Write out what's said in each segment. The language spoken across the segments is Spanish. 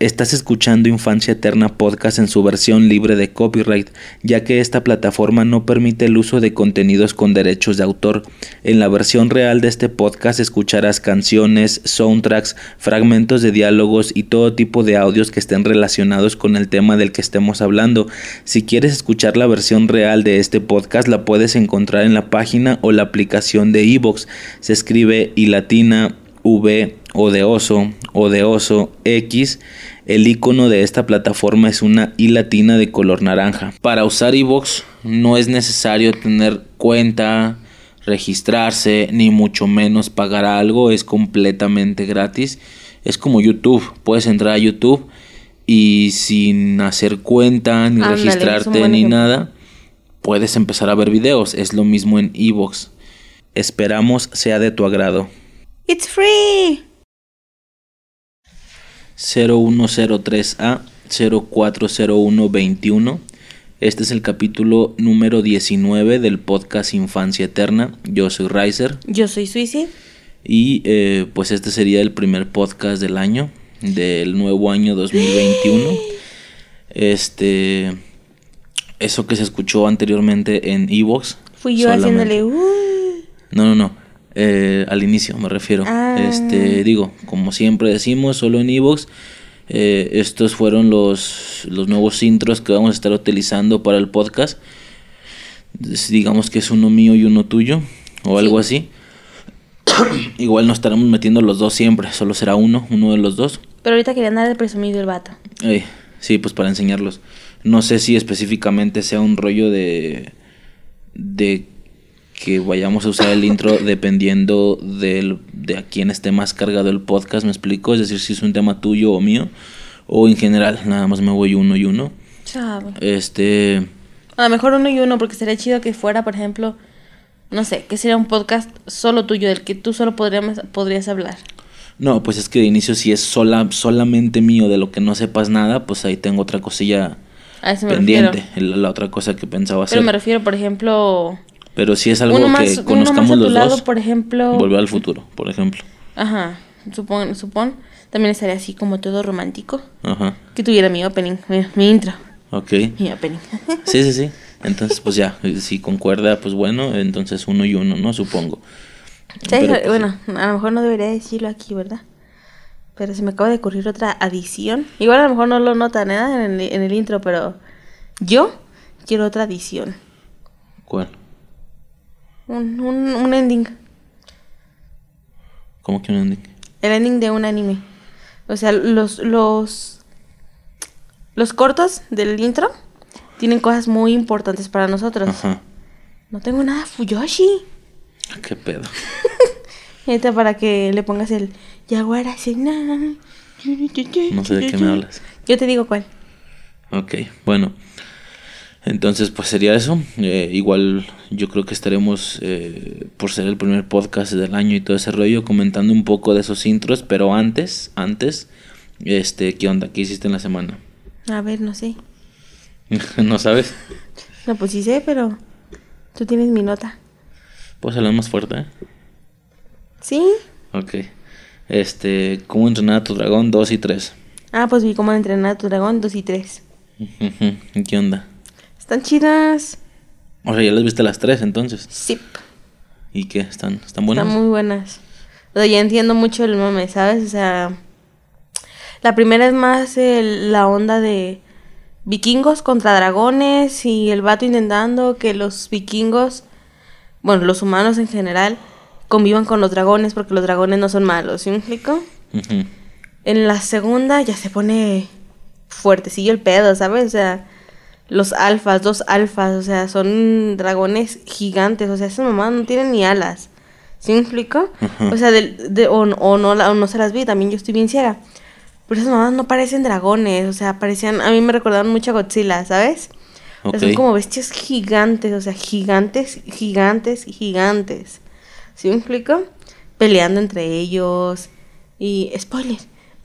Estás escuchando Infancia Eterna Podcast en su versión libre de copyright, ya que esta plataforma no permite el uso de contenidos con derechos de autor. En la versión real de este podcast escucharás canciones, soundtracks, fragmentos de diálogos y todo tipo de audios que estén relacionados con el tema del que estemos hablando. Si quieres escuchar la versión real de este podcast la puedes encontrar en la página o la aplicación de Evox. Se escribe y latina V o de oso o de oso X, el icono de esta plataforma es una I latina de color naranja. Para usar iVoox no es necesario tener cuenta, registrarse, ni mucho menos pagar algo, es completamente gratis. Es como YouTube, puedes entrar a YouTube y sin hacer cuenta, ni registrarte, ni nada, puedes empezar a ver videos. Es lo mismo en iVoox. Esperamos sea de tu agrado. It's free. 0103A 040121. Este es el capítulo número 19 del podcast Infancia Eterna. Yo soy Riser. Yo soy Suicide. Y eh, pues este sería el primer podcast del año, del nuevo año 2021. este. Eso que se escuchó anteriormente en Evox. Fui yo haciéndole. Uh. No, no, no. Eh, al inicio me refiero. Ah. Este, digo, como siempre decimos, solo en Evox. Eh, estos fueron los, los nuevos intros que vamos a estar utilizando para el podcast. Digamos que es uno mío y uno tuyo, o algo así. Igual no estaremos metiendo los dos siempre, solo será uno, uno de los dos. Pero ahorita quería andar de presumido el vato. Eh, sí, pues para enseñarlos. No sé si específicamente sea un rollo de. de que vayamos a usar el intro dependiendo del, de a quién esté más cargado el podcast, me explico, es decir, si es un tema tuyo o mío, o en general, nada más me voy uno y uno. Chavo. Este, A lo mejor uno y uno, porque sería chido que fuera, por ejemplo, no sé, que sería un podcast solo tuyo, del que tú solo podríamos, podrías hablar. no, pues es que de inicio si es sola, solamente mío de lo que no sepas nada, pues ahí tengo otra cosilla pendiente, el- la otra cosa que pensaba hacer. Pero me refiero, por ejemplo, Pero si es algo que conozcamos los lado, dos, por ejemplo. volver al futuro, por ejemplo. Ajá, supón, supón. También estaría así como todo romántico. Ajá, Que tuviera mi opening, mi, mi intro, ok. mi opening. Sí, sí, sí. Entonces, pues ya, si concuerda, pues bueno, entonces uno y uno, ¿no? Supongo. Sí, Pero, pues, bueno, a lo mejor no debería decirlo aquí, ¿verdad? Pero se me acaba de ocurrir otra adición. Igual a lo mejor no lo notan ¿eh? en, el, en el intro, pero yo quiero otra adición. ¿Cuál? Un, un, un ending. ¿Cómo que un ending? El ending de un anime. O sea, los, los, los cortos del intro tienen cosas muy importantes para nosotros. Ajá. No tengo nada Fuyoshi. ¿Qué pedo? Esta para que le pongas el Yaguara No sé de qué me hablas. Yo te digo cuál. Ok, bueno. Entonces, pues sería eso. Eh, igual yo creo que estaremos, eh, por ser el primer podcast del año y todo ese rollo, comentando un poco de esos intros. Pero antes, antes, este, ¿qué onda? ¿Qué hiciste en la semana? A ver, no sé. ¿No sabes? No, pues sí sé, pero tú tienes mi nota. Puedes hablar más fuerte. ¿Sí? Ok. Este, ¿cómo entrenar a tu dragón 2 y 3? Ah, pues vi cómo entrenar a tu dragón 2 y 3. ¿Qué onda? Están chidas. O sea, ya las viste las tres entonces. Sí. ¿Y qué? ¿Están, están buenas? Están muy buenas. O sea, ya entiendo mucho el mame, ¿sabes? O sea, la primera es más el- la onda de vikingos contra dragones y el vato intentando que los vikingos, bueno, los humanos en general, convivan con los dragones porque los dragones no son malos, ¿sí me explico? En la segunda ya se pone fuertecillo el pedo, ¿sabes? O sea, los alfas, dos alfas, o sea, son dragones gigantes, o sea, esas mamás no tienen ni alas. ¿Sí me explico? O sea, del- de, o, o no, o no se las vi, también yo estoy bien ciega. Pero esas mamás no parecen dragones, o sea, parecían, a mí me recordaban mucho a Godzilla, ¿sabes? O sea, Ok. son como bestias gigantes, o sea, gigantes, gigantes, gigantes. ¿Sí me explico? Peleando entre ellos. Y, spoiler,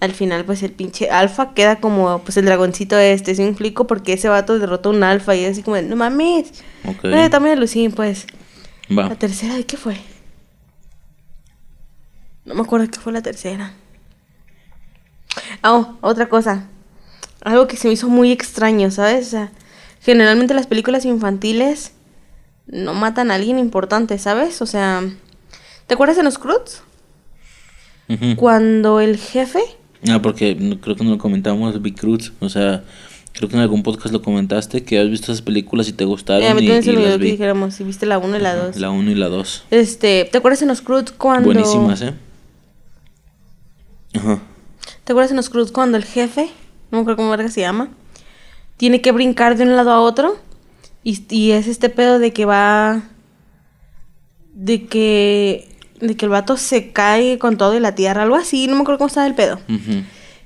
al final pues el pinche alfa queda como pues el dragoncito este, ¿sí me explico? Porque ese vato derrotó a un alfa y es así como, no mames. También Lucín, pues. Va. La tercera, ¿de qué fue? No me acuerdo qué fue la tercera. Ah, oh, otra cosa. Algo que se me hizo muy extraño, ¿sabes? O sea, generalmente las películas infantiles no matan a alguien importante, ¿sabes? O sea, ¿te acuerdas de los Cruz? Ujú. Cuando el jefe Ah, porque creo que no lo comentamos, Big Cruz. O sea, creo que en algún podcast lo comentaste que has visto esas películas y te gustaron. Eh, a mí y, se me olvidó que dijéramos si viste la 1 y la Ajá, 2. La 1 y la 2. Este, ¿te acuerdas en los Cruz cuando Buenísimas, ¿eh? Ajá. ¿Te acuerdas en los Cruz cuando el jefe, no me acuerdo cómo verga se llama, tiene que brincar de un lado a otro y, y es este pedo de que va de que de que el vato se cae con todo de la tierra, algo así, no me acuerdo cómo estaba el pedo.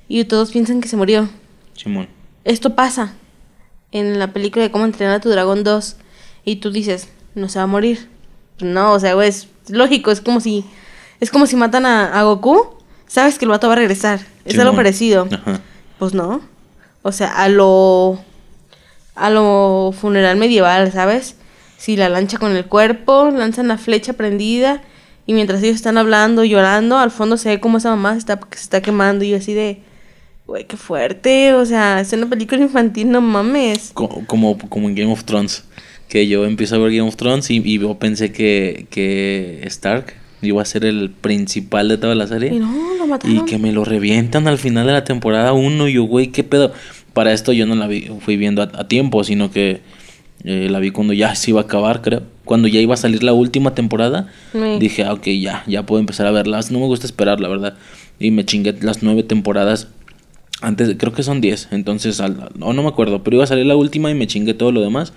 Y todos piensan que se murió. Simón. Esto pasa en la película de cómo entrenar a tu dragón 2 y tú dices, no se va a morir. No, o sea, güey, es lógico, es como si es como si matan a, a Goku, sabes que el vato va a regresar. Es algo parecido. Ajá. Pues no. O sea, a lo a lo funeral medieval, ¿sabes? Si la lancha con el cuerpo, lanzan la flecha prendida y mientras ellos están hablando, llorando, al fondo se ve como esa mamá se está, se está quemando y yo así de, güey, qué fuerte, o sea, es una película infantil, no mames. Co- Como, como en Game of Thrones. Que yo empiezo a ver Game of Thrones y, y yo pensé que, que Stark iba a ser el principal de toda la serie. Y no, lo mataron. Y que me lo revientan al final de la temporada 1. Y yo, güey, ¿qué pedo? Para esto yo no la vi, fui viendo a, a tiempo, sino que eh, la vi cuando ya se iba a acabar, creo. Cuando ya iba a salir la última temporada, Sí. dije, ah, ok, ya, ya puedo empezar a verlas. No me gusta esperar, la verdad. Y me chingué las nueve temporadas. Antes, creo que son diez. Entonces, al- no, no me acuerdo. Pero iba a salir la última y me chingué todo lo demás.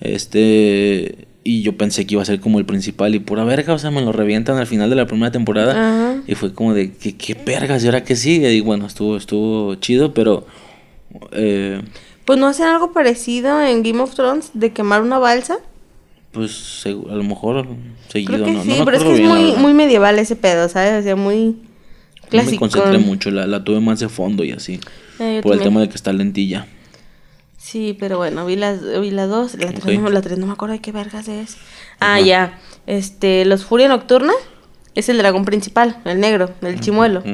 Este. Y yo pensé que iba a ser como el principal. Y pura verga, o sea, me lo revientan al final de la primera temporada. Ajá. Y fue como de, ¿qué, qué vergas? ¿Y ahora qué sigue? Y bueno, estuvo, estuvo chido, pero. eh, Pues no hacen algo parecido en Game of Thrones de quemar una balsa. pues a lo mejor seguido, Creo que no, sí, no pero es que es muy, medieval ese pedo, ¿sabes? O sea, muy No me clásico. concentré mucho, la, la tuve más de fondo y así. Eh, por el tema de que está lentilla. Sí, pero bueno, vi las vi la 2, la 3 Ok. no, la tres no me acuerdo de qué vergas es. Ah, ya. Este, los Furia Nocturna es el dragón principal, el negro, el chimuelo.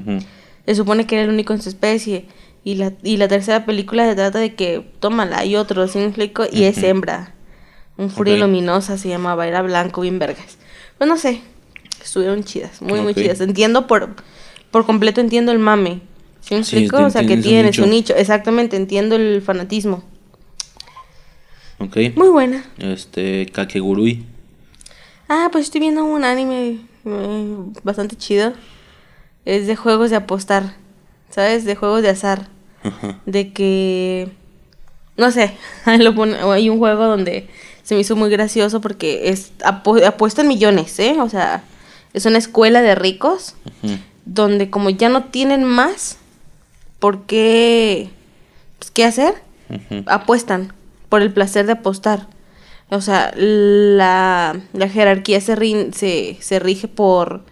Se supone que era el único en su especie. Y la, y la tercera película se trata de que, tómala, hay otro, ¿sí me explico? Y es hembra. Un furia luminosa se llamaba, era blanco, bien vergas. Pues no sé, estuvieron chidas, muy, muy chidas. Entiendo por, por completo, entiendo el mame. ¿Sí me explico? o sea, que tiene su nicho. Exactamente, entiendo el fanatismo. Ok. Muy buena. Este, Kakegurui. Ah, pues estoy viendo un anime eh, bastante chido. Es de juegos de apostar, ¿sabes? De juegos de azar. De que... No sé, hay un juego donde se me hizo muy gracioso porque es apu- apuesta en millones, ¿eh? O sea, es una escuela de ricos donde como ya no tienen más, ¿por qué? Pues, ¿Qué hacer? Apuestan por el placer de apostar. O sea, la, la jerarquía se, se, se rige por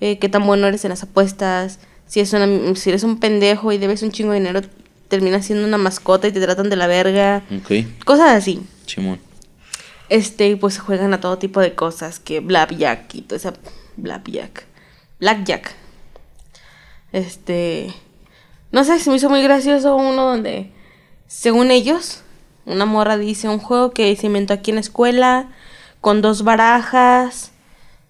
eh, qué tan bueno eres en las apuestas. Si, es una- si eres un pendejo y debes un chingo de dinero, terminas siendo una mascota y te tratan de la verga. Ok. Cosas así. Simón. Este, pues juegan a todo tipo de cosas, que Blackjack y toda esa Blackjack. Blackjack. Este, no sé, se me hizo muy gracioso uno donde, según ellos, una morra dice un juego que se inventó aquí en la escuela, con dos barajas,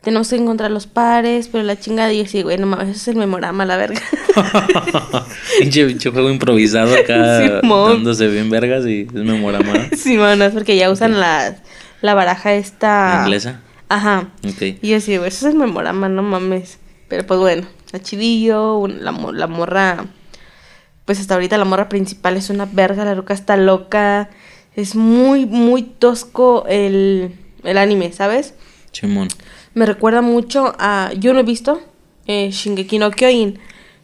tenemos que encontrar los pares, pero la chingada y yo así, güey, no mames, eso es el memorama, la verga. pinche, pinche juego improvisado acá, Simón. dándose bien vergas y es memorama. sí, bueno, es porque ya usan la, la baraja esta... ¿La inglesa? Ajá. Ok. Y yo así, güey, eso es el memorama, no mames. Pero pues bueno, a chidillo, la, la morra, pues hasta ahorita la morra principal es una verga, la ruca está loca. Es muy, muy tosco el, el anime, ¿sabes? Simón. Me recuerda mucho a, yo no he visto eh, Shingeki no Kyojin,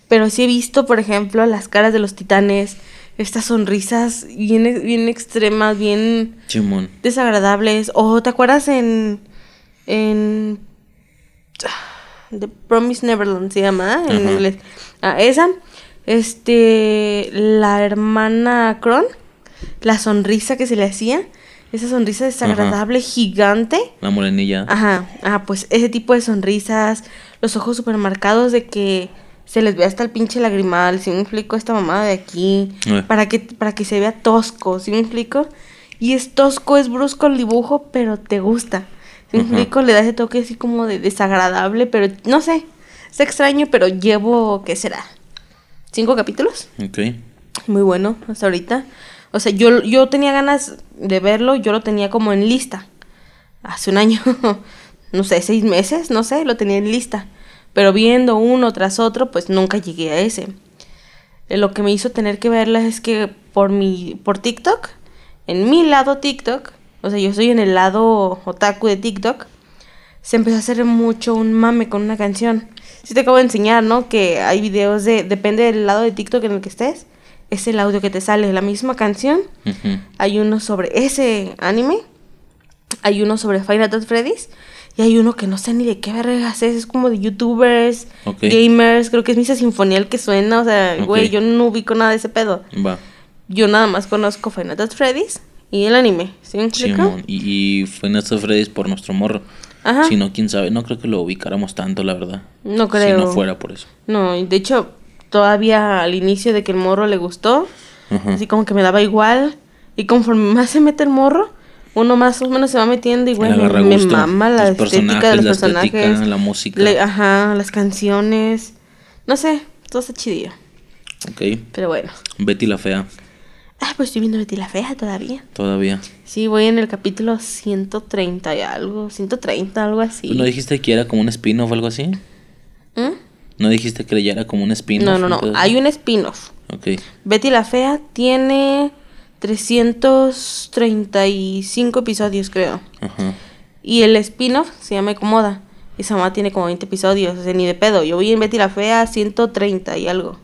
pero sí he visto, por ejemplo, las caras de los titanes, estas sonrisas bien, bien extremas, bien Simón. desagradables. O te acuerdas en. en. The Promise Neverland se llama en Ajá. inglés. Ah, esa. Este. La hermana Kron. La sonrisa que se le hacía. Esa sonrisa desagradable, gigante. La morenilla. Ajá, ah, pues ese tipo de sonrisas, los ojos supermercados de que se les ve hasta el pinche lagrimal, si me explico esta mamada de aquí, Eh. para que para que se vea tosco, si me explico? Y es tosco, es brusco el dibujo, pero te gusta. Si me explico, le da ese toque así como de desagradable, pero no sé, es extraño, pero llevo, ¿qué será? ¿Cinco capítulos? Ok. Muy bueno, hasta ahorita. O sea, yo, yo tenía ganas de verlo, yo lo tenía como en lista. Hace un año, no sé, seis meses, no sé, lo tenía en lista. Pero viendo uno tras otro, pues nunca llegué a ese. Eh, Lo que me hizo tener que verla es que por mi, por TikTok, en mi lado TikTok, o sea, yo soy en el lado otaku de TikTok, se empezó a hacer mucho un mame con una canción. Sí te acabo de enseñar, ¿no? Que hay videos de, depende del lado de TikTok en el que estés, es el audio que te sale, la misma canción. Hay uno sobre ese anime, hay uno sobre Final Fantasy Freddy's y hay uno que no sé ni de qué vergas es, es como de youtubers, Ok. gamers, creo que es Misa Sinfonía el que suena, o sea, güey, yo no ubico nada de ese pedo. Va. Yo nada más conozco Final Fantasy Freddy's y el anime, ¿sí me. Y, y fue Néstor Freddy's por nuestro morro. Ajá. Si no, quién sabe. No creo que lo ubicáramos tanto, la verdad. No creo. Si no fuera por eso. No, de hecho, todavía al inicio de que el morro le gustó, así como que me daba igual. Y conforme más se mete el morro, uno más o menos se va metiendo y bueno, me mama la Los estética de los personajes, la personajes. estética, la música. le- ajá, las canciones. No sé, todo está chidillo. Ok. Pero bueno. Betty la Fea. Ah, pues estoy viendo Betty la Fea todavía. Todavía. Sí, voy en el capítulo 130 y algo, 130, algo así. ¿Tú no dijiste que era como un spin-off o algo así? ¿Mm? ¿No dijiste que ya era como un spin-off? No, no, no, Entonces- hay un spin-off. Ok. Betty la Fea tiene 335 episodios, creo. Ajá. Y el spin-off se llama Acomoda. Esa mamá tiene como 20 episodios, o sea, ni de pedo. Yo voy en Betty la Fea 130 y algo.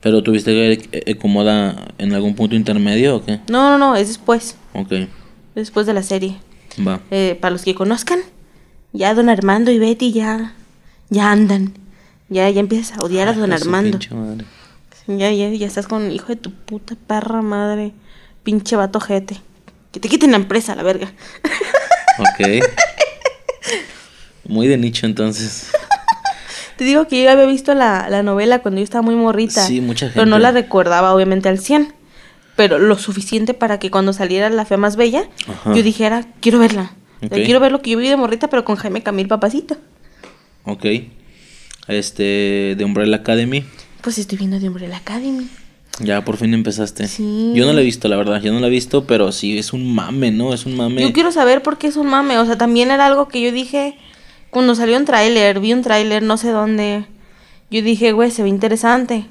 ¿Pero tuviste que eh, acomoda en algún punto intermedio o qué? No, no, no, es después. Ok. Después de la serie. Va. Eh, para los que conozcan, ya Don Armando y Betty ya, ya andan. Ya, ya empiezas a odiar a Don Ay, su Armando. madre. Ya, ya, ya estás con hijo de tu puta perra madre. Pinche vato jete. Que te quiten la empresa, la verga. Ok. Muy de nicho entonces. Te digo que yo había visto la, la novela cuando yo estaba muy morrita. Sí, mucha Pero no gente. la recordaba, obviamente, al 100. Pero lo suficiente para que cuando saliera La Fea Más Bella, Ajá. yo dijera, quiero verla. O sea, Ok. quiero ver lo que yo vi de morrita, pero con Jaime Camil Papacito. Ok. Este, de Umbrella Academy. Pues estoy viendo de Umbrella Academy. Ya por fin empezaste. Sí. Yo no la he visto, la verdad. Yo no la he visto, pero sí, es un mame, ¿no? Es un mame. Yo quiero saber por qué es un mame. O sea, también era algo que yo dije cuando salió un tráiler, vi un tráiler, no sé dónde. Yo dije, güey, se ve interesante.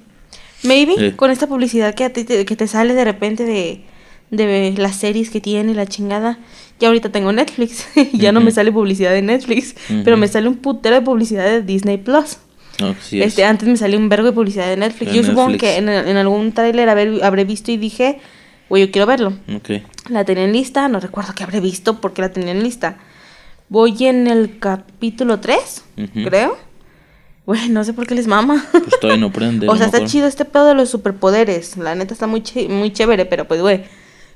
Maybe con esta publicidad que, a ti te, que te sale de repente de, de las series que tiene, la chingada. Ya ahorita tengo Netflix. ya no me sale publicidad de Netflix. Pero me sale un putero de publicidad de Disney Plus. Es. Este, antes me salió un vergo de publicidad de Netflix. De yo supongo que en, en algún tráiler habré visto y dije, güey, yo quiero verlo. Ok. La tenía en lista, no recuerdo que habré visto porque la tenía en lista. Voy en el capítulo 3, Ujú. creo. Güey, no sé por qué les mama. Pues todavía no prende. o sea, está chido este pedo de los superpoderes. La neta está muy, ché- muy chévere, pero pues, güey,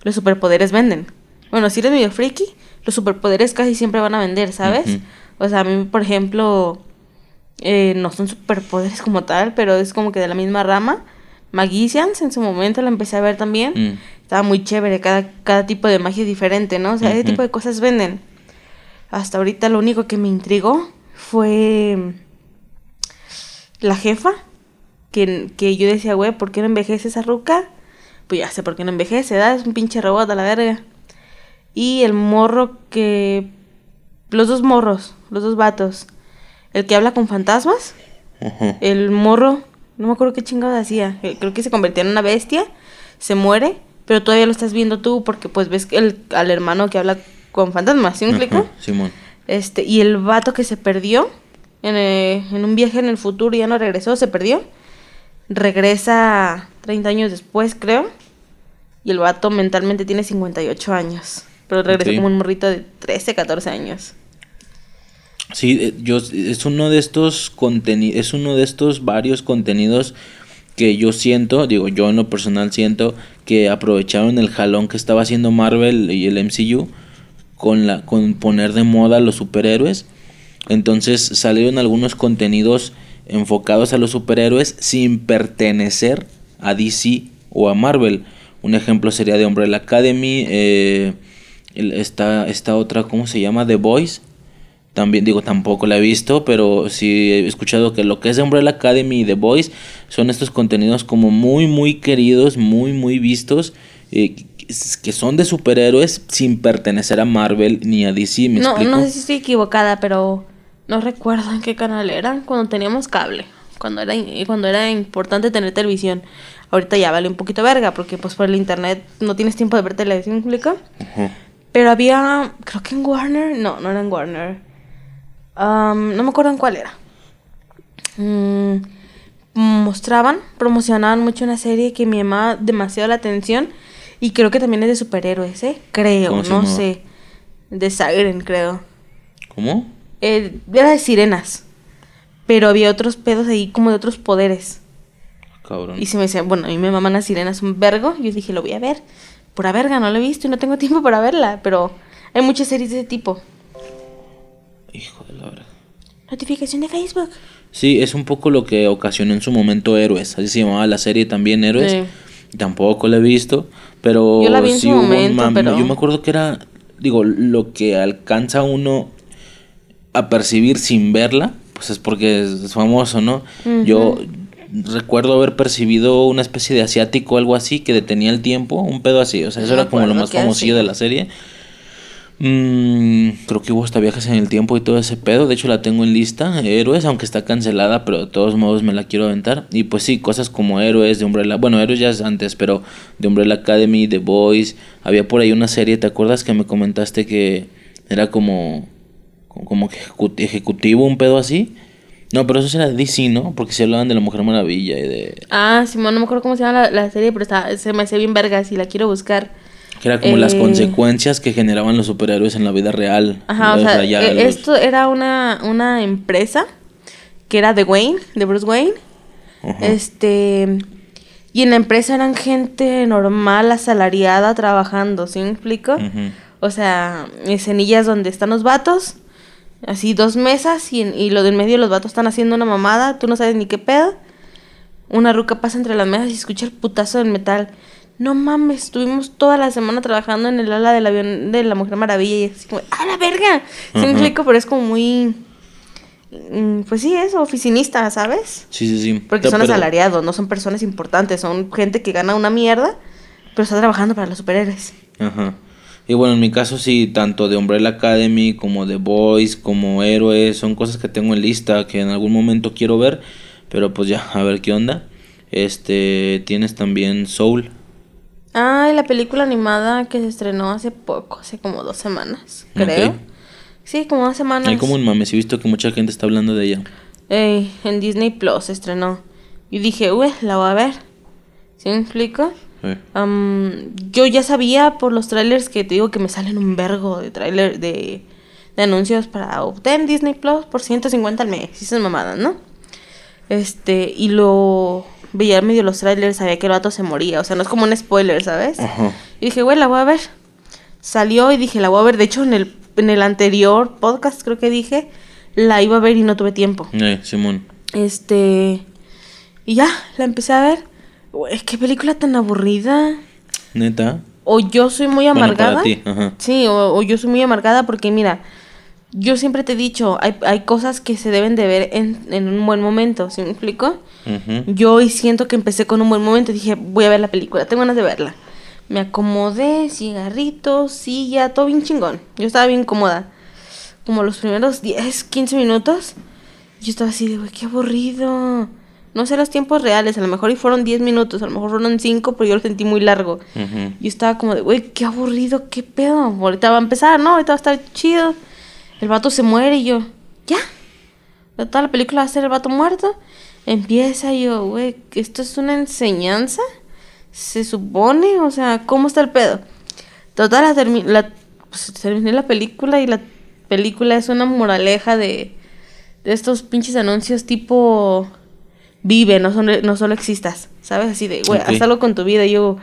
los superpoderes venden. Bueno, si eres medio friki, los superpoderes casi siempre van a vender, ¿sabes? O sea, a mí, por ejemplo, eh, no son superpoderes como tal, pero es como que de la misma rama. Magicians, en su momento la empecé a ver también. Mm. Estaba muy chévere, cada, cada tipo de magia es diferente, ¿no? O sea, ese tipo de cosas venden. Hasta ahorita lo único que me intrigó fue la jefa, que, que yo decía, güey, ¿por qué no envejece esa ruca? Pues ya sé por qué no envejece, ¿da? Es un pinche robot a la verga. Y el morro que... Los dos morros, los dos vatos. El que habla con fantasmas, Ajá. el morro, no me acuerdo qué chingados hacía. eh, Creo que se convertía en una bestia, se muere, pero todavía lo estás viendo tú porque pues ves el, al hermano que habla con fantasmas, ¿sí me explico? Simón. Este, y el vato que se perdió en, eh, en un viaje en el futuro y ya no regresó, se perdió. Regresa 30 años después, creo. Y el vato mentalmente tiene 58 años. Pero regresa como un morrito de 13, 14 años. Sí, eh, yo es uno de estos contenidos, es uno de estos varios contenidos que yo siento, digo, yo en lo personal siento que aprovecharon el jalón que estaba haciendo Marvel y el MCU con la con poner de moda a los superhéroes. Entonces salieron algunos contenidos enfocados a los superhéroes sin pertenecer a DC o a Marvel. Un ejemplo sería de Umbrella Academy, eh, esta, esta otra, ¿cómo se llama? The Boys. También digo, tampoco la he visto, pero sí he escuchado que lo que es de Umbrella Academy y The Boys son estos contenidos como muy, muy queridos, muy, muy vistos, eh, que son de superhéroes sin pertenecer a Marvel ni a DC. ¿me no, no sé si estoy equivocada, pero no recuerdo en qué canal eran cuando teníamos cable, cuando era, cuando era importante tener televisión. Ahorita ya vale un poquito verga, porque pues por el internet no tienes tiempo de ver televisión, ¿me Pero había, creo que en Warner, no, no era en Warner. No me acuerdo en cuál era. Mm, mostraban, promocionaban mucho una serie que me llamaba demasiado la atención. Y creo que también es de superhéroes, ¿eh? Creo, no sé. De Siren, creo. ¿Cómo? Eh, era de sirenas. Pero había otros pedos ahí como de otros poderes. Cabrón. Y se me decía, bueno, a mí me maman las sirenas un vergo. Y yo dije, lo voy a ver. Pura verga, no lo he visto y no tengo tiempo para verla. Pero hay muchas series de ese tipo. Hijo de la verdad. Notificación de Facebook. Sí, es un poco lo que ocasionó en su momento Héroes. Así se llamaba la serie también, Héroes. Tampoco la he visto. Pero yo la vi en su momento, pero... Yo me acuerdo que era, digo, lo que alcanza uno a percibir sin verla, pues es porque es famoso, ¿no? Yo recuerdo haber percibido una especie de asiático o algo así que detenía el tiempo, un pedo así, o sea, eso era como lo más famosillo de la serie. Mm, creo que hubo hasta viajes en el tiempo y todo ese pedo. De hecho, la tengo en lista. Héroes, aunque está cancelada, pero de todos modos me la quiero aventar. Y pues sí, cosas como Héroes de Umbrella. Bueno, Héroes ya es antes, pero de Umbrella Academy, The Boys. Había por ahí una serie, ¿te acuerdas que me comentaste que era como como ejecutivo, un pedo así. No, pero eso era DC, ¿no? Porque se hablaban de la Mujer Maravilla y de... Ah, Simón, no me acuerdo cómo se llama la, serie, pero se me hace bien vergas y la quiero buscar. Que era como las eh, consecuencias que generaban los superhéroes en la vida real. Ajá, o, sea, eh, esto era una, una empresa que era de Wayne, de Bruce Wayne. Este... Y en la empresa eran gente normal, asalariada, trabajando, ¿sí me explico? O sea, escenillas donde están los vatos Así dos mesas y, y lo del medio los vatos están haciendo una mamada, tú no sabes ni qué pedo. Una ruca pasa entre las mesas y escucha el putazo del metal. No mames, estuvimos toda la semana trabajando en el ala del avión de la Mujer Maravilla y así como, ¡ah, la verga! Se me explico, pero es como muy... Mm, pues sí, es oficinista, ¿sabes? Sí, sí, sí. Porque son asalariados, no son personas importantes, son gente que gana una mierda, pero está trabajando para los superhéroes. Ajá. Y bueno, en mi caso sí, tanto de Umbrella Academy como de Boys, como Héroes, son cosas que tengo en lista que en algún momento quiero ver, pero pues ya, a ver qué onda. Este, tienes también Soul. Ah, la película animada que se estrenó hace poco, hace como dos semanas, creo. Sí, como dos semanas. Hay como un mames, he visto que mucha gente está hablando de ella. en Disney Plus se estrenó. Y dije, uy, la voy a ver. ¿Sí me explico? yo ya sabía por los trailers que te digo que me salen un vergo de trailers de, anuncios para obtener Disney Plus por 150 al mes. Esas mamadas, ¿no? Este, y lo veía medio los trailers, sabía que el vato se moría. O sea, no es como un spoiler, ¿sabes? Y dije, güey, la voy a ver. Salió y dije, la voy a ver. De hecho, en el, en el anterior podcast creo que dije, la iba a ver y no tuve tiempo. Eh, Simón. Este. Y ya, la empecé a ver. Es qué película tan aburrida. Neta. O yo soy muy amargada. Ajá. Sí, o, yo soy muy amargada porque mira, yo siempre te he dicho, hay, hay cosas que se deben de ver en, en un buen momento, ¿sí me explico? Yo hoy siento que empecé con un buen momento y dije, voy a ver la película, tengo ganas de verla. Me acomodé, cigarritos, silla, todo bien chingón. Yo estaba bien cómoda. Como los primeros 10, 15 minutos, yo estaba así de, güey, qué aburrido. No sé los tiempos reales, a lo mejor y fueron 10 minutos, a lo mejor fueron 5, pero yo lo sentí muy largo. Y estaba como de, güey, qué aburrido, qué pedo. Ahorita va a empezar, ¿no? Ahorita va a estar chido. El vato se muere y yo, ya. Toda la película va a ser el vato muerto. Empieza y yo, güey, ¿esto es una enseñanza? Se supone, o sea, ¿cómo está el pedo? Total, la, la pues, terminé la película y la película es una moraleja de, de estos pinches anuncios tipo vive, no, son, no solo existas, ¿sabes? Así de, güey, haz algo con tu vida. Y yo,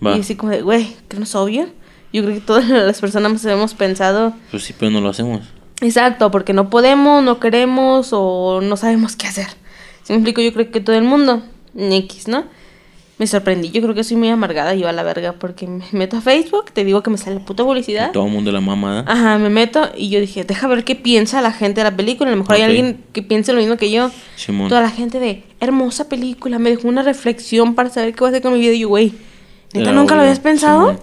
y así como de, güey, que no es obvio. Yo creo que todas las personas hemos pensado. Pues sí, pero no lo hacemos. Exacto, porque no podemos, no queremos o no sabemos qué hacer. Si me explico, yo creo que todo el mundo, X, ¿no? Me sorprendí, yo creo que soy muy amargada yo a la verga porque me meto a Facebook, te digo que me sale puta publicidad. Todo el mundo la mamada. Ajá, me meto y yo dije, deja ver qué piensa la gente de la película. A lo mejor hay Ok. alguien que piense lo mismo que yo. Simón. Toda la gente de, hermosa película, me dejó una reflexión para saber qué voy a hacer con mi vida. Y yo, güey, ¿neta nunca lo obvio, habías pensado?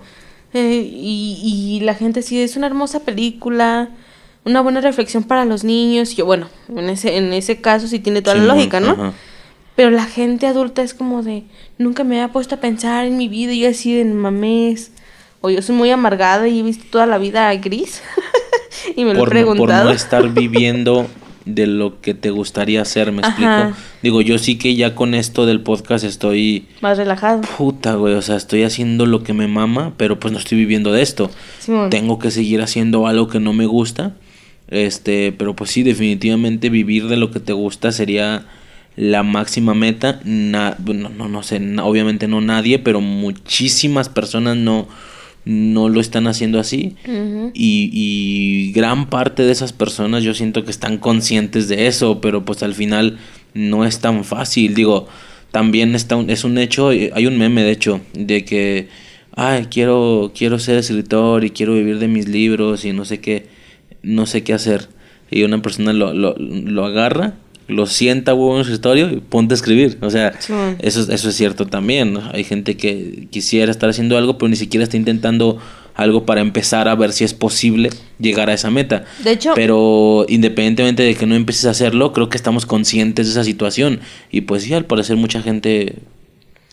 Eh, y, y la gente sí, es una hermosa película, una buena reflexión para los niños. Y yo, bueno, en ese, en ese caso sí tiene toda la lógica, ¿no? ajá. Pero la gente adulta es como de, nunca me había puesto a pensar en mi vida y yo así de mames. O yo soy muy amargada y he visto toda la vida gris. y me lo he por, no- por preguntado. no estar viviendo de lo que te gustaría hacer, me Ajá. explico. Digo, yo sí que ya con esto del podcast estoy Más relajado. puta, güey, o sea, estoy haciendo lo que me mama, pero pues no estoy viviendo de esto. Tengo que seguir haciendo algo que no me gusta. Este, pero pues sí, definitivamente vivir de lo que te gusta sería la máxima meta. Na- bueno, no, no sé, obviamente no nadie, pero muchísimas personas no, no lo están haciendo así. Y, y gran parte de esas personas yo siento que están conscientes de eso, pero pues al final no es tan fácil. Digo, también está un- es un hecho, eh, hay un meme de hecho, de que, ay, quiero, quiero ser escritor y quiero vivir de mis libros y no sé qué, no sé qué hacer. Y una persona lo, lo, lo agarra, lo sienta güey, en su escritorio y ponte a escribir. O sea, Sí. eso, es- eso es cierto también. ¿no? Hay gente que quisiera estar haciendo algo, pero ni siquiera está intentando algo para empezar a ver si es posible llegar a esa meta. De hecho- pero independientemente de que no empieces a hacerlo, creo que estamos conscientes de esa situación. Y pues sí, al parecer mucha gente,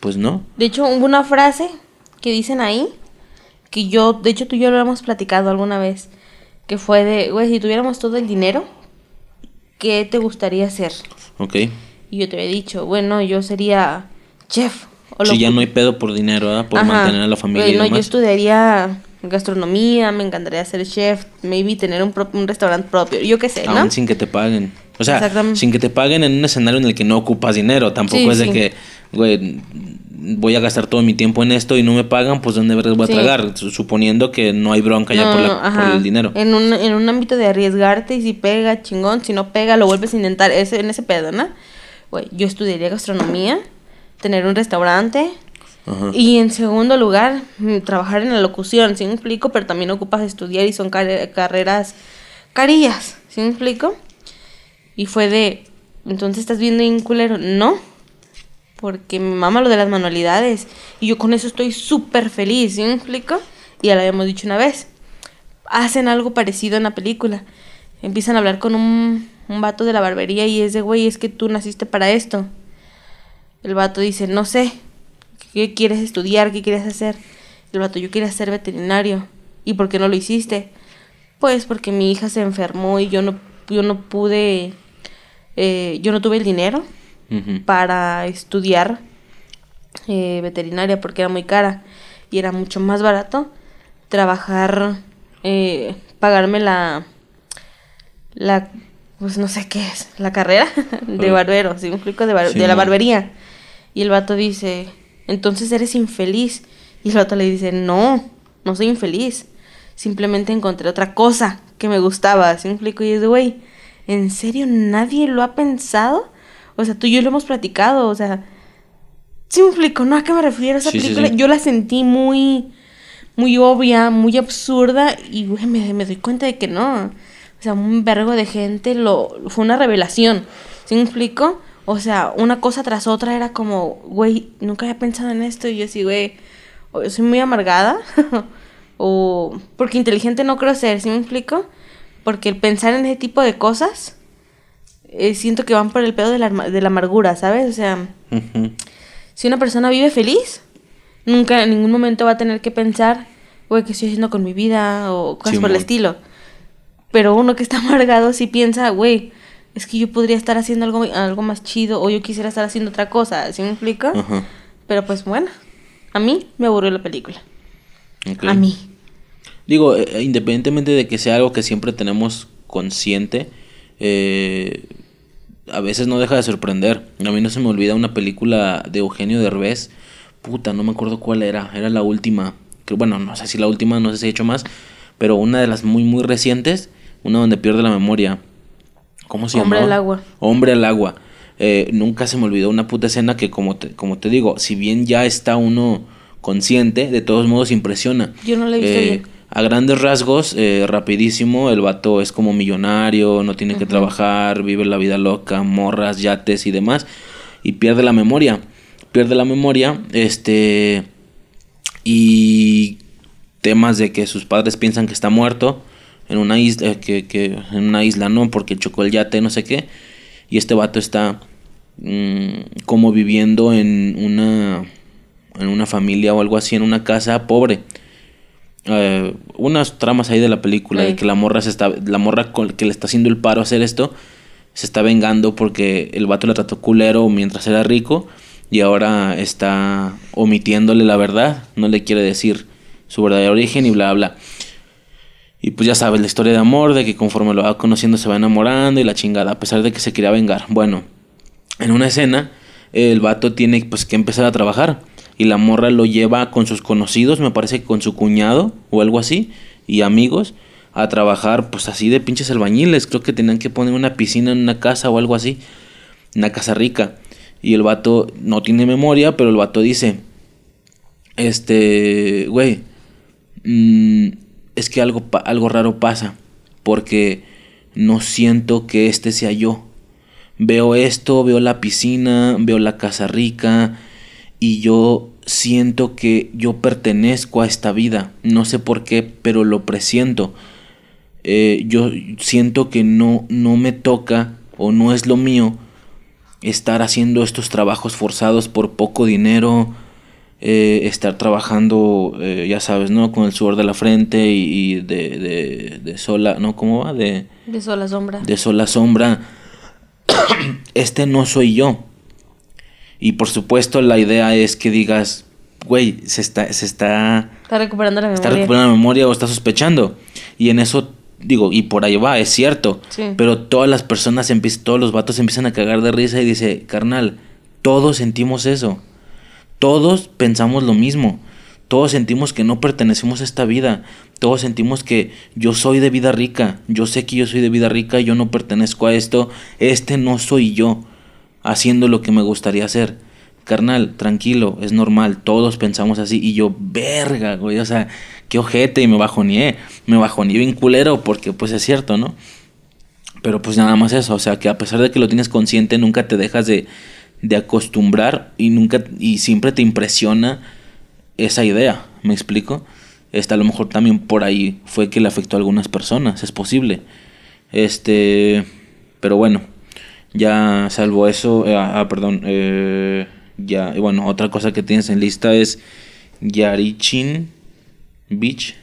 pues no. De hecho, hubo una frase que dicen ahí, que yo, de hecho tú y yo lo hemos platicado alguna vez, que fue de, güey, si tuviéramos todo el dinero, ¿qué te gustaría hacer? Ok. Y yo te había dicho, bueno, yo sería chef. O Si ya no hay pedo por dinero, ¿verdad? Por Ajá. mantener a la familia y no, yo demás. estudiaría gastronomía, me encantaría ser chef, maybe tener un, pro- un restaurante propio, yo qué sé, ¿no? Aún sin que te paguen. O sea, sin que te paguen en un escenario en el que no ocupas dinero. Tampoco Sí, es de sí. que, güey, voy a gastar todo mi tiempo en esto y no me pagan, pues ¿dónde voy a Sí. tragar? Su- Suponiendo que no hay bronca ya por, la- por el dinero. En un, en un ámbito de arriesgarte y si pega, chingón, si no pega, lo vuelves a intentar, ese, en ese pedo, ¿no? Güey, yo estudiaría gastronomía, tener un restaurante Ajá. y en segundo lugar, mm, trabajar en la locución, ¿sí me explico? Pero también ocupas estudiar y son car- carreras carillas, ¿sí me explico? Y fue de, entonces estás viendo un culero, no, porque me mama lo de las manualidades y yo con eso estoy súper feliz, ¿sí me explico? Y ya lo habíamos dicho una vez, hacen algo parecido en la película, empiezan a hablar con un, un vato de la barbería y es de, güey, es que tú naciste para esto. El vato dice, no sé, ¿qué quieres estudiar? ¿Qué quieres hacer? El vato, yo quería ser veterinario. ¿Y por qué no lo hiciste? Pues porque mi hija se enfermó y yo no, yo no pude, eh, yo no tuve el dinero Para estudiar eh, veterinaria porque era muy cara y era mucho más barato trabajar, eh, pagarme la, la, pues no sé qué es, la carrera de barbero, ¿sí me explico? De, bar- Sí, de la barbería. Y el vato dice, entonces eres infeliz. Y el vato le dice, no, no soy infeliz. Simplemente encontré otra cosa que me gustaba, ¿sí me explico? Y es de, güey, ¿en serio nadie lo ha pensado? O sea, tú y yo lo hemos platicado, o sea, ¿sí me explico? ¿No a qué me refiero? Esa Sí, sí, película sí. yo la sentí muy, muy obvia, muy absurda y, güey, me, me doy cuenta de que no. O sea, un vergo de gente lo... Fue una revelación, ¿sí me explico? O sea, una cosa tras otra era como, güey, nunca había pensado en esto y yo así, güey, o soy muy amargada o porque inteligente no creo ser, ¿sí me explico? Porque el pensar en ese tipo de cosas eh, siento que van por el pedo de la, de la amargura, ¿sabes? O sea, si una persona vive feliz, nunca en ningún momento va a tener que pensar, güey, ¿qué estoy haciendo con mi vida? o cosas por el estilo. Pero uno que está amargado sí piensa, güey, es que yo podría estar haciendo algo, algo más chido o yo quisiera estar haciendo otra cosa, ¿sí me explico? Pero pues bueno, a mí me aburrió la película. A mí. Digo, eh, independientemente de que sea algo que siempre tenemos consciente, eh, a veces no deja de sorprender. A mí no se me olvida una película de Eugenio Derbez. Puta, no me acuerdo cuál era. Era la última. Que, bueno, no sé si la última, no sé si he hecho más. Pero una de las muy, muy recientes. Una donde pierde la memoria. ¿Cómo se llama? Hombre al agua. Hombre al agua. Eh, nunca se me olvidó una puta escena que como te, como te digo, si bien ya está uno consciente, de todos modos impresiona. Yo no la he visto Eh, bien. A grandes rasgos, eh, rapidísimo, el vato es como millonario, no tiene que trabajar, vive la vida loca, morras, yates y demás, y pierde la memoria. Pierde la memoria, este, y temas de que sus padres piensan que está muerto en una isla, eh, que, que en una isla no, porque chocó el yate, no sé qué, y este vato está mm, como viviendo en una, en una familia o algo así, en una casa pobre eh, unas tramas ahí de la película de Ey. que la morra se está la morra con- que le está haciendo el paro a hacer esto se está vengando porque el vato le trató culero mientras era rico y ahora está omitiéndole la verdad, no le quiere decir su verdadero origen y bla bla. Y pues ya sabes la historia de amor, de que conforme lo va conociendo se va enamorando y la chingada, a pesar de que se quería vengar. Bueno, en una escena, el vato tiene pues que empezar a trabajar. Y la morra lo lleva con sus conocidos, me parece que con su cuñado o algo así, y amigos, a trabajar pues así de pinches albañiles. Creo que tenían que poner una piscina en una casa o algo así. Una casa rica. Y el vato no tiene memoria, pero el vato dice, este, güey, mm, es que algo, algo raro pasa, porque no siento que este sea yo. Veo esto, veo la piscina, veo la casa rica y yo siento que yo pertenezco a esta vida. No sé por qué, pero lo presiento. Eh, yo siento que no, no me toca o no es lo mío estar haciendo estos trabajos forzados por poco dinero, eh, estar trabajando, eh, ya sabes, ¿no? Con el sudor de la frente y, y de, de, de sola, ¿no? ¿Cómo va? De, De sola sombra. de sola sombra. este no soy yo. Y por supuesto la idea es que digas, güey, se está, se está, Está recuperando la está memoria. recuperando la memoria o está sospechando. Y en eso, digo, y por ahí va, es cierto. Sí. Pero todas las personas, todos los vatos empiezan a cagar de risa y dice, carnal, todos sentimos eso. Todos pensamos lo mismo. Todos sentimos que no pertenecemos a esta vida. Todos sentimos que yo soy de vida rica. Yo sé que yo soy de vida rica yo no pertenezco a esto. Este no soy yo haciendo lo que me gustaría hacer. Carnal, tranquilo, es normal, todos pensamos así. Y yo, verga, güey, o sea, qué ojete, y me bajoneé. Me bajoneé bien culero, porque pues es cierto, ¿no? Pero pues nada más eso, o sea, que a pesar de que lo tienes consciente, nunca te dejas de, de acostumbrar y nunca, y siempre te impresiona esa idea, ¿me explico? Este, a lo mejor también por ahí fue que le afectó a algunas personas, es posible. Este, pero bueno, ya salvo eso, eh, ah, perdón, eh, ya, y bueno, otra cosa que tienes en lista es Yarichin Beach.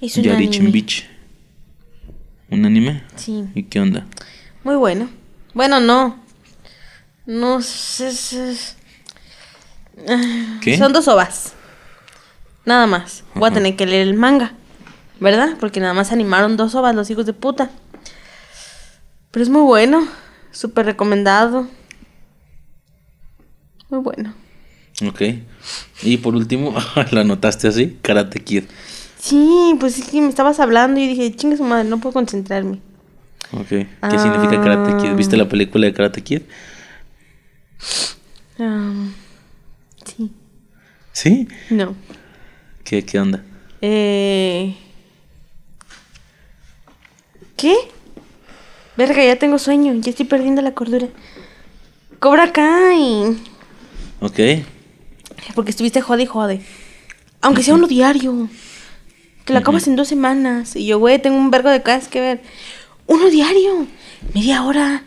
Es un Yarichin anime. Beach. ¿Un anime? Sí. ¿Y qué onda? Muy bueno. Bueno, no. No sé. Ah, ¿Qué? Son dos ovas. Nada más. Voy a tener que leer el manga. ¿Verdad? Porque nada más animaron dos ovas los hijos de puta. Pero es muy bueno. Súper recomendado. Muy bueno. Ok. Y por último, ¿la anotaste así? Karate Kid. Sí, pues sí que me estabas hablando y dije, chinga su madre, no puedo concentrarme. Ok. ¿Qué significa Karate Kid? ¿Viste la película de Karate Kid? Sí. ¿Sí? No. ¿Qué, qué onda? Eh... ¿Qué? Verga, ya tengo sueño, ya estoy perdiendo la cordura. Cobra Kai. Ok. Porque estuviste jode y jode. Aunque sea uno diario. Que lo acabas en dos semanas. Y yo, güey, tengo un vergo de cosas que ver. Uno diario. Media hora.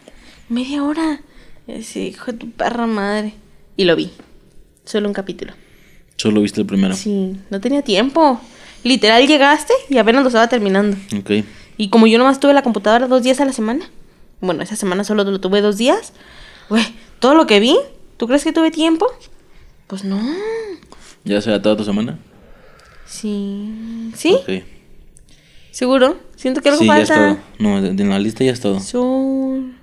Media hora. Ese hijo de tu perra madre. Y lo vi. Solo un capítulo. Solo viste el primero. Sí, no tenía tiempo. Literal llegaste y apenas lo estaba terminando. Ok. Y como yo nomás tuve la computadora dos días a la semana, bueno, esa semana solo lo tuve dos días, güey, todo lo que vi, ¿tú crees que tuve tiempo? Pues no. ¿Ya será toda tu semana? Sí. ¿Sí? Ok. ¿Seguro? Siento que algo sí, ya es falta. todo. No, de, de la lista ya es todo. Sol.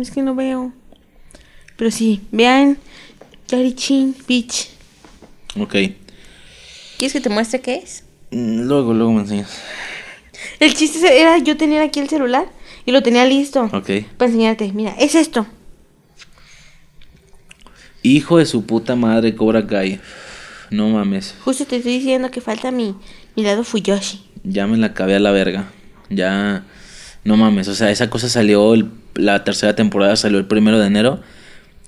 Es que no veo. Pero sí, vean. Yarichin Beach. Ok. ¿Quieres que te muestre qué es? Mm, Luego, luego me enseñas. El chiste era yo tener aquí el celular y lo tenía listo. Ok. Para enseñarte, mira, es esto. Hijo de su puta madre, Cobra Kai. No mames. Justo te estoy diciendo que falta mi, mi lado Fuyoshi. Ya me la acabé a la verga. Ya. No mames. O sea, esa cosa salió. el- la tercera temporada salió el primero de enero.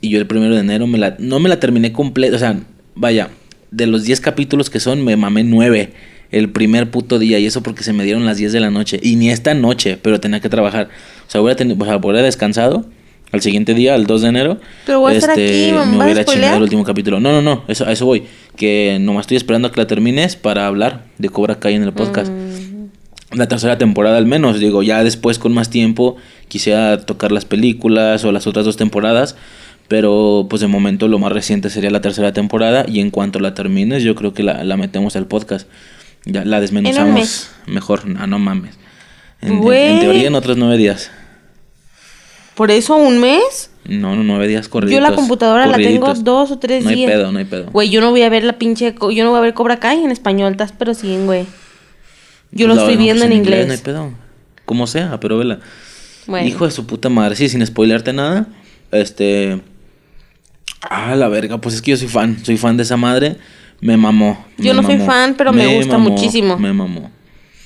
Y yo el primero de enero me la. No me la terminé completa. O sea, vaya. De los 10 capítulos que son, me mamé 9. El primer puto día. Y eso porque se me dieron las 10 de la noche. Y ni esta noche, pero tenía que trabajar. O sea, hubiera, tenido, o sea, hubiera descansado. Al siguiente día, al 2 de enero. Pero voy a estar aquí, mamá, me ¿vas a hubiera chingado el último capítulo. No, no, no. Eso, a eso voy. Que nomás estoy esperando a que la termines para hablar de Cobra Kai en el podcast Mm. la tercera temporada al menos. Digo, ya después con más tiempo quisiera tocar las películas o las otras dos temporadas. Pero pues de momento lo más reciente sería la tercera temporada. Y en cuanto la termines, yo creo que la, la metemos al podcast. Ya la desmenuzamos mes. mejor. Ah, no mames. En, en- en teoría en otros nueve días. ¿Por eso un mes? No, no, nueve días corridos. Yo la computadora la tengo dos o tres no días. hay pedo, no hay pedo. Güey, yo no voy a ver la pinche... Yo no voy a ver Cobra Kai en español, estás pero sí, güey. Yo lo Pues la estoy viendo en inglés. No hay pedo. Como sea, pero vela. Bueno. Hijo de su puta madre, sí, sin spoilearte nada. Este. Ah, la verga, pues es que yo soy fan. Soy fan de esa madre. Me mamó. Yo no soy fan, pero me gusta mamó, muchísimo. Me mamó.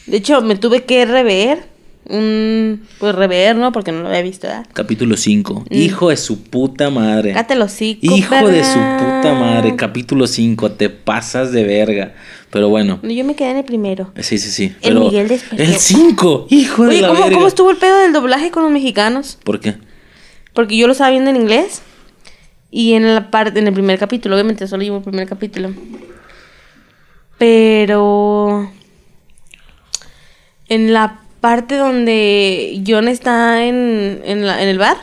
De hecho, me tuve que rever. Un... Pues rever, ¿no? Porque no lo había visto, ¿verdad? Capítulo 5. Mm. Hijo de su puta madre. Los hocico, Hijo de su puta madre. Capítulo 5. Te pasas de verga. Pero bueno. No, Yo me quedé en el primero. Sí, sí, sí. El Miguel despertó. El 5. Hijo de la ¿cómo, verga. ¿cómo estuvo el pedo del doblaje con los mexicanos? ¿Por qué? Porque yo lo estaba viendo en inglés. Y en la parte, en el primer capítulo, obviamente solo llevo el primer capítulo. Pero en la parte donde John está en, en, la- en el bar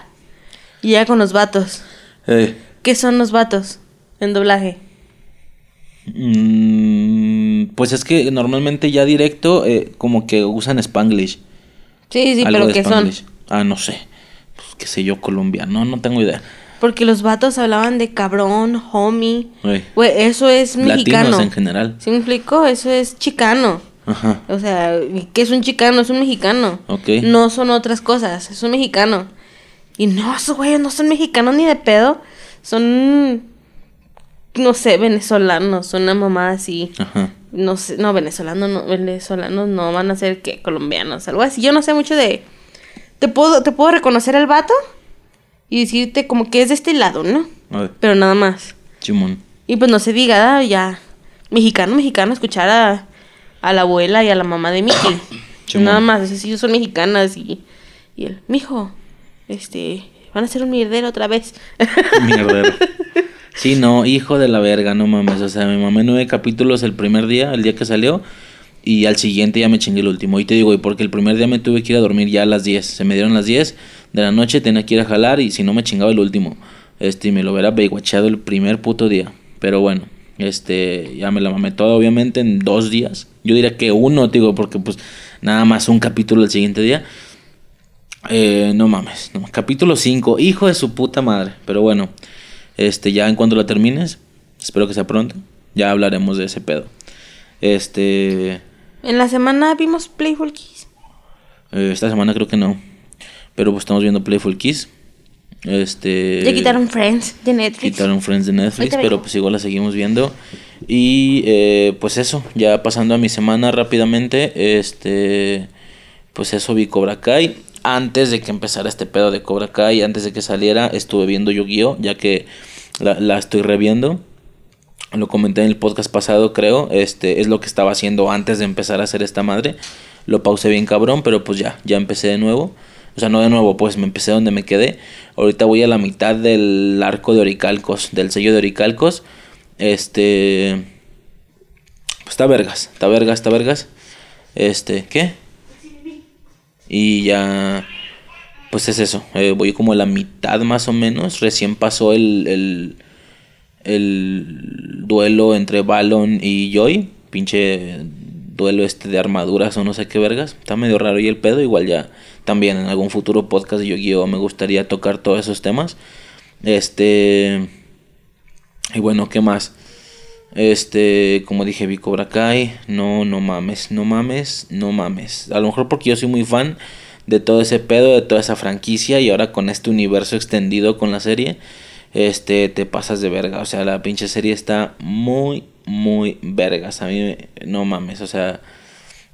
y llega con los vatos. Eh. ¿Qué son los vatos en doblaje? Mm, pues es que normalmente ya directo eh, como que usan Spanglish. Sí, sí, algo pero ¿qué Spanglish. son? Ah, no sé. Pues qué sé yo, colombiano, no tengo idea. Porque los vatos hablaban de cabrón, homie. Güey. Eso es mexicano. Latinos en general. ¿Sí me explico? Eso es chicano. Ajá. O sea, ¿qué es un chicano? Es un mexicano. Ok. No son otras cosas, es un mexicano. Y no, esos güeyes no son mexicanos ni de pedo. Son, no sé, venezolanos, una mamá así. Ajá. No sé, no, venezolanos no, venezolanos no van a ser que colombianos, algo así. Yo no sé mucho de... Te puedo, te puedo reconocer al vato y decirte como que es de este lado, ¿no? Pero nada más. Chimón. Y pues no se diga, ah, ya. Mexicano, mexicano, escuchar a, a la abuela y a la mamá de Mickey. Chimón. Nada más, esas sí son mexicanas y, y el, mijo, este, van a hacer un mierdero otra vez. Mierdero. Sí, no, hijo de la verga, no mames. O sea, me mamé nueve capítulos el primer día, el día que salió. Y al siguiente ya me chingué el último. Y te digo, y porque el primer día me tuve que ir a dormir ya a las 10. Se me dieron las 10 de la noche, tenía que ir a jalar y si no me chingaba el último. Este, y me lo hubiera beiguachado el primer puto día. Pero bueno, este, ya me la mamé toda, obviamente, en dos días. Yo diría que uno, te digo, porque pues nada más un capítulo el siguiente día. Eh, no mames, capítulo 5, hijo de su puta madre. Pero bueno, este, ya en cuanto la termines, espero que sea pronto, ya hablaremos de ese pedo. Este, En la semana vimos Playful Kiss. eh, esta semana creo que no, pero pues estamos viendo Playful Kiss. Este, ya quitaron Friends de Netflix. quitaron Friends de Netflix, pero pues igual la seguimos viendo. Y eh, pues eso, ya pasando a mi semana rápidamente, este, pues eso vi Cobra Kai. Antes de que empezara este pedo de Cobra Kai, antes de que saliera, estuve viendo Yu-Gi-Oh, ya que la, la estoy reviendo. Lo comenté en el podcast pasado, creo. Este es lo que estaba haciendo antes de empezar a hacer esta madre. Lo pausé bien cabrón, pero pues ya, ya empecé de nuevo. O sea, no de nuevo, pues me empecé donde me quedé. Ahorita voy a la mitad del arco de Oricalcos, del sello de Oricalcos. Este. Pues está vergas, está vergas, está vergas. Este, ¿qué? Y ya. Pues es eso. eh, voy como a la mitad más o menos. Recién pasó el, el, el duelo entre Balon y Joy. Pinche duelo este de armaduras o no sé qué vergas. Está medio raro y el pedo. Igual ya también en algún futuro podcast de Yu-Gi-Oh! me gustaría tocar todos esos temas. Este. Y bueno, ¿qué más? Este, como dije, vi Cobra Kai. No, no mames, no mames, no mames. A lo mejor porque yo soy muy fan de todo ese pedo, de toda esa franquicia. Y ahora con este universo extendido con la serie. Este, te pasas de verga. O sea, la pinche serie está muy, muy vergas. A mí, no mames, o sea,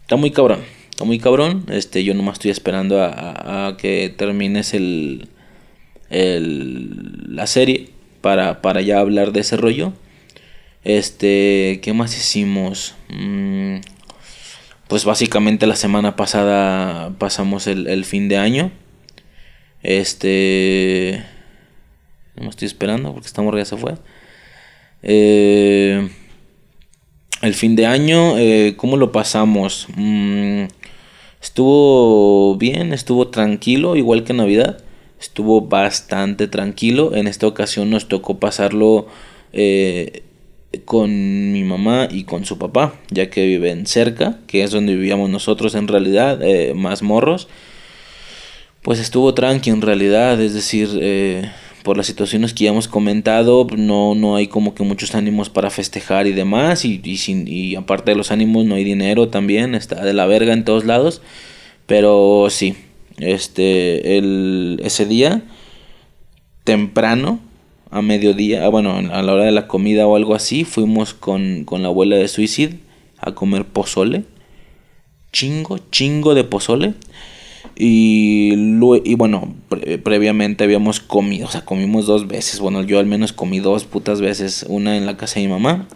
está muy cabrón. Está muy cabrón. Este, yo nomás estoy esperando a, que termines el, el, la serie para, para ya hablar de ese rollo. Este, ¿qué más hicimos? Mm, pues básicamente la semana pasada pasamos el, el fin de año. Este, no estoy esperando porque esta morra ya se fue. Eh, el fin de año, eh, ¿cómo lo pasamos? Mm, estuvo bien, estuvo tranquilo, igual que Navidad. Estuvo bastante tranquilo. En esta ocasión nos tocó pasarlo eh, con mi mamá y con su papá, ya que viven cerca, que es donde vivíamos nosotros en realidad, más morros. Pues estuvo tranqui en realidad, es decir, por las situaciones que ya hemos comentado, no, no hay como que muchos ánimos para festejar y demás, y, y, sin, y aparte de los ánimos no hay dinero también, está de la verga en todos lados, pero sí, este, el, ese día, temprano, a mediodía, ah, bueno, a la hora de la comida o algo así, fuimos con, con la abuela de Suicide a comer pozole, chingo, chingo de pozole, y, y bueno, previamente habíamos comido, o sea, comimos dos veces. Bueno, yo al menos comí dos putas veces. Una en la casa de mi mamá,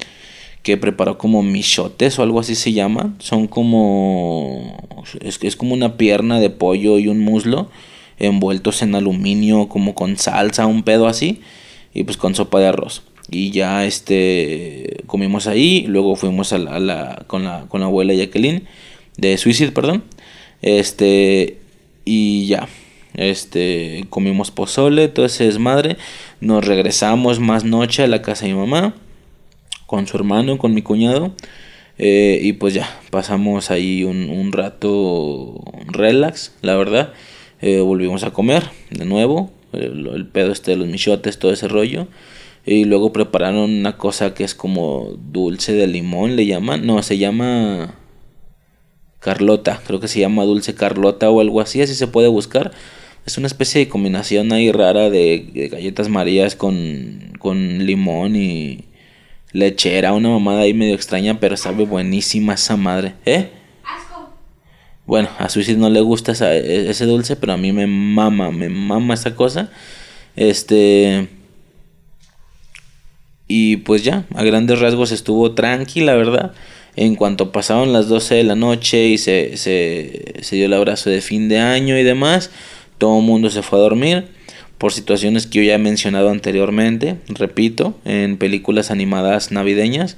que preparó como michotes o algo así se llama. Son como. Es, es como una pierna de pollo y un muslo envueltos en aluminio, como con salsa, un pedo así. Y pues con sopa de arroz. Y ya este comimos ahí. Luego fuimos a la, con, la, con la abuela Jacqueline de Suicide, perdón. Este, y ya. Este, comimos pozole, todo ese desmadre. Nos regresamos más noche a la casa de mi mamá. Con su hermano, con mi cuñado. Eh, y pues ya, pasamos ahí un, rato relax, la verdad. Eh, volvimos a comer de nuevo. El, pedo este de los michotes, todo ese rollo. Y luego prepararon una cosa que es como dulce de limón, le llaman. No, se llama Carlota, creo que se llama Dulce Carlota o algo así, así se puede buscar. Es una especie de combinación ahí rara de, galletas marías con, con limón y lechera, una mamada ahí medio extraña, pero sabe buenísima esa madre. ¿Eh? Asco. Bueno, a Suicide no le gusta e, ese dulce, pero a mí me mama, me mama esa cosa. Este... Y pues ya, a grandes rasgos estuvo tranquila, ¿verdad? En cuanto pasaron las 12 de la noche y se, se, dio el abrazo de fin de año y demás, todo el mundo se fue a dormir por situaciones que yo ya he mencionado anteriormente, repito, en películas animadas navideñas,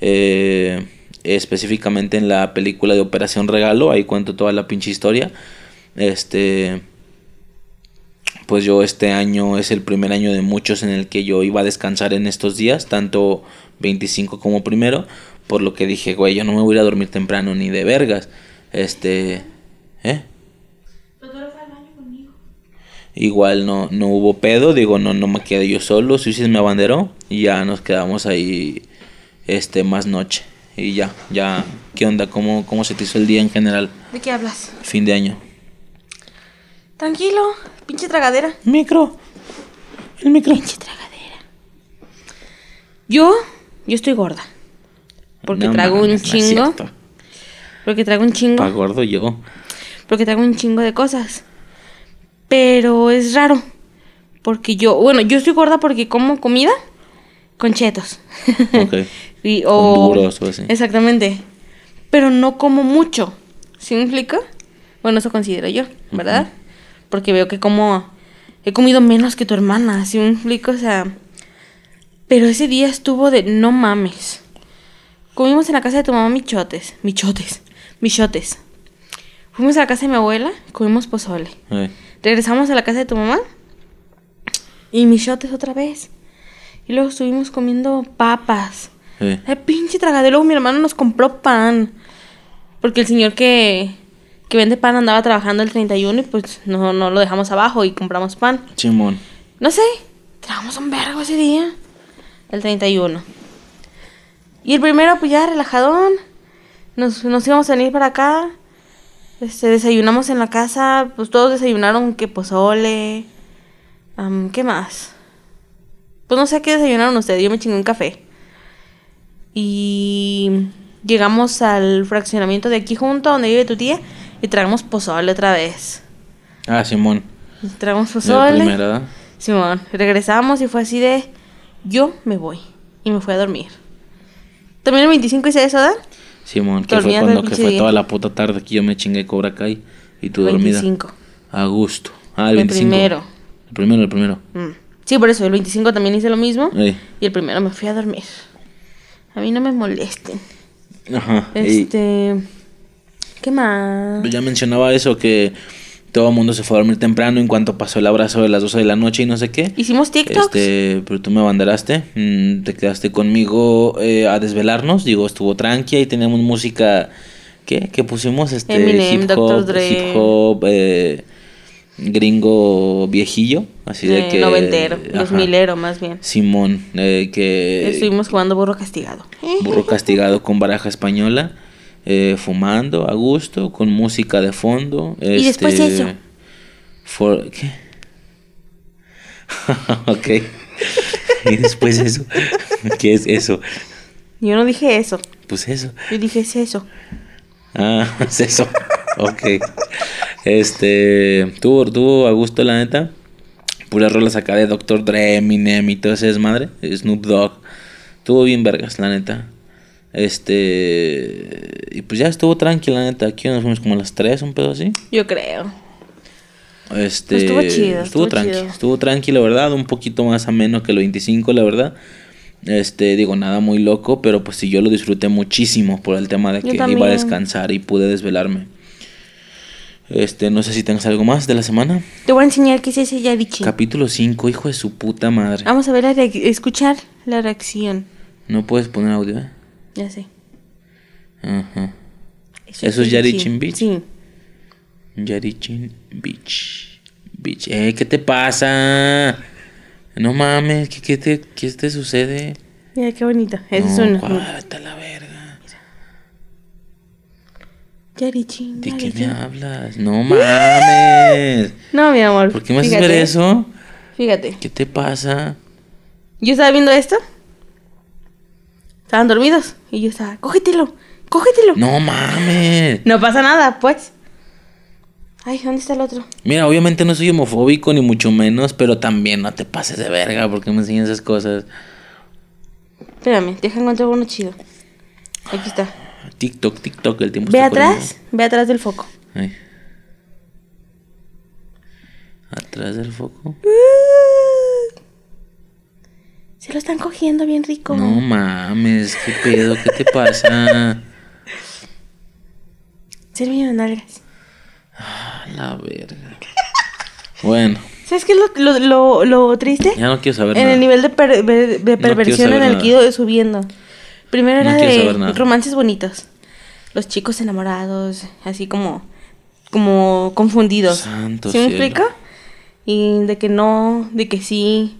eh, específicamente en la película de Operación Regalo, ahí cuento toda la pinche historia. Este, pues yo este año es el primer año de muchos en el que yo iba a descansar en estos días, tanto 25 como primero, por lo que dije, güey, yo no me voy a ir a dormir temprano ni de vergas. Este, ¿eh? Igual no, no hubo pedo, digo, no, no me quedé yo solo, Suicide me abanderó y ya nos quedamos ahí este más noche. Y ya, ya, ¿qué onda? ¿Cómo, ¿Cómo se te hizo el día en general? ¿De qué hablas? Fin de año. Tranquilo, pinche tragadera. Micro. El micro. Pinche tragadera. Yo, yo estoy gorda. Porque traigo un chingo. porque traigo un chingo. Pa' gordo yo. Porque traigo un chingo de cosas. Pero es raro. Porque yo, bueno, yo estoy gorda porque como comida con chetos. Ok. y, o, duros o así. Exactamente. Pero no como mucho. ¿Sí me explico? Bueno, eso considero yo, ¿verdad? Porque veo que como... He comido menos que tu hermana, ¿sí me explico? O sea... Pero ese día estuvo de no mames. Comimos en la casa de tu mamá michotes. Michotes. Michotes. Fuimos a la casa de mi abuela, comimos pozole. Regresamos a la casa de tu mamá. Y michotes otra vez. Y luego estuvimos comiendo papas. Eh. pinche tragadero. mi hermano nos compró pan. Porque el señor que, que vende pan andaba trabajando el 31 y pues no, no lo dejamos abajo y compramos pan. Chimón. No sé, trabajamos un vergo ese día. El 31. Y el primero, pues ya relajadón. Nos, nos íbamos a venir para acá. Este, desayunamos en la casa. Pues todos desayunaron que pozole. ¿Qué más? Pues no sé qué desayunaron ustedes, yo me chingué un café. Y llegamos al fraccionamiento de aquí junto, donde vive tu tía, y tragamos pozole otra vez. Ah, Simón. Y Tragamos La pozole. primera, ¿verdad? Simón, regresamos y fue así de, yo me voy. Y me fui a dormir. ¿También el 25 hice eso, ¿verdad? Simón, que fue cuando que fue día. toda la puta tarde que yo me chingué Cobra Kai y tú dormida. 25. A gusto. Ah, el, El 25. primero. El primero, el primero. Mm. Sí, por eso, el 25 también hice lo mismo. Ey. Y el primero me fui a dormir. A mí no me molesten. Ajá. Este... ¿Qué más? Ya mencionaba eso, que todo el mundo se fue a dormir temprano en cuanto pasó el abrazo de las 12 de la noche y no sé qué. Hicimos TikToks. Este, pero tú me abanderaste, mm, te quedaste conmigo eh, a desvelarnos, digo, estuvo tranqui y teníamos música, ¿qué? ¿Qué pusimos? Este, Eminem, hip Dr. hop, Dre. hip hop, eh, gringo viejillo, así de Eh, que... noventero, ajá. dos milero más bien. Simón, eh, que... Estuvimos jugando burro castigado. Burro castigado con baraja española, eh, fumando a gusto, con música de fondo. Y después este, eso. for- ¿Qué? ok. y después eso. ¿Qué es eso? Yo no dije eso. Pues eso. Yo dije es eso. Ah, es eso. ok. Este. Tuvo, tuvo a gusto, la neta. Puras rolas acá de Dr. Dre, Eminem y todo ese desmadre. Snoop Dogg. Tuvo bien vergas, la neta. Este. Y pues ya estuvo tranquila, la neta. Aquí nos fuimos como a las 3, un pedo así. Yo creo. Este. Estuvo chido, Estuvo estuvo tranqui. chido. Estuvo tranqui, la verdad. Un poquito más ameno que el 25, la verdad. Este, digo, nada muy loco, pero pues sí, yo lo disfruté muchísimo por el tema de que iba a descansar y pude desvelarme. Este, no sé si tengas algo más de la semana. Te voy a enseñar qué es ese Yarichi. Capítulo 5, hijo de su puta madre. Vamos a ver reac- escuchar la reacción. No puedes poner audio, ¿eh? Ya sé. Ajá. ¿Eso es Yarichin Beach? Sí. Yarichin Beach. Beach. Eh, ¿qué te pasa? No mames, ¿qué, qué te, qué te sucede? Mira qué bonito. Ese es no, uno. cuál, la verga. Yarichin. ¿De qué me hablas? No mames. No, mi amor. ¿Por qué me haces ver eso? Fíjate. ¿Qué te pasa? Yo estaba viendo esto. Estaban dormidos. Y yo estaba, cógetelo, cógetelo. No, No mames. pasa nada, pues. Ay, ¿dónde está el otro? Mira, obviamente no soy homofóbico ni mucho menos, pero también no te pases de verga porque me enseñan esas cosas. Espérame, deja encontrar uno chido. Aquí está. TikTok, TikTok, el tiempo Ve está atrás, ve atrás del foco. corriendo. Ahí. Atrás del foco. Se lo están cogiendo bien rico. No mames, qué pedo, ¿qué te pasa? Sirve de nalgas. A la verga. Bueno, ¿Sabes qué es lo, lo, lo, lo triste? ya no quiero saber En nada. el nivel de, per- de- de perversión saber en el que iba subiendo. Primero No era de romances bonitos. Los chicos enamorados, así como, como confundidos. Santo ¿Sí me cielo. explico? Y de que no, de que sí.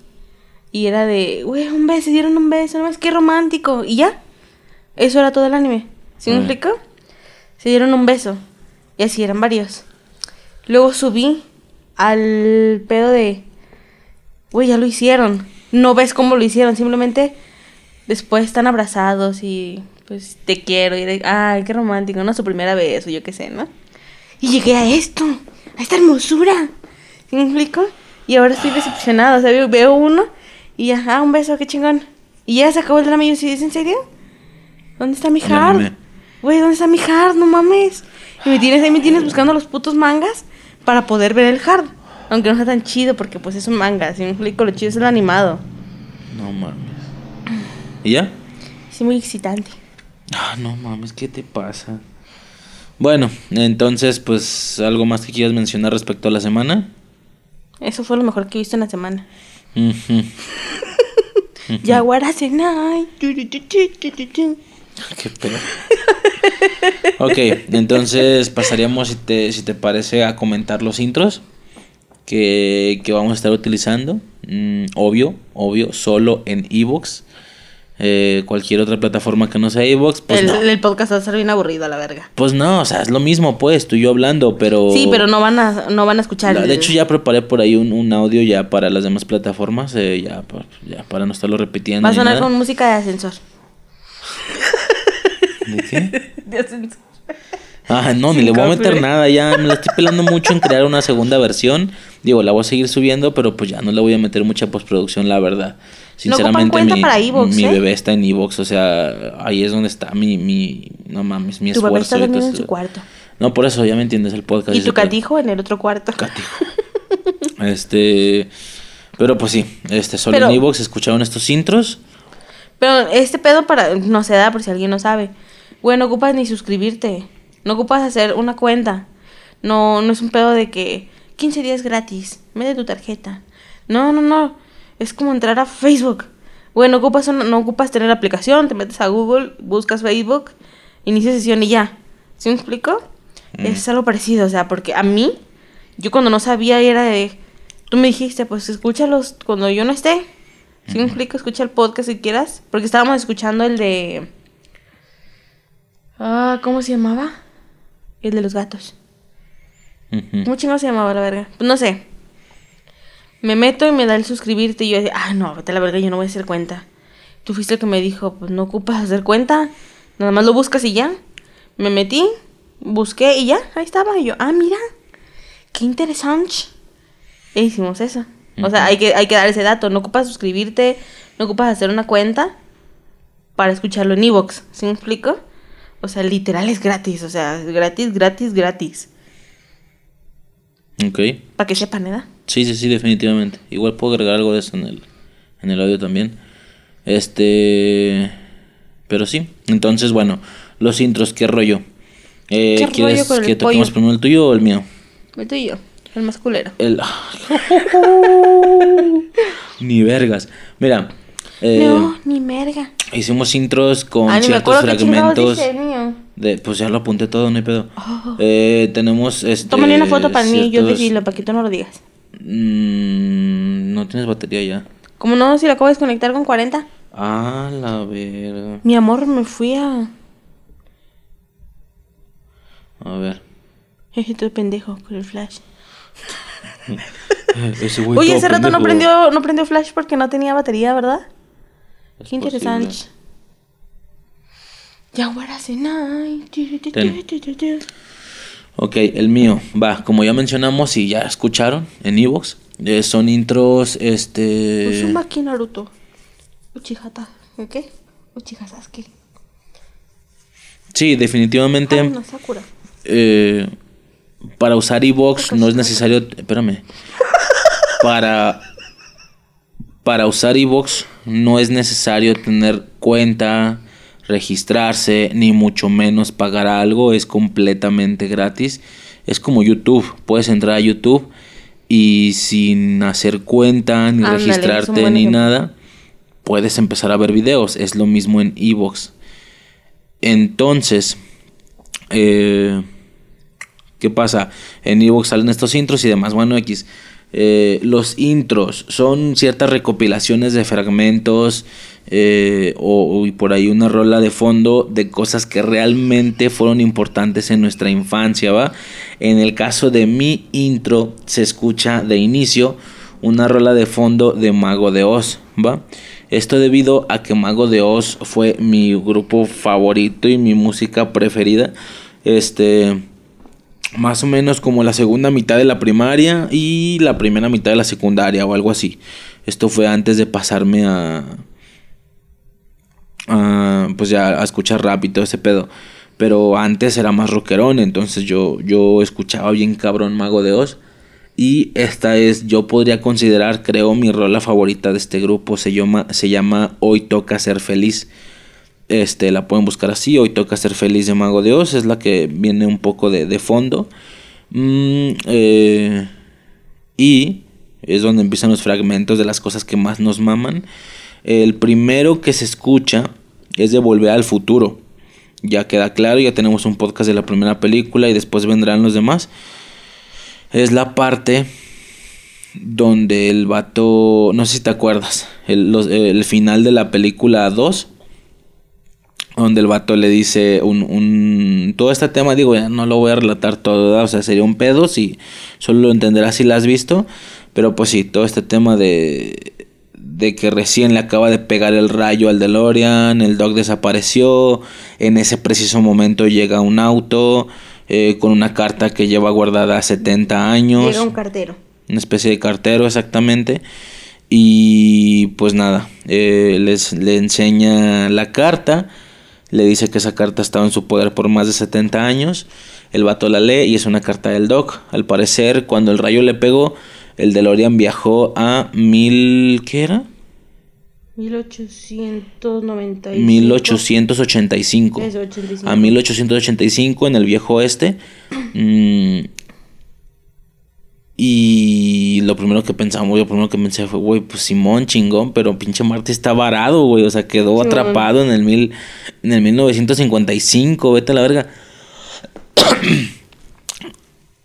Y era de, güey, un beso, dieron un beso, no más qué romántico. Y ya. Eso era todo el anime. ¿Sí me explico? Se dieron un beso. Y así eran varios. Luego subí al pedo de, güey, ya lo hicieron. No ves cómo lo hicieron, simplemente después están abrazados y pues te quiero. Y de, ay, qué romántico, ¿no? Su primera vez o yo qué sé, ¿no? Y llegué a esto, a esta hermosura. ¿Sí me explico? Y ahora estoy decepcionada. O sea, veo uno y ya, ah, un beso, qué chingón. Y ya se acabó el drama y yo, ¿sí, ¿es en serio? ¿Dónde está mi hard? Güey, ¿dónde está mi hard? No mames. Y me tienes ahí, me tienes buscando los putos mangas para poder ver el hard. Aunque no sea tan chido porque pues es un manga. Si me explico, lo chido es el animado. No mames. ¿Y ya? Sí, muy excitante. Ah, no mames, ¿qué te pasa? Bueno, entonces, pues, ¿algo más que quieras mencionar respecto a la semana? Eso fue lo mejor que he visto en la semana. Jaguar hace. Qué pedo. ok, entonces pasaríamos, si te, si te parece, a comentar los intros que, que vamos a estar utilizando. Mm, obvio, obvio, solo en Evox. Eh, cualquier otra plataforma que no sea iVoox, pues el, no. el podcast va a ser bien aburrido a la verga. Pues no, o sea, es lo mismo, pues, tú y yo hablando, pero... Sí, pero no van a, no van a escuchar. La- el- de hecho, ya preparé por ahí un, un audio ya para las demás plataformas, eh, ya, pa- ya para no estarlo repitiendo. Va a sonar nada. con música de ascensor. ¿De qué? De ascensor. Ah, no, ni le voy a meter nada, ya me la estoy pelando mucho en crear una segunda versión. Digo, la voy a seguir subiendo, pero pues ya no le voy a meter mucha postproducción, la verdad. Sinceramente, mi, para iVoox, mi ¿eh? bebé está en Evox, o sea, ahí es donde está mi, mi no mames, mi Tu bebé esfuerzo. está y dormido todo en su cuarto. No, por eso, ya me entiendes el podcast. Y tu catijo en el otro cuarto. Este, pero pues sí, este, solo Pero- en Evox escucharon estos intros. Pero este pedo para no se da por si alguien no sabe. Güey, no ocupas ni suscribirte. No ocupas hacer una cuenta. No, no es un pedo de que 15 días gratis. Mete tu tarjeta. No, no, no. Es como entrar a Facebook. Güey, no ocupas, una- no ocupas tener la aplicación. Te metes a Google, buscas Facebook, inicia sesión y ya. ¿Sí me explico? Es algo parecido, o sea, porque a mí, yo cuando no sabía era de. Tú me dijiste, pues escúchalos cuando yo no esté. ¿Sí me explico? Escucha el podcast si quieras. Porque estábamos escuchando el de. Ah, ¿cómo se llamaba? El de los gatos. Ujú. ¿Cómo chingados se llamaba la verga? Pues no sé. Me meto y me da el suscribirte y yo decía, ah, no, vete a la verga, yo no voy a hacer cuenta. Tú fuiste el que me dijo, pues no ocupas hacer cuenta. Nada más lo buscas y ya. Me metí, busqué y ya, ahí estaba. Y yo, ah, mira, qué interesante. E hicimos eso. O sea, hay que, hay que dar ese dato. No ocupas suscribirte, no ocupas hacer una cuenta para escucharlo en Evox. ¿Sí me explico? O sea, literal es gratis. O sea, gratis, gratis, gratis. Ok. Para que sepan, ¿verdad? Sí, sí, sí, definitivamente. Igual puedo agregar algo de eso en el, en el audio también. Este. Pero sí. Entonces, bueno, los intros, ¿qué rollo? Eh, ¿Qué ¿Quieres rollo con el que toquemos pollo? primero el tuyo o el mío? El tuyo, el más culero. El. Ni vergas. Mira. eh, no, ni merga. Hicimos intros con Ah, ciertos fragmentos. De, pues ya lo apunté todo, no hay pedo. Eh, tenemos este. Tómale una foto para mí, yo ciertos- decirlo, para que tú no lo digas. Mm, no tienes batería ya. Como no, si lo acabo de desconectar con 40. Ah, la verga. Mi amor, me fui a. A ver. Tú pendejo con el flash. Ese Oye, hace rato no prendió, no prendió flash porque no tenía batería, ¿verdad? Es Qué interesante. posible. Ten. Ok, el mío, va, como ya mencionamos y ya escucharon en Evox, eh, son intros, este... Uzumaki Naruto. Uchihata. ¿Qué? Uchiha Sasuke. Sí, definitivamente, Sakura. eh, para usar Evox no es necesario, espérame, para, para usar Evox no es necesario tener cuenta, registrarse, ni mucho menos pagar algo, es completamente gratis. Es como YouTube, puedes entrar a YouTube y sin hacer cuenta, ni Ándale, registrarte, ni ejemplo. nada, puedes empezar a ver videos. Es lo mismo en Evox. Entonces, eh, ¿qué pasa? En Evox salen estos intros y demás. Bueno, X. Eh, los intros son ciertas recopilaciones de fragmentos eh, o, o- por ahí una rola de fondo de cosas que realmente fueron importantes en nuestra infancia, ¿va? En el caso de mi intro se escucha de inicio una rola de fondo de Mago de Oz, ¿va? Esto debido a que Mago de Oz fue mi grupo favorito y mi música preferida. Este más o menos como la segunda mitad de la primaria y la primera mitad de la secundaria o algo así. Esto fue antes de pasarme a, a, pues ya a escuchar rap y todo ese pedo. Pero antes era más rockerón, entonces yo, yo escuchaba bien cabrón Mago de Oz. Y esta es, yo podría considerar, creo, mi rola favorita de este grupo. Se llama, se llama Hoy Toca Ser Feliz. Este, la pueden buscar así. Hoy Toca Ser Feliz de Mago de Oz. Es la que viene un poco de, de fondo. Mm, eh, y es donde empiezan los fragmentos de las cosas que más nos maman. El primero que se escucha es de Volver al Futuro. Ya queda claro, ya tenemos un podcast de la primera película y después vendrán los demás. Es la parte donde el vato, no sé si te acuerdas, el, el final de la película 2, donde el vato le dice un, un... Todo este tema, digo, ya no lo voy a relatar todo, ¿verdad? o sea, sería un pedo si solo lo entenderás si lo has visto, pero pues sí, todo este tema de de que recién le acaba de pegar el rayo al DeLorean, el Doc desapareció, en ese preciso momento llega un auto eh, con una carta que lleva guardada 70 años Llega un cartero. una especie de cartero exactamente. Y pues nada, eh, les, le enseña la carta, le dice que esa carta estaba en su poder por más de 70 años. El vato la lee y es una carta del Doc. Al parecer, cuando el rayo le pegó, el DeLorean viajó a mil... ¿Qué era? 1895. 1885. Eso, 85. A 1885 en el viejo oeste. Mm, y lo primero que pensamos, lo primero que pensé fue, güey, pues Simón, chingón, pero pinche Marte está varado, güey. O sea, quedó Simón. atrapado en el, mil, en el 1955, vete a la verga.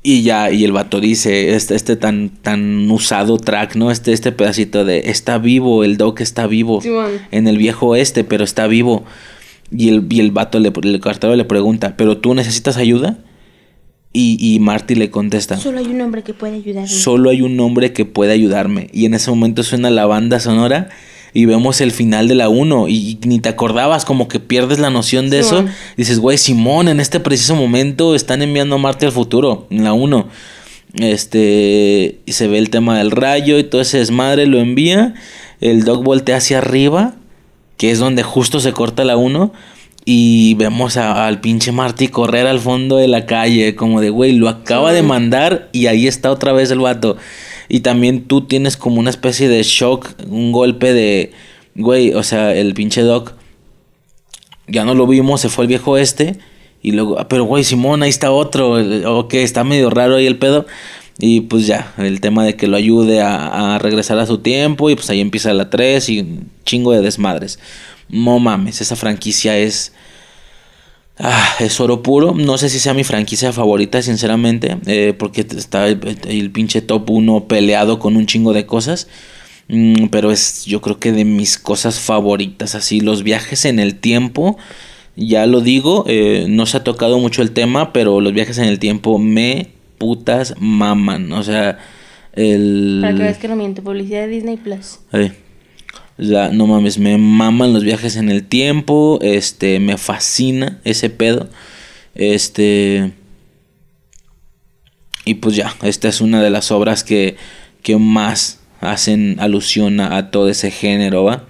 Y ya, y el vato dice, este, este tan, tan usado track, ¿no? Este, este pedacito de, está vivo, el Doc está vivo Simón. en el viejo oeste, pero está vivo. Y el, y el vato, le, el cartero le pregunta, ¿pero tú necesitas ayuda? Y, y Marty le contesta, Solo hay un hombre que puede ayudarme. solo hay un hombre que puede ayudarme. Y en ese momento suena la banda sonora y vemos el final de la 1 y, y ni te acordabas, como que pierdes la noción de eso. Dices, güey, Simón, en este preciso momento están enviando a Marte al futuro, en la 1. Este, y se ve el tema del rayo y todo ese desmadre, lo envía. El Doc voltea hacia arriba, que es donde justo se corta la 1. Y vemos a- al pinche Marty correr al fondo de la calle, como de, güey, lo acaba de mandar y ahí está otra vez el vato. Y también tú tienes como una especie de shock, un golpe de, güey, o sea, el pinche Doc ya no lo vimos, se fue el viejo este. Y luego, ah, pero güey, Simón, ahí está otro. Ok, está medio raro ahí el pedo. Y pues ya, el tema de que lo ayude a, a regresar a su tiempo. Y pues ahí empieza la 3 y un chingo de desmadres. No mames, esa franquicia es. Ah, es oro puro. No sé si sea mi franquicia favorita, sinceramente. eh, porque está el, el pinche top 1 peleado con un chingo de cosas. Mm, pero es yo creo que de mis cosas favoritas. Así, los viajes en el tiempo. Ya lo digo, eh, no se ha tocado mucho el tema, pero los viajes en el tiempo me putas maman. O sea, el... Para que veas que no miente. Publicidad de Disney Plus. Ay, la- no mames, me maman los viajes en el tiempo, este, me fascina ese pedo, este, y pues ya, esta es una de las obras que, que más hacen alusión a, todo ese género, ¿va?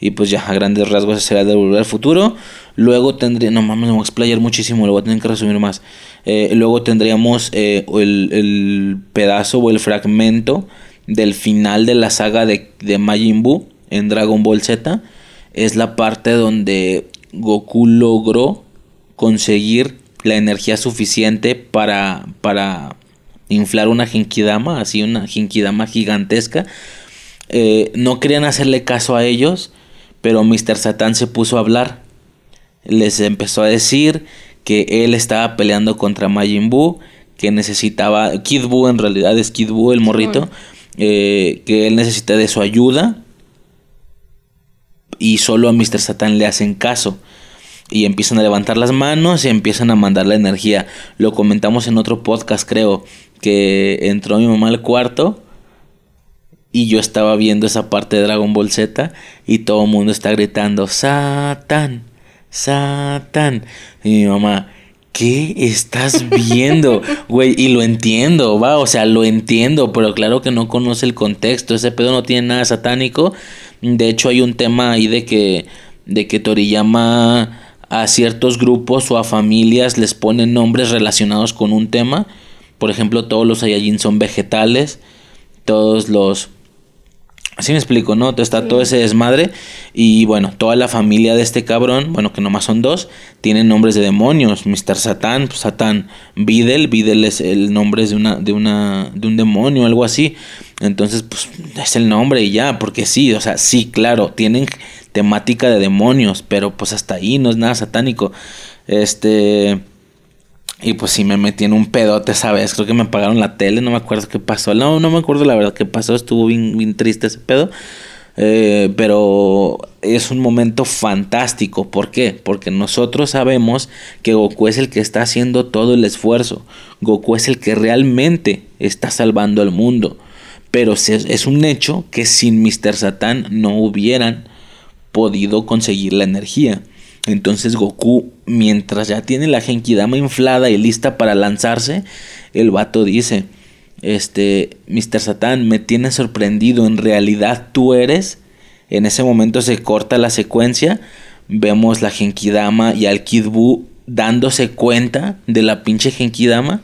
Y pues ya, a grandes rasgos será de volver al futuro. Luego tendría, no mames, me voy a explayar muchísimo, lo voy que resumir más. Eh, luego tendríamos eh, el, el pedazo o el fragmento del final de la saga de, de Majin Buu en Dragon Ball Z. Es la parte donde Goku logró conseguir la energía suficiente para, para inflar una Genkidama, así una Genkidama gigantesca. Eh, no querían hacerle caso a ellos, pero Mr. Satan se puso a hablar. Les empezó a decir que él estaba peleando contra Majin Buu, que necesitaba, Kid Buu en realidad es Kid Buu el morrito, eh, que él necesita de su ayuda y solo a Mr. Satan le hacen caso. Y empiezan a levantar las manos y empiezan a mandar la energía. Lo comentamos en otro podcast, creo, que entró mi mamá al cuarto y yo estaba viendo esa parte de Dragon Ball Z y todo el mundo está gritando, Satan, Satan. Y mi mamá, ¿qué estás viendo? Güey, y lo entiendo, va, o sea, lo entiendo, pero claro que no conoce el contexto, ese pedo no tiene nada satánico. De hecho, hay un tema ahí de que, de que Toriyama a ciertos grupos o a familias les pone nombres relacionados con un tema. Por ejemplo, todos los Saiyajin son vegetales, todos los Así me explico, ¿no? Está todo ese desmadre. Y bueno, toda la familia de este cabrón, bueno, que nomás son dos, tienen nombres de demonios. Mr. Satán, pues, Satán. Videl, Videl es el nombre de una, de una, de un demonio, algo así. Entonces, pues, es el nombre y ya, porque sí, o sea, sí, claro, tienen temática de demonios, pero pues hasta ahí no es nada satánico. Este. Y pues sí me metí en un pedote esa vez. Creo que me apagaron la tele, no me acuerdo qué pasó. No, no me acuerdo la verdad qué pasó. Estuvo bien, bien triste ese pedo. Eh, pero es un momento fantástico. ¿Por qué? Porque nosotros sabemos que Goku es el que está haciendo todo el esfuerzo. Goku es el que realmente está salvando al mundo. Pero es un hecho que sin Mr. Satan no hubieran podido conseguir la energía. Entonces Goku, mientras ya tiene la Genkidama inflada y lista para lanzarse, el vato dice, este, Mr. Satan, me tiene sorprendido, en realidad tú eres. En ese momento se corta la secuencia, vemos la Genkidama y al Kid Buu dándose cuenta de la pinche Genkidama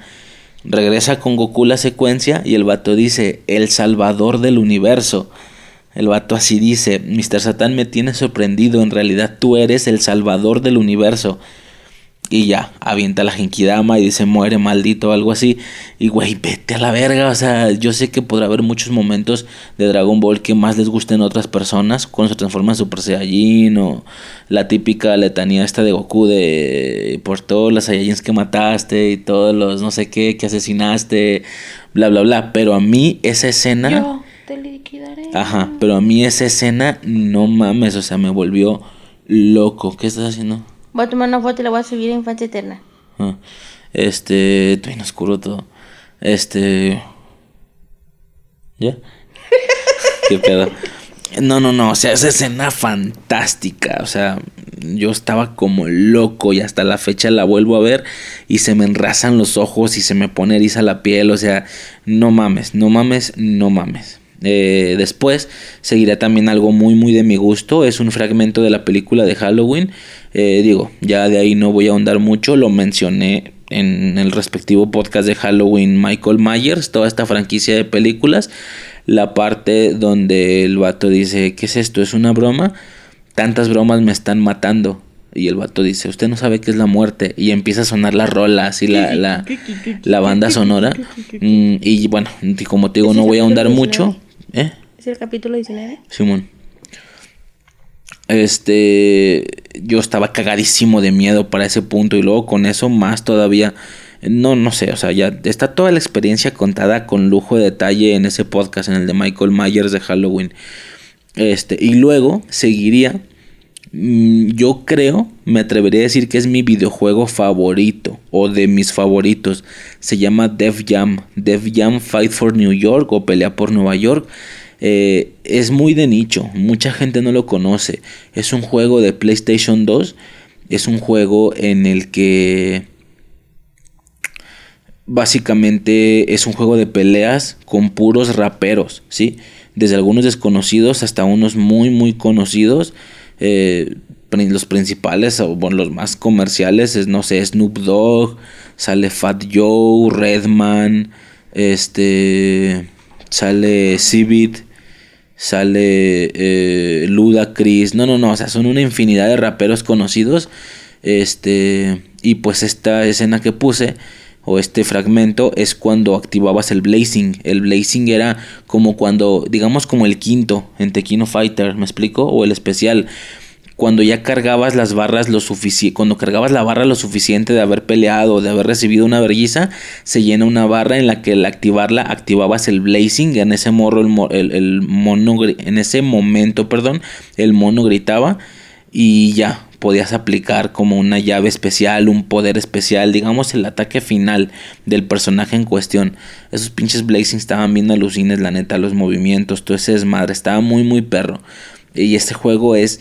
Regresa con Goku la secuencia y el vato dice, el salvador del universo. El vato así dice, Mr. Satan me tiene sorprendido, en realidad tú eres el salvador del universo. Y ya, avienta la Genkidama y dice muere maldito o algo así. Y güey, vete a la verga. O sea, yo sé que podrá haber muchos momentos de Dragon Ball que más les gusten a otras personas. Cuando se transforma en Super Saiyajin o la típica letanía esta de Goku de por todos los Saiyajins que mataste y todos los no sé qué que asesinaste, bla, bla, bla. Pero a mí esa escena... liquidaré. Ajá, pero a mí esa escena no mames, o sea, me volvió loco. ¿Qué estás haciendo? Voy a tomar una foto y la voy a subir a Infancia Eterna. Ah, este, estoy en oscuro todo. Este. ¿Ya? ¿Qué pedo? No, no, no, o sea, esa escena fantástica, o sea, yo estaba como loco y hasta la fecha la vuelvo a ver y se me enrasan los ojos y se me pone eriza la piel, o sea, no mames, no mames, no mames. Eh, después seguirá también algo muy muy de mi gusto, es un fragmento de la película de Halloween, eh, digo, ya de ahí no voy a ahondar mucho, lo mencioné en el respectivo podcast de Halloween Michael Myers, toda esta franquicia de películas, la parte donde el vato dice, ¿qué es esto? ¿Es una broma? Tantas bromas me están matando. Y el vato dice, usted no sabe qué es la muerte. Y empieza a sonar la rola, así la, la, la banda sonora. Mm, y bueno, como te digo, no voy a ahondar mucho. ¿Eh? ¿Es el capítulo 19? Simón. Este, yo estaba cagadísimo de miedo para ese punto y luego con eso más todavía, no, no sé, o sea, ya está toda la experiencia contada con lujo de detalle en ese podcast, en el de Michael Myers de Halloween. Este, y luego seguiría, yo creo, me atrevería a decir que es mi videojuego favorito o de mis favoritos. Se llama Def Jam, Def Jam Fight for New York o Pelea por Nueva York. Eh, es muy de nicho, mucha gente no lo conoce. Es un juego de PlayStation 2, es un juego en el que básicamente es un juego de peleas con puros raperos, ¿sí? Desde algunos desconocidos hasta unos muy muy conocidos. Eh, los principales, o bueno, los más comerciales es, no sé, Snoop Dogg, sale Fat Joe, Redman, este, sale Civit, sale eh, Ludacris, no, no, no, o sea, son una infinidad de raperos conocidos, este, y pues esta escena que puse, o este fragmento, es cuando activabas el Blazing, el Blazing era como cuando, digamos como el quinto en Tequino Fighter, ¿me explico? O el especial, cuando ya cargabas las barras lo suficiente, cuando cargabas la barra lo suficiente de haber peleado, de haber recibido una vergüenza, se llena una barra en la que al activarla activabas el blazing, en ese morro el, el, mono, en ese momento, perdón, el mono gritaba y ya podías aplicar como una llave especial, un poder especial, digamos el ataque final del personaje en cuestión. Esos pinches blazing estaban bien alucines, la neta, los movimientos, todo ese desmadre, estaba muy muy perro. Y este juego es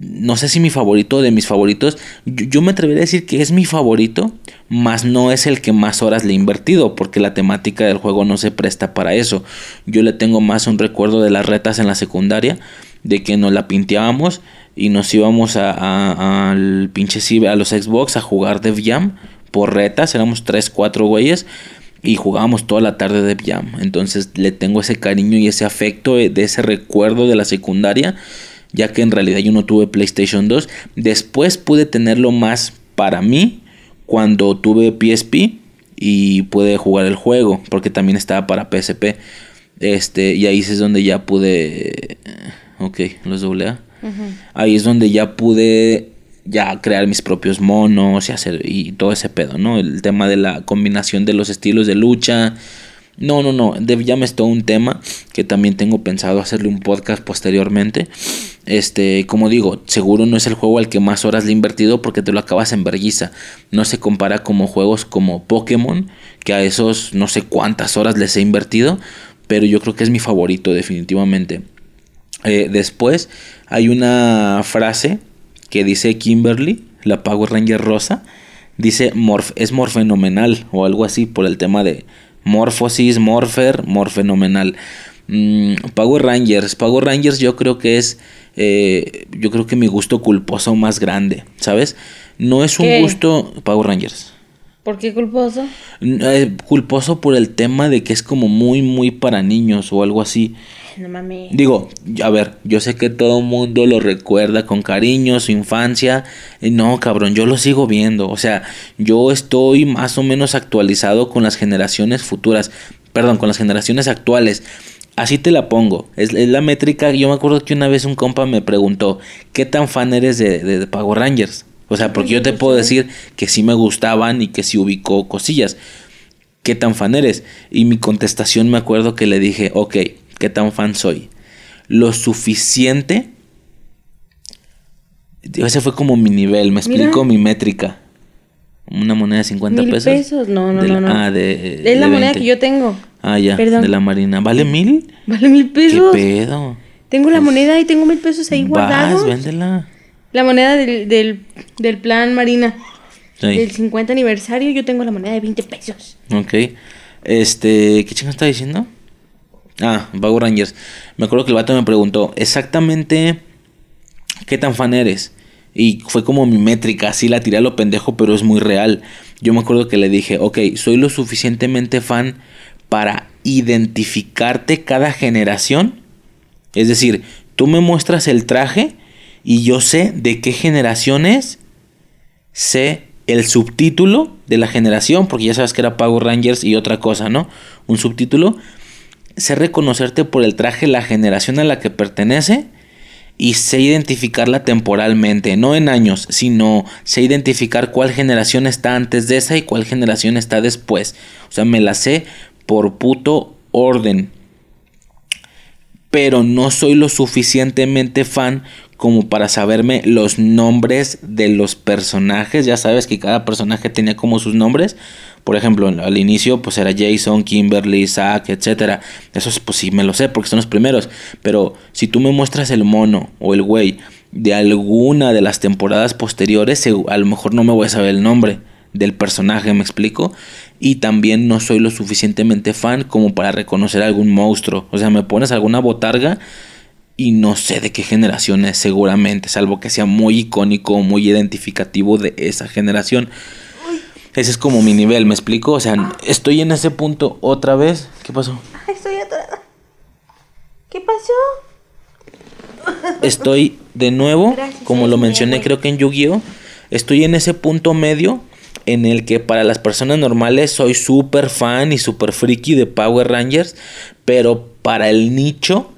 no sé si mi favorito de mis favoritos, yo, me atrevería a decir que es mi favorito, más no es el que más horas le he invertido, porque la temática del juego no se presta para eso. Yo le tengo más un recuerdo de las retas en la secundaria, de que nos la pinteábamos y nos íbamos a, al pinche a los Xbox a jugar de Jam por retas, éramos 3, 4 güeyes y jugábamos toda la tarde de Jam. Entonces le tengo ese cariño y ese afecto de ese recuerdo de la secundaria ya que en realidad yo no tuve PlayStation 2. Después pude tenerlo más para mí cuando tuve PSP y pude jugar el juego, porque también estaba para PSP. Este, y ahí es donde ya pude. Ok, los doble A. Ahí es donde ya pude ya crear mis propios monos y hacer y todo ese pedo, ¿no? El tema de la combinación de los estilos de lucha. No, no, no, Dev Jam es todo un tema que también tengo pensado hacerle un podcast posteriormente. Este, como digo, seguro no es el juego al que más horas le he invertido porque te lo acabas en vergüenza. No se compara como juegos como Pokémon, que a esos no sé cuántas horas les he invertido, pero yo creo que es mi favorito definitivamente. Eh, después hay una frase que dice Kimberly, la Power Ranger rosa, dice morf es morfenomenal o algo así por el tema de morfosis, morfer, morfenomenal. Mm, Power Rangers, Power Rangers yo creo que es, eh, yo creo que mi gusto culposo más grande, ¿sabes? No es un gusto Power Rangers. ¿Por qué culposo? Eh, culposo por el tema de que es como muy, muy para niños o algo así. No mames. Digo, a ver, yo sé que todo mundo lo recuerda con cariño, su infancia. No, cabrón, yo lo sigo viendo. O sea, yo estoy más o menos actualizado con las generaciones futuras. Perdón, con las generaciones actuales. Así te la pongo. Es, la métrica. Yo me acuerdo que una vez un compa me preguntó, ¿qué tan fan eres de, de, Power Rangers? O sea, porque yo te puedo decir que sí me gustaban y que sí ubicó cosillas. ¿Qué tan fan eres? Y mi contestación me acuerdo que le dije, ok, ¿qué tan fan soy? Lo suficiente. Ese fue como mi nivel, me explico mi métrica. Una moneda de 50 ¿Mil pesos. No, no, no, no. Ah, de. Es la moneda que yo tengo. Ah, ya. De la Marina. ¿Vale mil? Vale mil pesos. ¿Qué pedo? Tengo la moneda y tengo mil pesos ahí guardados. véndela. La moneda del, del, del plan Marina. Del 50 aniversario, yo tengo la moneda de 20 pesos. Ok. Este, ¿qué chingo está diciendo? Ah, Power Rangers. Me acuerdo que el vato me preguntó exactamente qué tan fan eres. Y fue como mi métrica, así la tiré a lo pendejo, pero es muy real. Yo me acuerdo que le dije, ok, soy lo suficientemente fan para identificarte cada generación. Es decir, tú me muestras el traje y yo sé de qué generación es, sé el subtítulo de la generación, porque ya sabes que era Power Rangers y otra cosa, ¿no? Un subtítulo. Sé reconocerte por el traje la generación a la que pertenece y sé identificarla temporalmente, no en años, sino sé identificar cuál generación está antes de esa y cuál generación está después. O sea, me la sé por puto orden. Pero no soy lo suficientemente fan como para saberme los nombres de los personajes. Ya sabes que cada personaje tenía como sus nombres. Por ejemplo, al inicio pues era Jason, Kimberly, Zack, etc. Esos pues sí me lo sé porque son los primeros. Pero si tú me muestras el mono o el güey de alguna de las temporadas posteriores, a lo mejor no me voy a saber el nombre del personaje, me explico. Y también no soy lo suficientemente fan como para reconocer algún monstruo. O sea, me pones alguna botarga y no sé de qué generación es seguramente, salvo que sea muy icónico, muy identificativo de esa generación. Ese es como mi nivel, ¿me explico? O sea, estoy en ese punto otra vez. ¿Qué pasó? estoy atorada. ¿Qué pasó? Estoy de nuevo, como lo mencioné creo que en Yu-Gi-Oh, estoy en ese punto medio en el que para las personas normales soy súper fan y súper friki de Power Rangers, pero para el nicho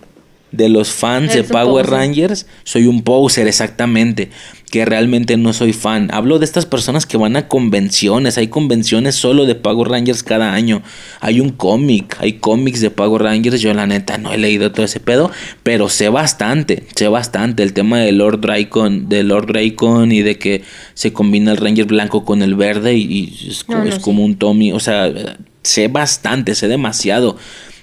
de los fans de Power Rangers soy un poser exactamente, que realmente no soy fan. Hablo de estas personas que van a convenciones, hay convenciones solo de Power Rangers cada año. Hay un cómic, hay cómics de Power Rangers, yo la neta no he leído todo ese pedo, pero sé bastante, sé bastante el tema de Lord Dracon, de Lord Dracon y de que se combina el Ranger blanco con el verde y, es, como un Tommy, o sea, sé bastante, sé demasiado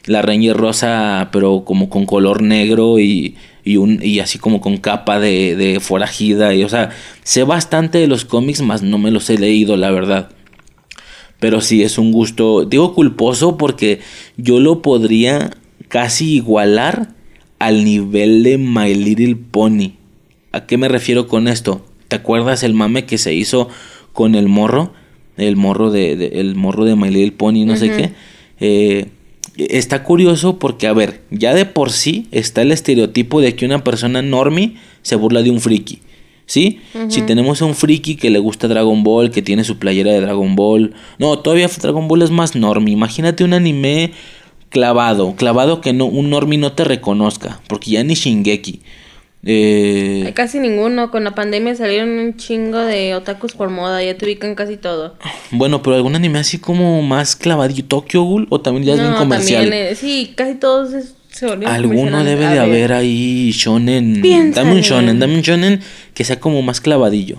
la Ranger rosa, pero como con color negro y, y, un, y así como con capa de, de forajida. Y, o sea, sé bastante de los cómics, más no me los he leído, la verdad. Pero sí, es un gusto, digo culposo porque yo lo podría casi igualar al nivel de My Little Pony. ¿A qué me refiero con esto? ¿Te acuerdas el mame que se hizo con el morro? El morro de, el morro de My Little Pony, no sé qué. Eh, está curioso porque, a ver, ya de por sí está el estereotipo de que una persona normie se burla de un friki. ¿Sí? Si tenemos a un friki que le gusta Dragon Ball, que tiene su playera de Dragon Ball. No, todavía Dragon Ball es más normie. Imagínate un anime clavado, clavado que no, un normie no te reconozca, porque ya ni Shingeki. Eh, Casi ninguno. Con la pandemia salieron un chingo de otakus por moda. Ya te ubican casi todo. bueno, pero algún anime así como más clavadillo, Tokyo Ghoul, o también ya es bien comercial. también, sí, casi todos es- se volvieron Alguno debe de haber ahí shonen. Piénsale. Dame un shonen, dame un shonen que sea como más clavadillo.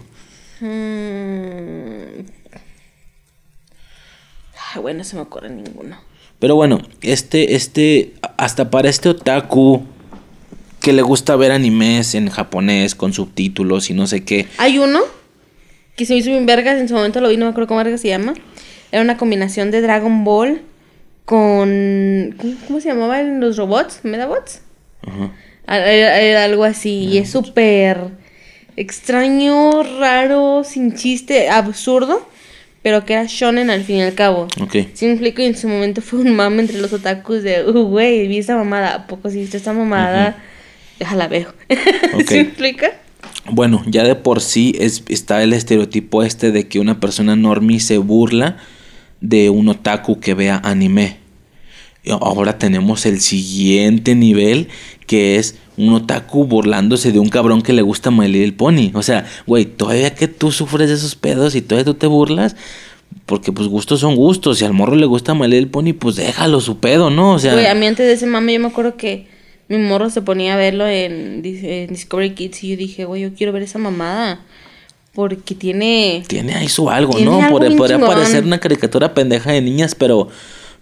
Mm. Ay, bueno, no se me ocurre ninguno. Pero bueno, este, este, hasta para este otaku que le gusta ver animes en japonés con subtítulos y no sé qué. Hay uno que se me hizo bien vergas, en su momento lo vi, no me acuerdo cómo verga se llama. Era una combinación de Dragon Ball con... ¿Cómo, cómo se llamaban los robots? ¿Medabots? Ajá. Era, era algo así, y es súper extraño, raro, sin chiste, absurdo, pero que era shonen al fin y al cabo. Ok. Sí me explico, y en su momento fue un mame entre los otakus de, uh, güey, vi esa mamada, ¿a poco si viste esta mamada? Déjala veo. Ok. ¿Sí me explica? Bueno, ya de por sí es, está el estereotipo este de que una persona normie se burla de un otaku que vea anime. Y ahora tenemos el siguiente nivel que es un otaku burlándose de un cabrón que le gusta My Little Pony. O sea, güey, todavía que tú sufres de esos pedos y todavía tú te burlas, porque pues gustos son gustos. Si al morro le gusta My Little Pony, pues déjalo su pedo, ¿no? O sea, Güey, a mí antes de ese mame yo me acuerdo que mi morro se ponía a verlo en, Dis- en Discovery Kids y yo dije, güey, yo quiero ver esa mamada. Porque tiene... tiene ahí su algo, Tiene ¿no? algo Podría, bien podría chingón. parecer una caricatura pendeja de niñas, pero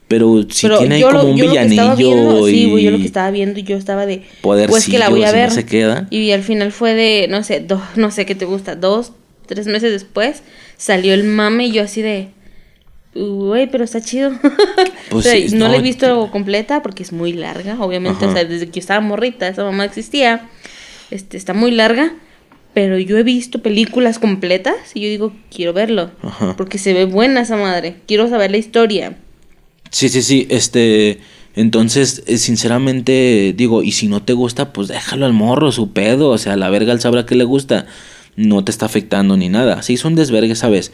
pero Pero tiene ahí como lo- un villanillo viendo- y Sí, güey, yo lo que estaba viendo, yo estaba de... Podercillos Pues que la voy a y no ver. se queda. Y al final fue de, no sé, do- no sé qué te gusta, dos, tres meses después, salió el mame y yo así de... Güey, pero está chido. Pues O sea, sí, no, no, la he visto completa porque es muy larga, obviamente. Ajá. O sea, desde que yo estaba morrita, esa mamá existía. Este, está muy larga. Pero yo he visto películas completas y yo digo, quiero verlo. Ajá. Porque se ve buena esa madre. Quiero saber la historia. Sí, sí, sí, este, entonces, eh, sinceramente, digo, y si no te gusta, pues déjalo al morro, su pedo, o sea, la verga él sabrá que le gusta, no te está afectando ni nada, sí, son desvergues, ¿sabes?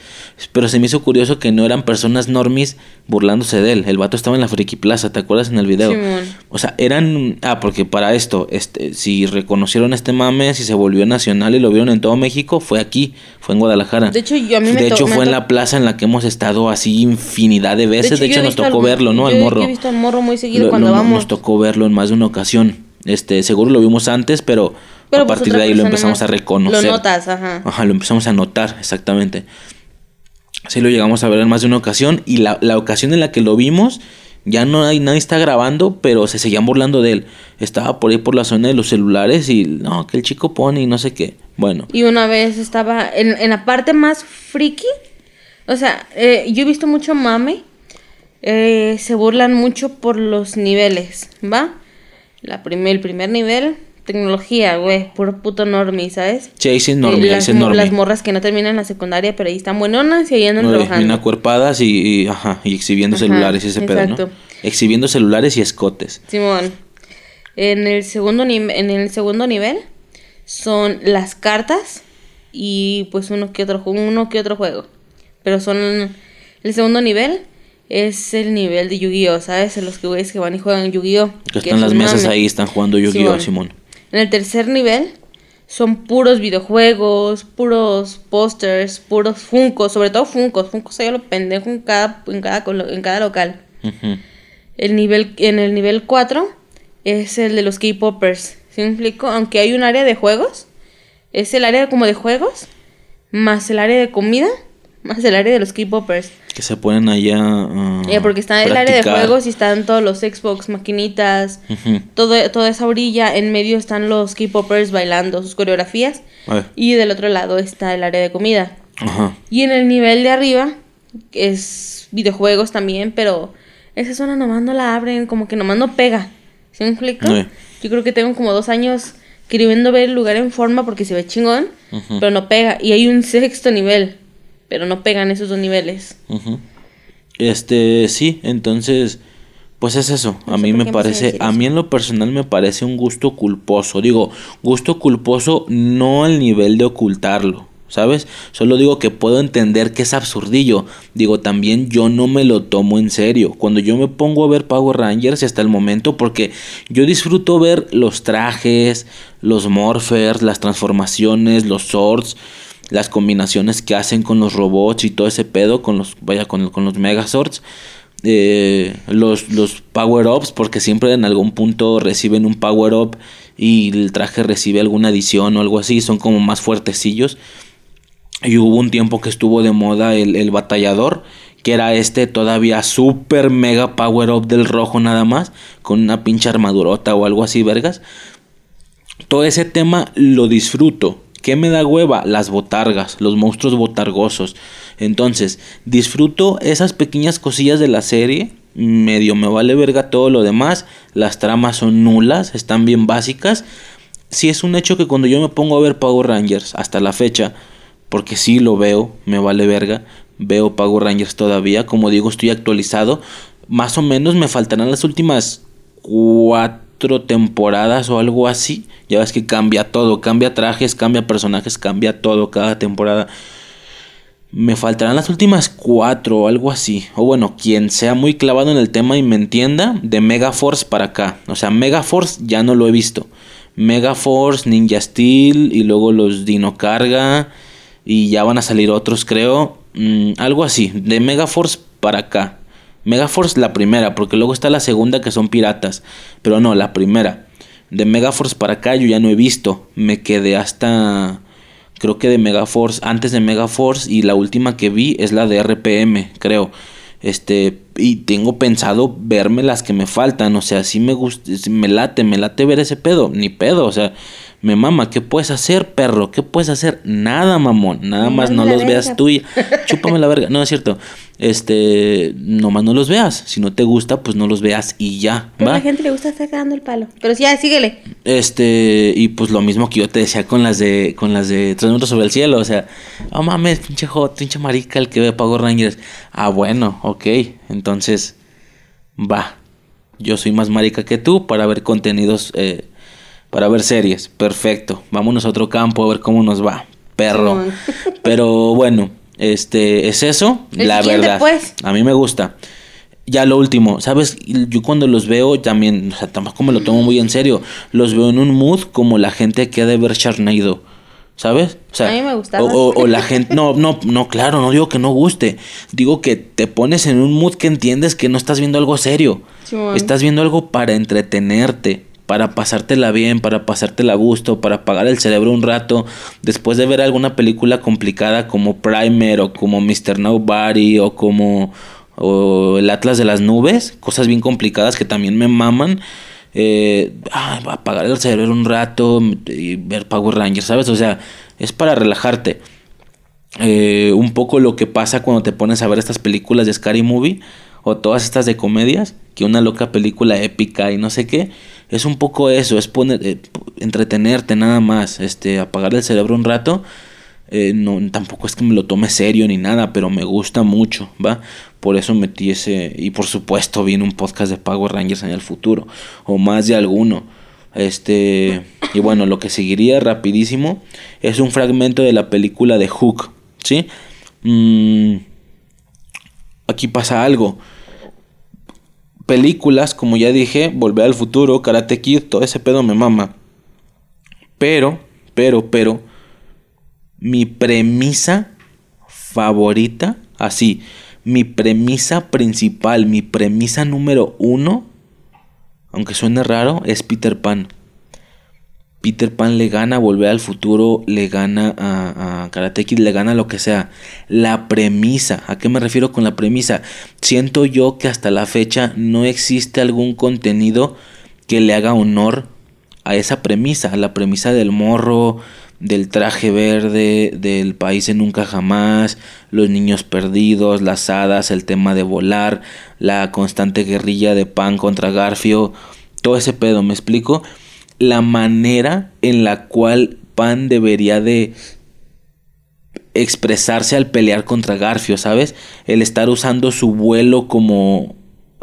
Pero se me hizo curioso que no eran personas normis burlándose de él, el vato estaba en la Friki Plaza, ¿te acuerdas en el video? Simón. O sea, eran, ah, porque para esto, este, si reconocieron este mame, si se volvió nacional y lo vieron en todo México, fue aquí, fue en Guadalajara. De hecho, yo a mí me De hecho, me fue en la plaza en la que hemos estado así infinidad de veces, de hecho, nos tocó al- verlo, ¿no? yo- Al morro. Yo he visto al morro muy seguido Lo- cuando lo- vamos. Nos tocó verlo en más de una ocasión. Este, seguro lo vimos antes, pero, Pero a pues partir de ahí lo empezamos a reconocer. Lo notas, ajá. Ajá, lo empezamos a notar, exactamente. Sí, lo llegamos a ver en más de una ocasión. Y la, la ocasión en la que lo vimos, ya no hay, nadie está grabando, pero se seguían burlando de él. Estaba por ahí por la zona de los celulares y no, que el chico pone y no sé qué. Bueno, Y una vez estaba en, en la parte más friki. O sea, eh, yo he visto mucho mame. eh, se burlan mucho por los niveles, ¿va? La primer, el primer nivel, tecnología, güey, puro puto normie, ¿sabes? sí, sí es normie, las, ese es mo- normie. las morras que no terminan la secundaria, pero ahí están buenonas y ahí andan bien trabajando. acuerpadas y, y, ajá, y exhibiendo Ajá, celulares y ese pedo, ¿no? exacto. Exhibiendo celulares y escotes. Simón. En el segundo en el segundo nivel son las cartas y pues uno que otro uno que otro juego. Pero son el segundo nivel es el nivel de Yu-Gi-Oh, ¿sabes? En los que güeyes que van y juegan Yu-Gi-Oh. Que que están es las mesas mame. ahí, están jugando Yu-Gi-Oh, Simón. En el tercer nivel son puros videojuegos, puros pósters, puros funcos, sobre todo funcos, funcos hay a lo pendejo en cada en cada en cada local. El nivel, en el nivel 4 es el de los K-Poppers. ¿Sí me explico? Aunque hay un área de juegos, es el área como de juegos, más el área de comida, más el área de los K-Poppers. Que se ponen allá. ah, Eh, porque está el área de juegos y están todos los Xbox, maquinitas, Ujú. todo, toda esa orilla. En medio están los K-Poppers bailando sus coreografías. Y del otro lado está el área de comida. Ajá. Y en el nivel de arriba es videojuegos también, pero esa zona nomás no la abren, como que nomás no pega. ¿Sí me explico? Sí. Yo creo que tengo como dos años queriendo ver el lugar en forma porque se ve chingón, Ujú. pero no pega. Y hay un sexto nivel, pero no pegan esos dos niveles. Este, sí, entonces, pues es eso. A No mí me a parece, a mí en lo personal me parece un gusto culposo. Digo, gusto culposo no al nivel de ocultarlo, ¿sabes? Solo digo que puedo entender que es absurdillo. Digo, también yo no me lo tomo en serio. Cuando yo me pongo a ver Power Rangers y hasta el momento, porque yo disfruto ver los trajes, los morphers, las transformaciones, los swords, las combinaciones que hacen con los robots y todo ese pedo, con los, vaya, con, con los Megazords. Eh, los, los power-ups, porque siempre en algún punto reciben un power-up y el traje recibe alguna adición o algo así, son como más fuertecillos. Y hubo un tiempo que estuvo de moda el, el batallador, que era este todavía super mega power up del rojo nada más, con una pinche armadurota o algo así, vergas. Todo ese tema lo disfruto. ¿Qué me da hueva? Las botargas, los monstruos botargosos. Entonces, disfruto esas pequeñas cosillas de la serie. Medio me vale verga todo lo demás. Las tramas son nulas, están bien básicas. Si es un hecho que cuando yo me pongo a ver Power Rangers hasta la fecha, porque sí lo veo, me vale verga, veo Power Rangers todavía, como digo, estoy actualizado, más o menos me faltarán las últimas cuatro temporadas o algo así, ya ves que cambia todo, cambia trajes, cambia personajes, cambia todo cada temporada. Me faltarán las últimas cuatro o algo así. O bueno, quien sea muy clavado en el tema y me entienda, de Megaforce para acá. O sea, Megaforce ya no lo he visto. Megaforce, Ninja Steel y luego los Dino Carga y ya van a salir otros, creo. Mm, algo así, de Megaforce para acá. Megaforce la primera, porque luego está la segunda que son piratas. Pero no, la primera. De Megaforce para acá yo ya no he visto. Me quedé hasta... Creo que de Megaforce, antes de Megaforce y la última que vi es la de RPM, creo. Este, y tengo pensado verme las que me faltan, o sea, si me gusta, me late, me late ver ese pedo, ni pedo, o sea, me mama, ¿qué puedes hacer, perro? ¿Qué puedes hacer? Nada, mamón. Nada más no los veas tú y chúpame la verga. No, es cierto. Este, nomás no los veas. Si no te gusta, pues no los veas y ya. Pero a la gente le gusta estar cagando el palo. Pero sí, ya, síguele. Este, y pues lo mismo que yo te decía con las de, con las de Tres minutos sobre el cielo. O sea, oh mames, pinche hot, pinche marica el que ve Pago Rangers. Ah, bueno, ok. Entonces, va. Yo soy más marica que tú para ver contenidos eh, para ver series. Perfecto. Vámonos a otro campo a ver cómo nos va. Perro. Pero bueno, este es eso, la verdad. Pues. A mí me gusta. Ya lo último, ¿sabes? Yo cuando los veo también, o sea, tampoco me lo tomo muy en serio. Los veo en un mood como la gente que ha de ver Sharknado. ¿Sabes? O sea, a mí me gusta. O, la gente. No, no, no, claro, no digo que no guste. Digo que te pones en un mood que entiendes que no estás viendo algo serio. Estás viendo algo para entretenerte para pasártela bien, para pasártela a gusto, para apagar el cerebro un rato, después de ver alguna película complicada como Primer o como Mr. Nobody o como o El Atlas de las Nubes, cosas bien complicadas que también me maman. Eh, apagar el cerebro un rato y ver Power Rangers, ¿sabes? O sea, es para relajarte. Eh, un poco lo que pasa cuando te pones a ver estas películas de Scary Movie o todas estas de comedias, que una loca película épica y no sé qué es un poco eso, es poner, eh, entretenerte nada más, este, apagar el cerebro un rato. Eh, no, tampoco es que me lo tome serio ni nada, pero me gusta mucho, ¿va? Por eso metí ese, y por supuesto viene un podcast de Power Rangers en el futuro, o más de alguno. Este, y bueno, lo que seguiría rapidísimo es un fragmento de la película de Hook, ¿sí? Mm, aquí pasa algo películas, como ya dije, Volver al futuro, Karate Kid, todo ese pedo me mama. Pero, pero, pero, mi premisa favorita, así, mi premisa principal, mi premisa número uno, aunque suene raro, es Peter Pan. Peter Pan le gana Volver al Futuro, le gana a, Kid, le gana lo que sea. La premisa, ¿a qué me refiero con la premisa? Siento yo que hasta la fecha no existe algún contenido que le haga honor a esa premisa, a la premisa del morro, del traje verde, del país en nunca jamás, los niños perdidos, las hadas, el tema de volar, la constante guerrilla de Pan contra Garfio, todo ese pedo, ¿me explico? La manera en la cual Pan debería de expresarse al pelear contra Garfio, ¿sabes? El estar usando su vuelo como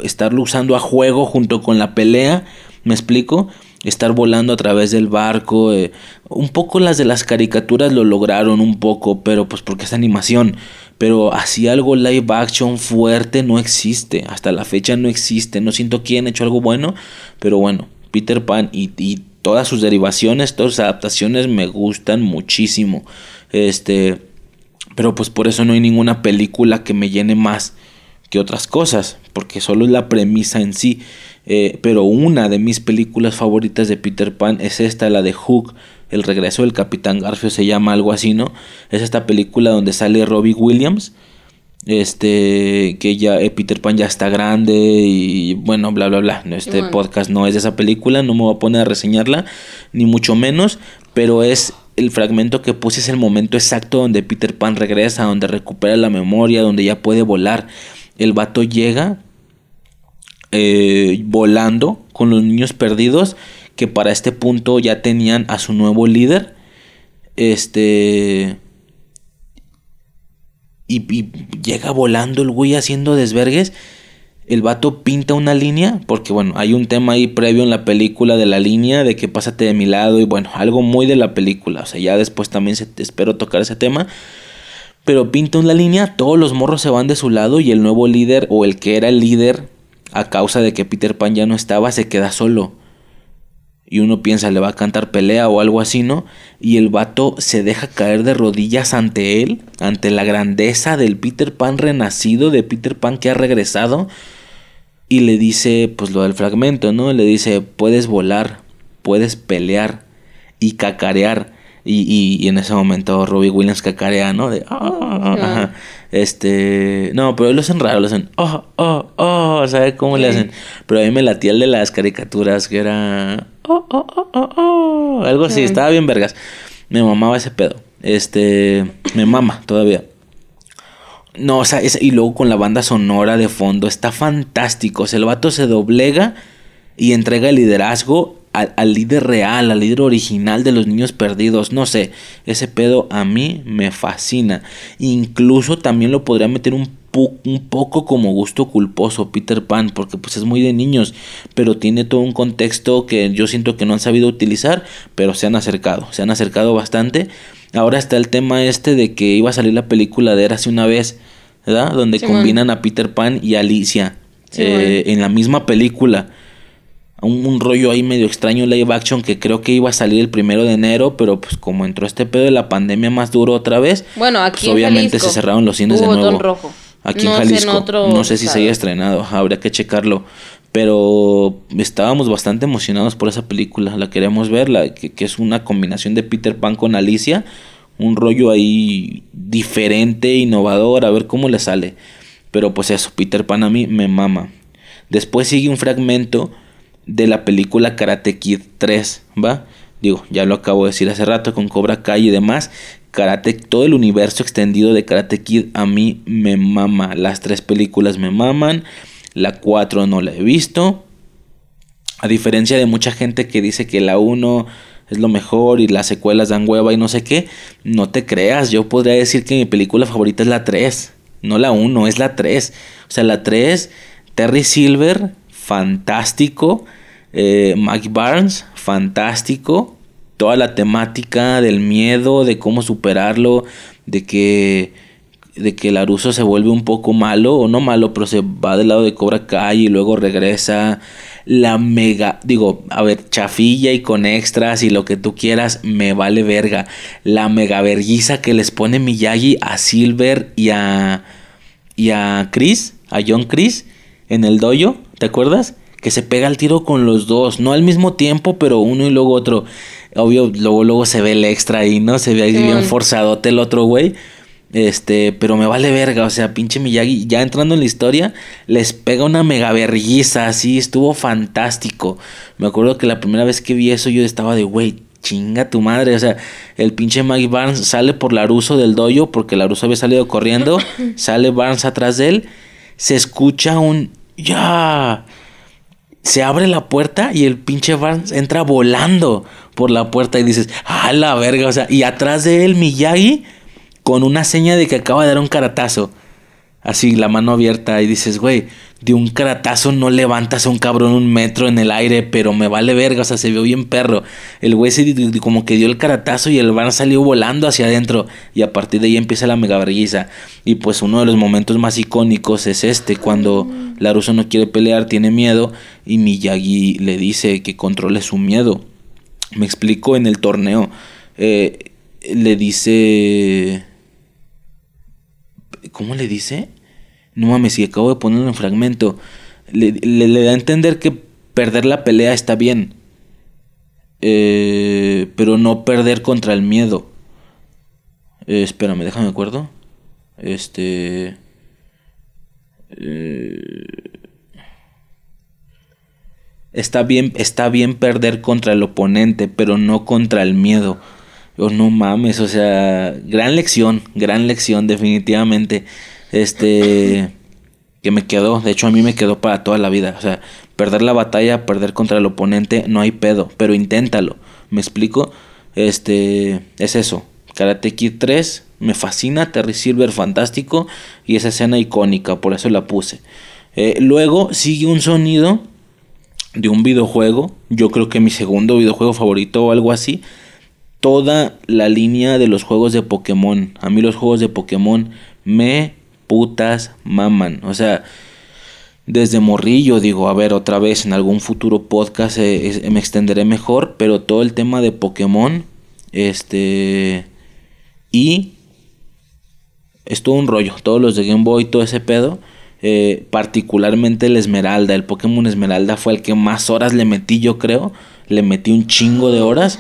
estarlo usando a juego junto con la pelea, ¿me explico? estar volando a través del barco. eh, un poco las de las caricaturas lo lograron un poco, pero pues porque es animación. Pero así algo live action fuerte no existe. Hasta la fecha no existe. No siento que hayan hecho algo bueno. Pero bueno, Peter Pan y, todas sus derivaciones, todas sus adaptaciones me gustan muchísimo. Este. Pero pues por eso no hay ninguna película que me llene más que otras cosas. Porque solo es la premisa en sí. Eh, pero una de mis películas favoritas de Peter Pan es esta, la de Hook. El regreso del Capitán Garfio se llama algo así, ¿no? Es esta película donde sale Robbie Williams. Este, que ya eh, Peter Pan ya está grande y bueno, bla, bla, bla. Este Bueno. podcast no es de esa película, no me voy a poner a reseñarla, ni mucho menos, pero es el fragmento que puse, es el momento exacto donde Peter Pan regresa, donde recupera la memoria, donde ya puede volar. El vato llega eh, volando con los niños perdidos que para este punto ya tenían a su nuevo líder. Este. Y, llega volando el güey haciendo desvergues. El vato pinta una línea, porque bueno, hay un tema ahí previo en la película de la línea, de que pásate de mi lado, y bueno, algo muy de la película. O sea, ya después también se, espero tocar ese tema. Pero pinta una línea, todos los morros se van de su lado y el nuevo líder, o el que era el líder, a causa de que Peter Pan ya no estaba, se queda solo. Y uno piensa, le va a cantar pelea o algo así, ¿no? Y el vato se deja caer de rodillas ante él, ante la grandeza del Peter Pan renacido, de Peter Pan que ha regresado. Y le dice, pues lo del fragmento, ¿no? Le dice, puedes volar, puedes pelear y cacarear. Y, y, y en ese momento Robbie Williams cacarea, ¿no? De, "Ah". Este, no, pero lo hacen raro, lo hacen, oh, oh, oh, ¿sabe cómo le hacen? Pero a mí me latía el de las caricaturas, que era, oh, oh, oh, oh, oh, algo así, Sí. estaba bien vergas. Me mamaba ese pedo. Este, me mama todavía. No, o sea, es- y luego con la banda sonora de fondo, está fantástico. O sea, el vato se doblega y entrega el liderazgo al, al líder real, al líder original de los niños perdidos. No sé, ese pedo a mí me fascina. Incluso también lo podría meter un, un poco como gusto culposo Peter Pan, porque pues es muy de niños, pero tiene todo un contexto que yo siento que no han sabido utilizar, pero se han acercado, se han acercado bastante. Ahora está el tema este de que iba a salir la película de Érase una vez, ¿verdad? Donde combinan a Peter Pan y a Alicia eh, en la misma película. Un, un rollo ahí medio extraño live action que creo que iba a salir el primero de enero, pero pues como entró este pedo de la pandemia más duro otra vez, Bueno, aquí pues en obviamente Jalisco se cerraron los cines de nuevo. rojo. Aquí No en sé en Jalisco. otro no sé si se haya estrenado, habría que checarlo. Pero estábamos bastante emocionados por esa película, la queremos ver, la, que, que es una combinación de Peter Pan con Alicia, un rollo ahí diferente, innovador, a ver cómo le sale. Pero pues eso, Peter Pan a mí me mama. Después sigue un fragmento de la película Karate Kid 3, ¿va? Digo, ya lo acabo de decir hace rato con Cobra Kai y demás. Karate, todo el universo extendido de Karate Kid a mí me mama. Las tres películas me maman. La 4 no la he visto. A diferencia de mucha gente que dice que la 1 es lo mejor y las secuelas dan hueva y no sé qué, no te creas. Yo podría decir que mi película favorita es la 3. No la 1, es la 3. O sea, la 3, Terry Silver, fantástico. Eh, Mike Barnes, fantástico. Toda la temática del miedo, de cómo superarlo, de que de que Laruso se vuelve un poco malo, o no malo, pero se va del lado de Cobra Kai y luego regresa. La mega, digo, a ver, chafilla y con extras y lo que tú quieras, me vale verga. La mega verguiza que les pone Miyagi a Silver y a. y a Chris, a John Chris, en el dojo, ¿te acuerdas? Que se pega el tiro con los dos, no al mismo tiempo, pero uno y luego otro. Obvio, luego, luego se ve el extra ahí, ¿no? Se ve ahí bien forzadote el otro güey. Este, pero me vale verga, o sea, pinche Miyagi, ya entrando en la historia, les pega una mega verguiza, así, estuvo fantástico. Me acuerdo que la primera vez que vi eso yo estaba de, güey, chinga tu madre, o sea, el pinche Mike Barnes sale por Laruso del dojo, porque Laruso había salido corriendo, sale Barnes atrás de él, se escucha un, ya, se abre la puerta y el pinche Barnes entra volando por la puerta y dices, ah, la verga, o sea, y atrás de él Miyagi con una seña de que acaba de dar un caratazo. Así, la mano abierta y dices, güey, de un caratazo no levantas a un cabrón un metro en el aire, pero me vale verga, o sea, se vio bien perro. El güey se como que dio el caratazo y el van salió volando hacia adentro y a partir de ahí empieza la mega Y pues uno de los momentos más icónicos es este, cuando Laruso no quiere pelear, tiene miedo y Miyagi le dice que controle su miedo. Me explico en el torneo. Eh, le dice ¿Cómo le dice? No mames, si acabo de ponerlo en fragmento. Le, da a entender que perder la pelea está bien. Eh, pero no perder contra el miedo. Eh, espérame, déjame acuerdo. Este. Eh, está bien, está bien perder contra el oponente, pero no contra el miedo. Oh, no mames, o sea, gran lección, gran lección, definitivamente. Este. Que me quedó, de hecho a mí me quedó para toda la vida. O sea, perder la batalla, perder contra el oponente, no hay pedo, pero inténtalo. ¿Me explico? Este. Es eso. Karate Kid 3 me fascina, Terry Silver fantástico y esa escena icónica, por eso la puse. Eh, luego sigue un sonido de un videojuego, yo creo que mi segundo videojuego favorito o algo así, toda la línea de los juegos de Pokémon. A mí los juegos de Pokémon me putas maman. O sea, desde morrillo digo, a ver, otra vez en algún futuro podcast eh, me extenderé mejor, pero todo el tema de Pokémon, este... Y... Es todo un rollo, todos los de Game Boy, todo ese pedo. Eh, particularmente el Esmeralda, el Pokémon Esmeralda fue el que más horas le metí yo creo. Le metí un chingo de horas.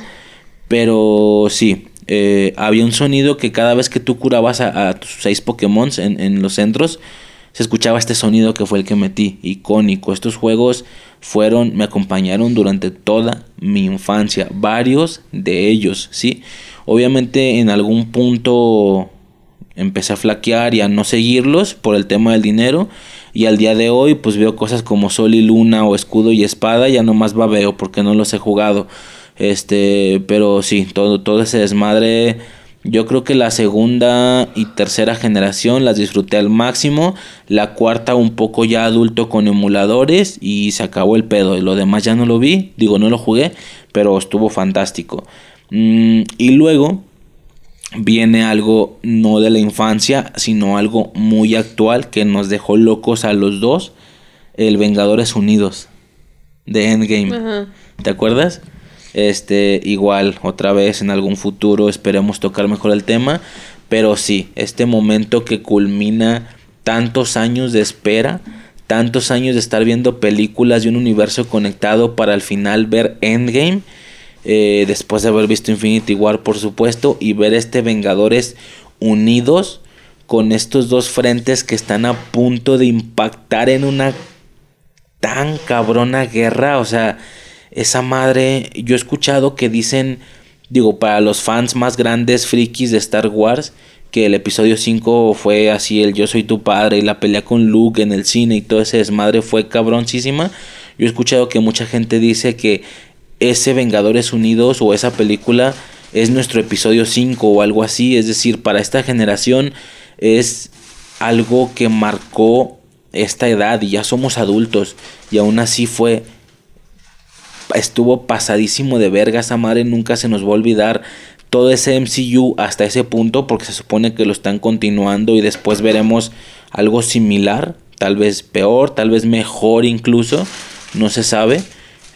Pero sí, eh, había un sonido que cada vez que tú curabas a, tus seis Pokémon en, los centros, se escuchaba este sonido que fue el que metí, icónico. Estos juegos fueron, me acompañaron durante toda mi infancia, varios de ellos, ¿sí? Obviamente en algún punto empecé a flaquear y a no seguirlos por el tema del dinero. Y al día de hoy, pues veo cosas como Sol y Luna o Escudo y Espada, ya nomás veo porque no los he jugado. Este, pero sí, todo, todo ese desmadre. Yo creo que la segunda y tercera generación las disfruté al máximo. La cuarta un poco ya adulto con emuladores y se acabó el pedo. Y lo demás ya no lo vi, digo no lo jugué, pero estuvo fantástico. Mm, y luego viene algo no de la infancia, sino algo muy actual que nos dejó locos a los dos. El Vengadores Unidos de Endgame. ¿Te acuerdas? Este, igual, otra vez en algún futuro esperemos tocar mejor el tema. Pero sí, este momento que culmina tantos años de espera, tantos años de estar viendo películas de un universo conectado para al final ver Endgame. Eh, después de haber visto Infinity War, por supuesto, y ver este Vengadores unidos con estos dos frentes que están a punto de impactar en una tan cabrona guerra. O sea, esa madre, yo he escuchado que dicen, digo, para los fans más grandes frikis de Star Wars, que el episodio 5 fue así, el yo soy tu padre y la pelea con Luke en el cine y todo ese desmadre fue cabroncísima. Yo he escuchado que mucha gente dice que ese Vengadores Unidos o esa película es nuestro episodio 5 o algo así, es decir, para esta generación es algo que marcó esta edad y ya somos adultos y aún así fue estuvo pasadísimo de verga. Esa madre nunca se nos va a olvidar todo ese MCU hasta ese punto porque se supone que lo están continuando y después veremos algo similar, tal vez peor, tal vez mejor incluso, no se sabe.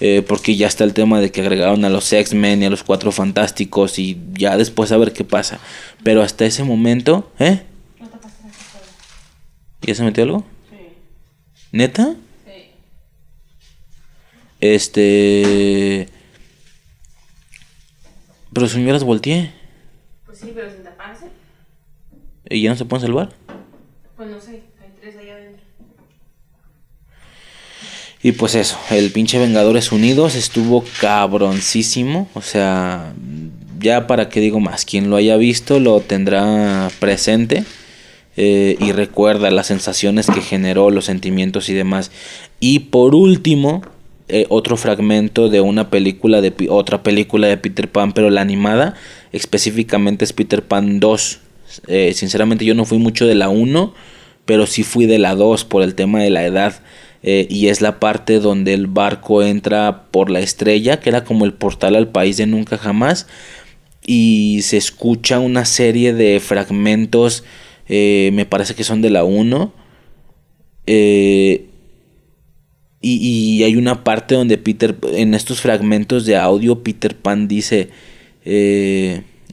Eh, porque ya está el tema de que agregaron a los X-Men y a los Cuatro Fantásticos y ya después a ver qué pasa. Pero hasta ese momento, ¿eh? ¿Ya se metió algo? Sí. ¿Neta? Este. Pero si me hubieras volteé. Pues sí, pero sin taparse. ¿Y ya no se pueden salvar? Pues no sé, hay tres allá adentro. Y pues eso, el pinche Vengadores Unidos estuvo cabroncísimo. O sea, ya para que digo más, quien lo haya visto lo tendrá presente. Eh, y recuerda las sensaciones que generó, los sentimientos y demás. Y por último, eh, otro fragmento de una película de otra película de Peter Pan, pero la animada específicamente es Peter Pan 2. Eh, sinceramente yo no fui mucho de la 1, pero sí fui de la 2 por el tema de la edad. Eh, y es la parte donde el barco entra por la estrella, que era como el portal al país de nunca jamás, y se escucha una serie de fragmentos, me parece que son de la 1, eh, y, y, hay una parte donde Peter, en estos fragmentos de audio, Peter Pan dice,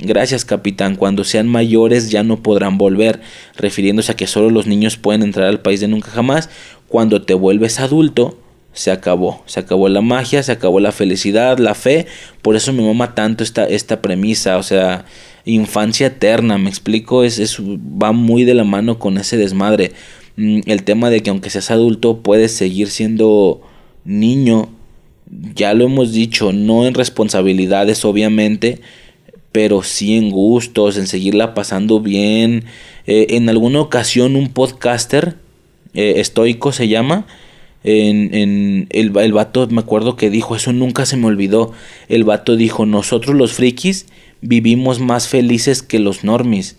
Gracias, capitán. Cuando sean mayores ya no podrán volver, refiriéndose a que solo los niños pueden entrar al país de nunca jamás. Cuando te vuelves adulto, se acabó. Se acabó la magia, se acabó la felicidad, la fe. Por eso me mama tanto esta, esta premisa. O sea, infancia eterna, me explico. Es, es, va muy de la mano con ese desmadre. Mm, el tema de que aunque seas adulto, puedes seguir siendo niño. Ya lo hemos dicho, no en responsabilidades, obviamente pero sí en gustos, en seguirla pasando bien. Eh, en alguna ocasión un podcaster, eh, estoico se llama, en, en el, el, vato me acuerdo que dijo, eso nunca se me olvidó, el vato dijo, nosotros los frikis vivimos más felices que los normis.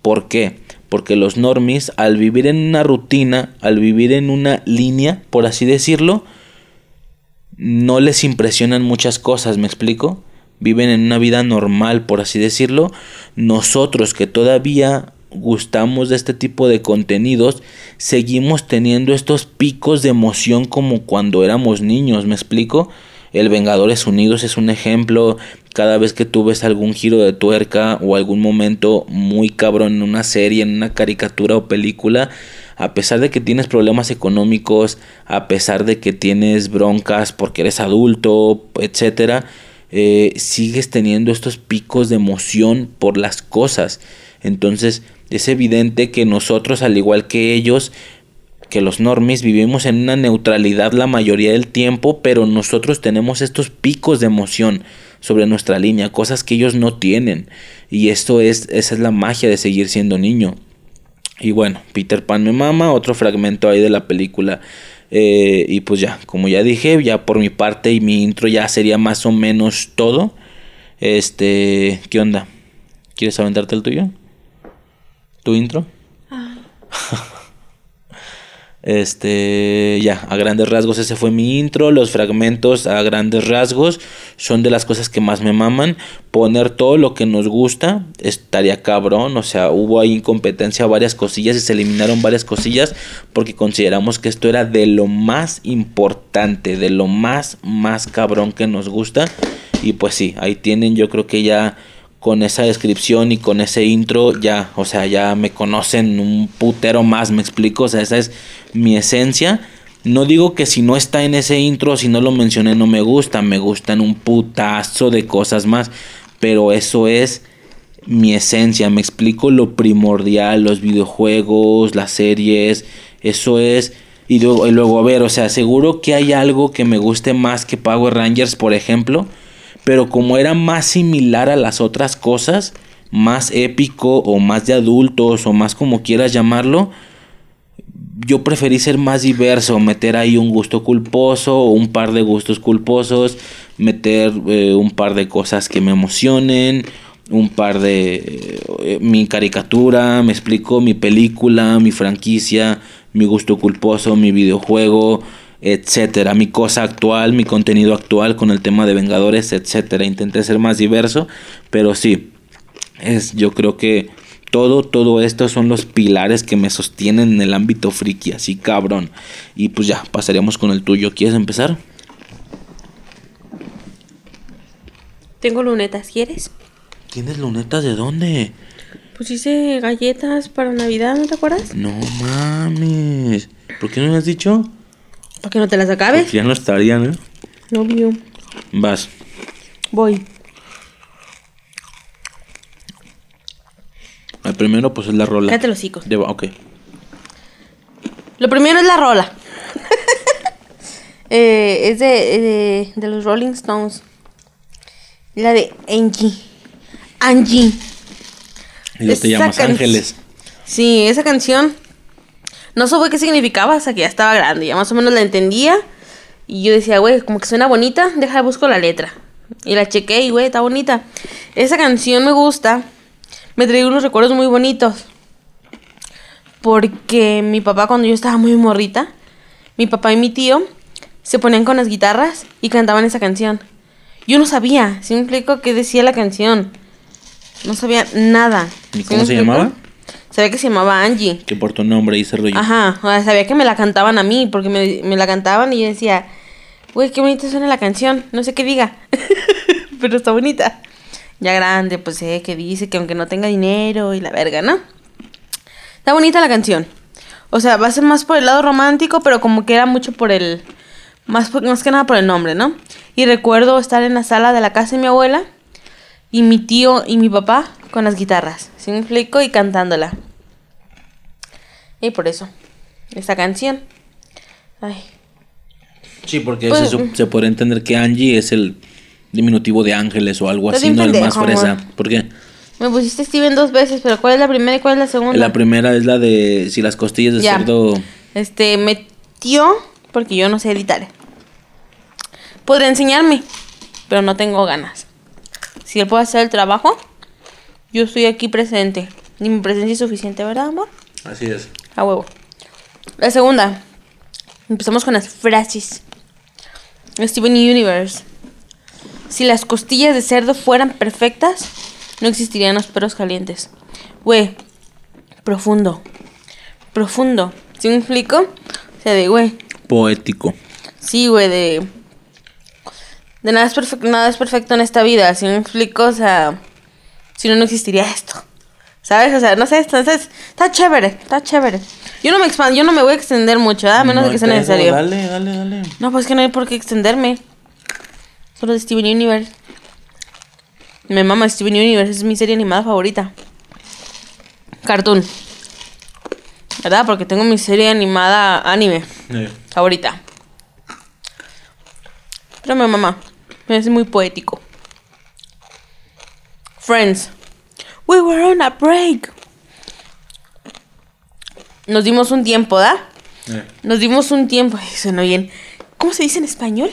¿Por qué? Porque los normis al vivir en una rutina, al vivir en una línea, por así decirlo, no les impresionan muchas cosas, ¿me explico? viven en una vida normal, por así decirlo, nosotros que todavía gustamos de este tipo de contenidos, seguimos teniendo estos picos de emoción como cuando éramos niños, ¿me explico? El Vengadores Unidos es un ejemplo. Cada vez que tú ves algún giro de tuerca o algún momento muy cabrón en una serie, en una caricatura o película, a pesar de que tienes problemas económicos, a pesar de que tienes broncas porque eres adulto, etcétera, eh, sigues teniendo estos picos de emoción por las cosas. Entonces es evidente que nosotros, al igual que ellos, que los normis vivimos en una neutralidad la mayoría del tiempo, pero nosotros tenemos estos picos de emoción sobre nuestra línea, cosas que ellos no tienen. Y esto es, esa es la magia de seguir siendo niño. Y bueno, Peter Pan me mama, otro fragmento ahí de la película eh, y pues ya, como ya dije, ya por mi parte y mi intro ya sería más o menos todo. Este, ¿qué onda? ¿Quieres aventarte el tuyo? ¿Tu intro? Ah. Este, ya, a grandes rasgos ese fue mi intro. Los fragmentos a grandes rasgos son de las cosas que más me maman. Poner todo lo que nos gusta estaría cabrón. O sea, hubo ahí incompetencia varias cosillas y se eliminaron varias cosillas porque consideramos que esto era de lo más importante, de lo más, más cabrón que nos gusta. Y pues sí, ahí tienen, yo creo que ya con esa descripción y con ese intro ya, o sea, ya me conocen un putero más, me explico, o sea, esa es mi esencia. No digo que si no está en ese intro, si no lo mencioné, no me gusta, me gustan un putazo de cosas más, pero eso es mi esencia, me explico lo primordial, los videojuegos, las series, eso es... Y luego, y luego, a ver, o sea, seguro que hay algo que me guste más que Power Rangers, por ejemplo, pero como era más similar a las otras cosas, más épico o más de adultos o más como quieras llamarlo, yo preferí ser más diverso, meter ahí un gusto culposo o un par de gustos culposos, meter eh, un par de cosas que me emocionen, un par de eh, mi caricatura, me explico, mi película, mi franquicia, mi gusto culposo, mi videojuego, etcétera, mi cosa actual, mi contenido actual con el tema de Vengadores, etcétera. Intenté ser más diverso, pero sí, es yo creo que todo, todo esto son los pilares que me sostienen en el ámbito friki, así cabrón. Y pues ya, pasaríamos con el tuyo. ¿Quieres empezar? Tengo lunetas, ¿quieres? ¿Tienes lunetas de dónde? Pues hice galletas para Navidad, ¿no te acuerdas? No mames. ¿Por qué no me has dicho? ¿Para que no te las acabes? ya no estarían, ¿eh? No, vio. Vas. Voy. El primero, pues es la rola. Cállate los hocicos. De, ok. Lo primero es la rola. eh, es de, de, de, los Rolling Stones. La de Angie. Angie. Y lo te llamas Ángeles. Sí, esa canción no supe qué significaba hasta que ya estaba grande, ya más o menos la entendía. Y yo decía, güey, como que suena bonita, deja de busco la letra. Y la chequé y, güey, está bonita. Esa canción me gusta, me trae unos recuerdos muy bonitos. Porque mi papá, cuando yo estaba muy morrita, mi papá y mi tío se ponían con las guitarras y cantaban esa canción. Yo no sabía, ¿sí me explico qué decía la canción? No sabía nada. ¿Y ¿sí cómo se explico? llamaba? Sabía que se llamaba Angie. Que por tu nombre y ese rollo. Ajá, o sea, sabía que me la cantaban a mí, porque me, me la cantaban y yo decía, güey, qué bonita suena la canción, no sé qué diga, pero está bonita. Ya grande, pues sé que dice que aunque no tenga dinero y la verga, ¿no? Está bonita la canción. O sea, va a ser más por el lado romántico, pero como que era mucho por el... Más, por- más que nada por el nombre, ¿no? Y recuerdo estar en la sala de la casa de mi abuela y mi tío y mi papá con las guitarras, ¿sí me explico? Y cantándola. Y por eso, esta canción. Ay, Sí, porque Pues- se, puede entender que Angie es el diminutivo de ángeles o algo así, no el más fresa. ¿Por qué? me pusiste Steven dos veces, pero ¿cuál es la primera y cuál es la segunda? La primera es la de si las costillas de Ya. cerdo. Este, metió, porque yo no sé editar. Podría enseñarme, pero no tengo ganas. Si él puede hacer el trabajo, yo estoy aquí presente. Y mi presencia es suficiente, ¿verdad, amor? Así es. A huevo. La segunda. Empezamos con las frases. Steven Universe. Si las costillas de cerdo fueran perfectas, no existirían los perros calientes. Güey, profundo. Profundo. ¿Sí me explico? O sea, de güey. Poético. Sí, güey, de. De nada es, perfecto, nada es perfecto en esta vida. ¿Sí me explico? O sea, si no, no existiría esto. ¿Sabes? O sea, no sé, está, está, chévere, está chévere. Yo no me expando, yo no me voy a extender mucho, ¿ah? a menos No de que sea pedo, necesario. Dale, dale, dale. No, pues que no hay por qué extenderme. Solo de Steven Universe. Me mama Steven Universe, es mi serie animada favorita. Cartoon. ¿Verdad? Porque tengo mi serie animada anime Eh, favorita. Pero mi mamá. Me parece muy poético. Friends. We were on a break. Nos dimos un tiempo, ¿da? eh. Nos dimos un tiempo. Ay, suena bien. ¿Cómo se dice en español?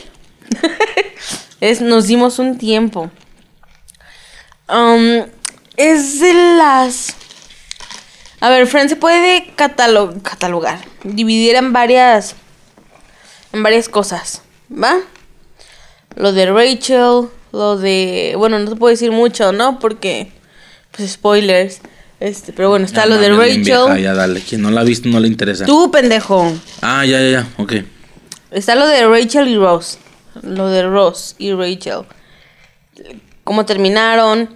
es nos dimos un tiempo. Um, es de las. A ver, Friends se puede catalo- catalogar, dividir en varias. En varias cosas, ¿va? Lo de Rachel, lo de. Bueno, no te puedo decir mucho, ¿no? Porque. Pues spoilers. Este, pero bueno, está Ya, lo de Rachel. vieja, ya dale. Quien no la ha visto no le interesa. Tú, pendejo. Ah, ya, ya, ya. Ok. Está lo de Rachel y Ross. Lo de Ross y Rachel. Cómo terminaron.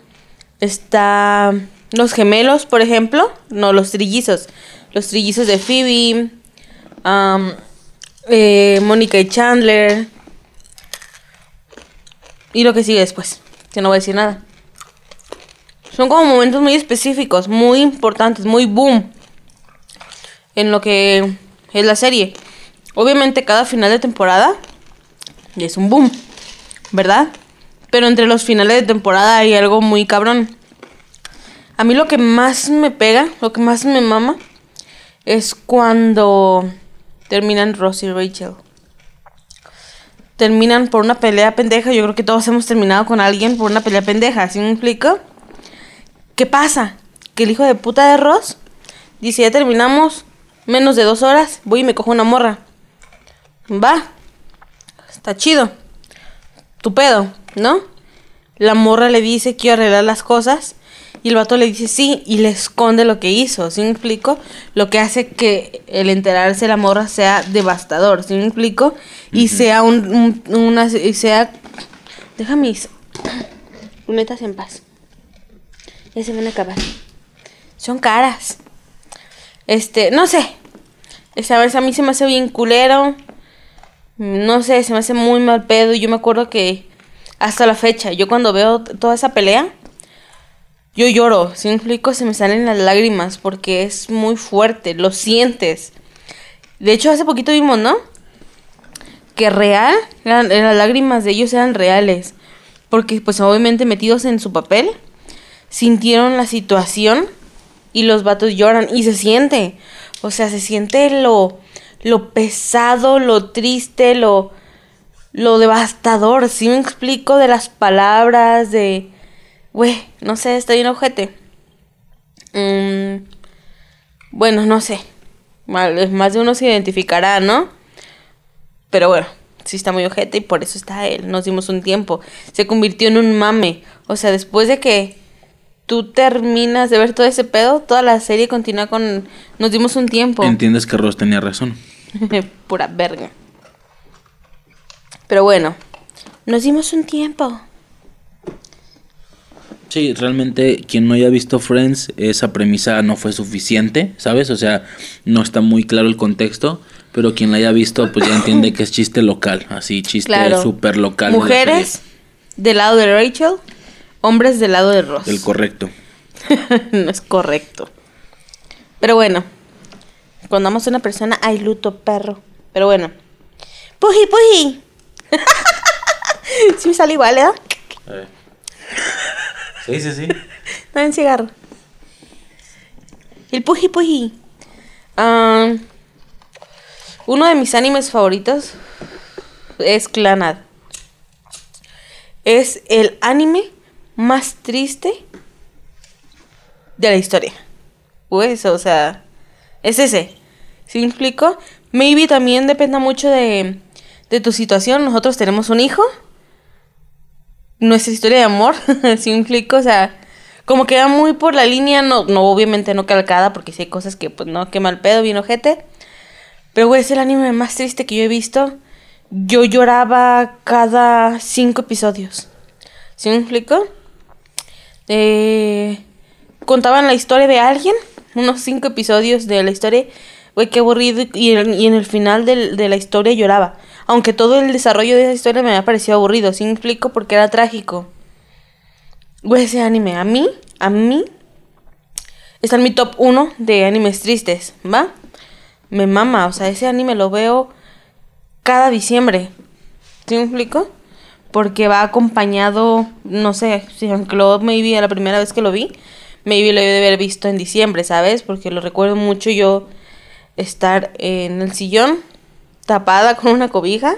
Está los gemelos, por ejemplo. No, los trillizos. Los trillizos de Phoebe. am, eh, Mónica y Chandler. Y lo que sigue después. Que no voy a decir nada. Son como momentos muy específicos, muy importantes, muy boom. En lo que es la serie. Obviamente cada final de temporada es un boom, ¿verdad? Pero entre los finales de temporada hay algo muy cabrón. A mí lo que más me pega, lo que más me mama, es cuando terminan Ross y Rachel. Terminan por una pelea pendeja. Yo creo que todos hemos terminado con alguien por una pelea pendeja, ¿sí me explico? ¿Qué pasa? Que el hijo de puta de Ross dice, ya terminamos, menos de dos horas, voy y me cojo una morra. Va, está chido. Tu pedo, ¿no? La morra le dice, quiero arreglar las cosas. Y el vato le dice sí y le esconde lo que hizo, ¿sí me explico? Lo que hace que el enterarse de la morra sea devastador, ¿sí me explico? Y sea un, un- una, y sea... Deja mis lunetas en paz. Ya se van a acabar. Son caras. Este, no sé. Esa vez a mí se me hace bien culero. No sé, se me hace muy mal pedo. Y yo me acuerdo que hasta la fecha, yo cuando veo toda esa pelea, yo lloro. Si me explico, se me salen las lágrimas porque es muy fuerte. Lo sientes. De hecho, hace poquito vimos, ¿no? Que real, las lágrimas de ellos eran reales. Porque, pues, obviamente metidos en su papel, sintieron la situación y los vatos lloran y se siente. O sea, se siente lo, lo pesado, lo triste, lo, lo devastador. Si me explico de las palabras, de... Güey, no sé, está bien ojete. Mm, Bueno, no sé. Más de uno se identificará, ¿no? Pero bueno, sí está muy ojete y por eso está él. Nos dimos un tiempo. Se convirtió en un mame. O sea, después de que tú terminas de ver todo ese pedo, toda la serie continúa con... Nos dimos un tiempo. Entiendes que Ross tenía razón. Pura verga. Pero bueno, nos dimos un tiempo. Sí, realmente quien no haya visto Friends, esa premisa no fue suficiente, ¿sabes? O sea, no está muy claro el contexto, pero quien la haya visto, pues ya entiende que es chiste local, así, chiste Claro. súper local. de Mujeres del lado de Rachel, hombres del lado de Ross. El correcto. no es correcto. Pero bueno, cuando amas a una persona hay luto, perro. Pero bueno. Puji, puji. sí me sale igual, ¿eh? Sí, sí, sí. Dame cigarro. El puji, puji. Ah, uno de mis animes favoritos es Clanad. Es el anime más triste de la historia. Pues, o sea, es ese. ¿Sí me explico? Maybe también dependa mucho de, de tu situación. Nosotros tenemos un hijo. Nuestra historia de amor, ¿sí me explico? O sea, como que va muy por la línea, no, no obviamente no calcada, porque sí hay cosas que, pues, no, qué mal pedo, bien ojete. Pero, güey, es el anime más triste que yo he visto. Yo lloraba cada cinco episodios. ¿Sí me explico? Eh, contaban la historia de alguien, unos cinco episodios de la historia. Güey, qué aburrido. Y, en- y en el final del- de la historia lloraba. Aunque todo el desarrollo de esa historia me había parecido aburrido. ¿Sí me explico? Porque era trágico. Güey, ese anime, a mí, a mí, está en mi top 1 de animes tristes, ¿va? Me mama, o sea, ese anime lo veo cada diciembre. ¿Sí me explico? Porque va acompañado, no sé, si lo maybe a la primera vez que lo vi, maybe lo he de haber visto en diciembre, ¿sabes? Porque lo recuerdo mucho yo estar en el sillón, tapada con una cobija,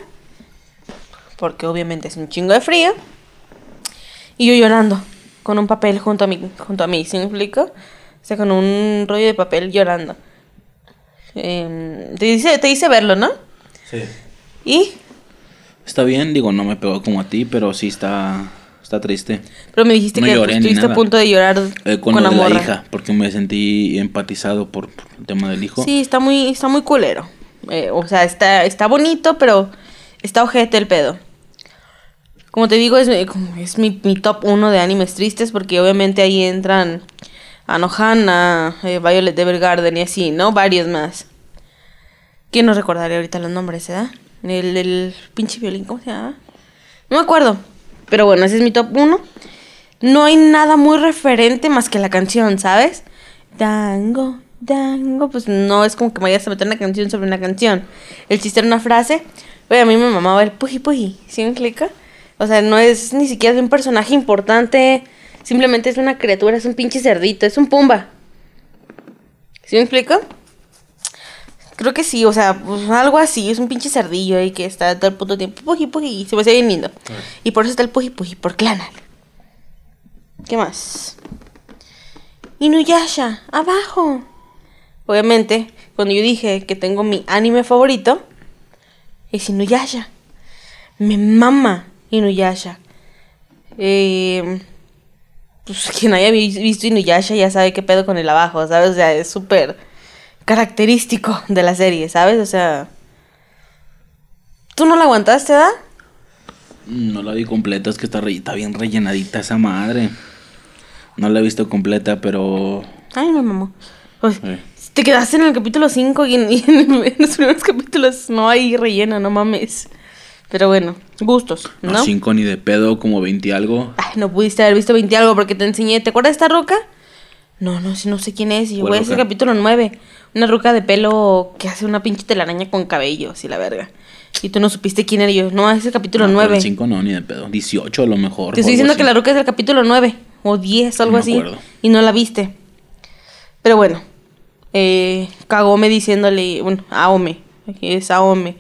porque obviamente es un chingo de frío, y yo llorando, con un papel junto a mí, junto a mí, ¿sí me explico? O sea, con un rollo de papel llorando. Em, te, dice, te dice verlo, ¿no? Sí. Y Está bien, digo, no me pegó como a ti, pero sí está, está triste. Pero me dijiste No que lloré estuviste a punto de llorar Eh, con, con, lo la de la morra. hija, porque me sentí empatizado por, por el tema del hijo. Sí, está muy, está muy culero. Eh, o sea, está, está bonito, pero está ojete el pedo. Como te digo, es, mi- como es mi, mi top uno de animes tristes, porque obviamente ahí entran Anohana, eh, Violet Evergarden y así, ¿no? Varios más. ¿Quién no recordaré ahorita los nombres, eh? El, el pinche violín, ¿cómo se llama? No me acuerdo. Pero bueno, ese es mi top 1. No hay nada muy referente más que la canción, ¿sabes? Dango, dango. Pues no es como que me vayas a meter una canción sobre una canción. El chiste era una frase. Oye, a mí me mamaba el puji puji. ¿Sí me explica? O sea, no es ni siquiera de un personaje importante. Simplemente es una criatura, es un pinche cerdito, es un pumba. ¿Sí me explico? Creo que sí, o sea, pues, algo así, es un pinche cerdillo ahí que está todo el puto tiempo puji puji y se me hace bien lindo. Y por eso está el puji puji, por Clanad. ¿Qué más? Inuyasha, abajo. Obviamente, cuando yo dije que tengo mi anime favorito, es Inuyasha. Me mama Inuyasha. Eh, pues quien haya vi- visto Inuyasha ya sabe qué pedo con el abajo, ¿sabes? O sea, es súper característico de la serie, ¿sabes? O sea... ¿Tú no la aguantaste, da? No la vi completa, es que está, re- está bien rellenadita esa madre. No la he visto completa, pero... Ay. Pues, eh, Te quedaste en el capítulo 5 y, en, y en- en los primeros capítulos no hay relleno, no mames. Pero bueno, gustos, no, ¿no? cinco ni de pedo, como 20 y algo. Ay, no pudiste haber visto 20 algo porque te enseñé. ¿Te acuerdas de esta ruca? No, no, sí, no sé quién es. Y yo, ¿Cuál güey, es el ruca? capítulo 9. Una ruca de pelo que hace una pinche telaraña con cabello, así la verga. Y tú no supiste quién era yo. No, es el capítulo No, pero 9. el 5 no, ni de pedo. 18 a lo mejor. Te estoy diciendo que la ruca es del capítulo 9 o 10, algo No así. acuerdo. Y no la viste. Pero bueno, eh, Kagome diciéndole, bueno, Aome, aquí es Aome.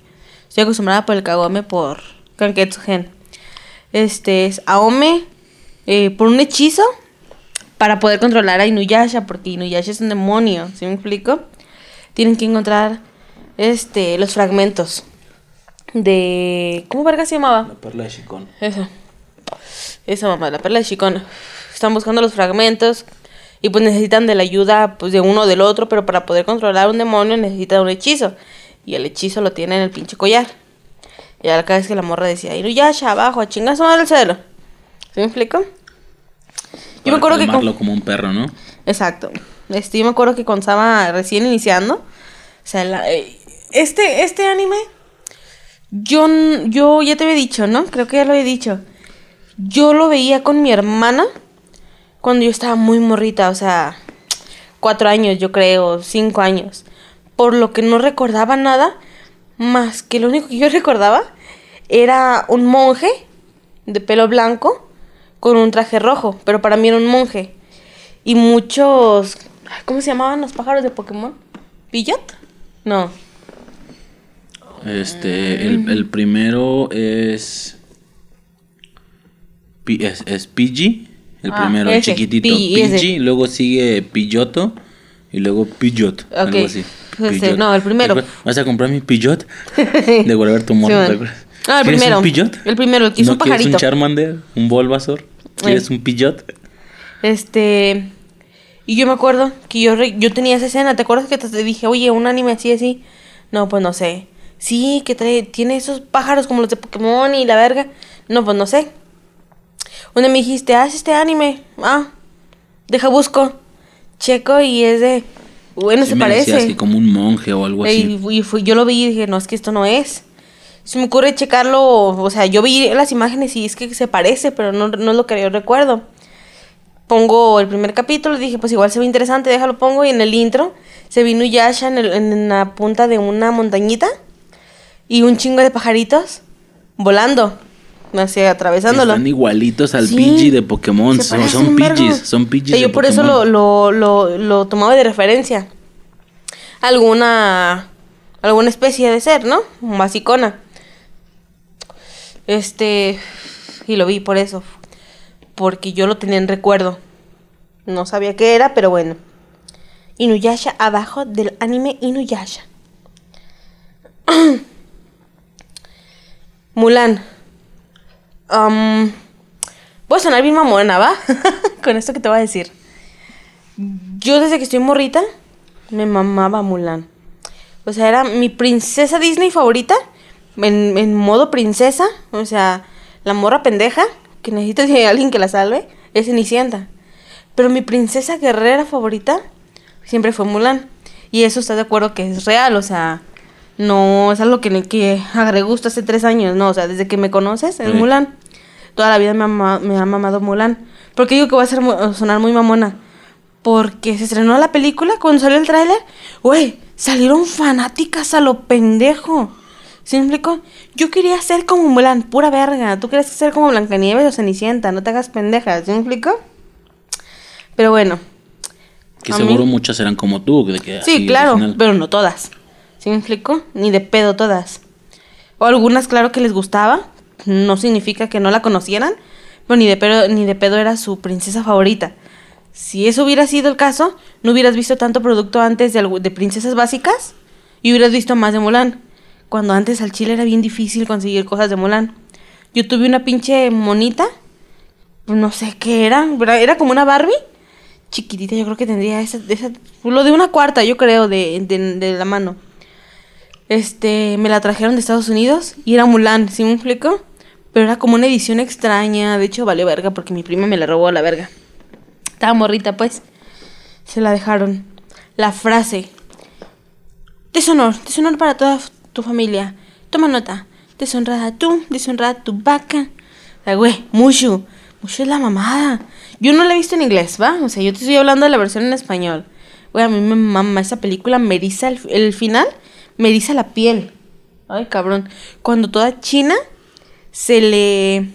Estoy acostumbrada por el Kagome por Kanketsu Gen. Este es Aome eh, por un hechizo para poder controlar a Inuyasha, porque Inuyasha es un demonio, ¿sí me explico? Tienen que encontrar este los fragmentos de ¿cómo verga se llamaba? La perla de Shikon. Eso. Esa mamá, la perla de Shikon. Están buscando los fragmentos y pues necesitan de la ayuda pues de uno o del otro, pero para poder controlar a un demonio necesitan un hechizo. Y el hechizo lo tiene en el pinche collar. Y ahora cada vez que la morra decía, Inuyasha, abajo, a chingazo al cielo. ¿Sí me explico? Yo me acuerdo que... con- como un perro, ¿no? Exacto. Este, yo me acuerdo que cuando estaba recién iniciando, o sea, la- eh, este, este anime, yo, yo ya te había dicho, ¿no? Creo que ya lo he dicho. Yo lo veía con mi hermana cuando yo estaba muy morrita, o sea, cuatro años, yo creo, cinco años. Por lo que no recordaba nada, más que lo único que yo recordaba era un monje de pelo blanco con un traje rojo, pero para mí era un monje. Y muchos. ¿Cómo se llamaban los pájaros de Pokémon? ¿Pillot? No. Este, el, el primero es, es, es Pidgey, el Ah, primero, ese, chiquitito, Pidgey, luego sigue Pilloto y luego Pillot, Ok, algo así. pues, este, Pillot. no, el primero. ¿Vas a comprar mi Pillot? De volver tu mono, Sí, ¿te man. acuerdas? Ah, el ¿Quieres primero. un Pillot? El primero, el que hizo ¿No un quieres un pajarito. Charmander? ¿Un Bulbasaur? ¿Quieres Eh. un Pillot? Este. Y yo me acuerdo que yo, re- yo tenía esa escena. ¿Te acuerdas que te dije, oye, un anime así, así? No, pues no sé. Sí, que trae, tiene esos pájaros como los de Pokémon y la verga. No, pues no sé. Un día me dijiste, haz este anime. Ah, deja busco. Checo y es de. Bueno, Sí se me decías parece. que como un monje o algo así. Y, y fui- yo lo vi y dije, no, es que esto no es. Se me ocurre checarlo, o sea, yo vi las imágenes y es que se parece, pero no, no es lo que yo recuerdo. Pongo el primer capítulo dije, pues igual se ve interesante, déjalo pongo. Y en el intro se vino Yasha en, el- en la punta de una montañita y un chingo de pajaritos volando, así atravesándolo. Están igualitos al Sí. Pidgey de Pokémon. Son, son. Pidgeys, son O Pidgeys sea, yo de por eso lo, lo, lo, lo tomaba de referencia. Alguna alguna especie de ser, ¿no? Basicona. Este y lo vi por eso, porque yo lo tenía en recuerdo. No sabía qué era, pero bueno. Inuyasha abajo del anime Inuyasha. Mulan. Um, voy a sonar bien mamona, ¿va? Con esto que te voy a decir. Yo desde que estoy morrita me mamaba Mulan. O sea, era mi princesa Disney favorita. En, en modo princesa. O sea, la morra pendeja que necesita de alguien que la salve es Cenicienta. Pero mi princesa guerrera favorita siempre fue Mulan. Y eso está de acuerdo que es real. O sea, no es algo que, que agregé gusto hace tres años. No, o sea, desde que me conoces es Sí. Mulan. Toda la vida me me ha mamado Mulan. ¿Por qué digo que va a ser sonar muy mamona? Porque se estrenó la película, cuando salió el tráiler, güey, salieron fanáticas a lo pendejo. ¿Sí me explico? Yo quería ser como Mulan, pura verga. Tú querías ser como Blancanieves o Cenicienta, no te hagas pendeja, ¿sí me explico? Pero bueno, Que seguro mí- muchas eran como tú. De que sí, claro, original. pero no todas. ¿Sí me explico? Ni de pedo todas. O algunas, claro que les gustaba, no significa que no la conocieran, pero ni de pedo, ni de pedo era su princesa favorita. Si eso hubiera sido el caso, no hubieras visto tanto producto antes de, de princesas básicas y hubieras visto más de Mulan. Cuando antes al chile era bien difícil conseguir cosas de Mulan. Yo tuve una pinche monita, pues no sé qué era, era como una Barbie chiquitita, yo creo que tendría esa, lo de una cuarta, yo creo, de, de, la mano. Este, me la trajeron de Estados Unidos y era Mulan, ¿sí me explico? Pero era como una edición extraña, de hecho valió verga porque mi prima me la robó a la verga. Estaba morrita, pues. Se la dejaron. La frase. Deshonor, deshonor para toda f- tu familia. Toma nota. Deshonrada tú, deshonrada tu vaca. Sea, güey, Mushu. Mushu es la mamada. Yo no la he visto en inglés, ¿va? O sea, yo te estoy hablando de la versión en español. Güey, a mí me mama esa película, me eriza el, el final, me eriza la piel. Ay, cabrón. Cuando toda China se le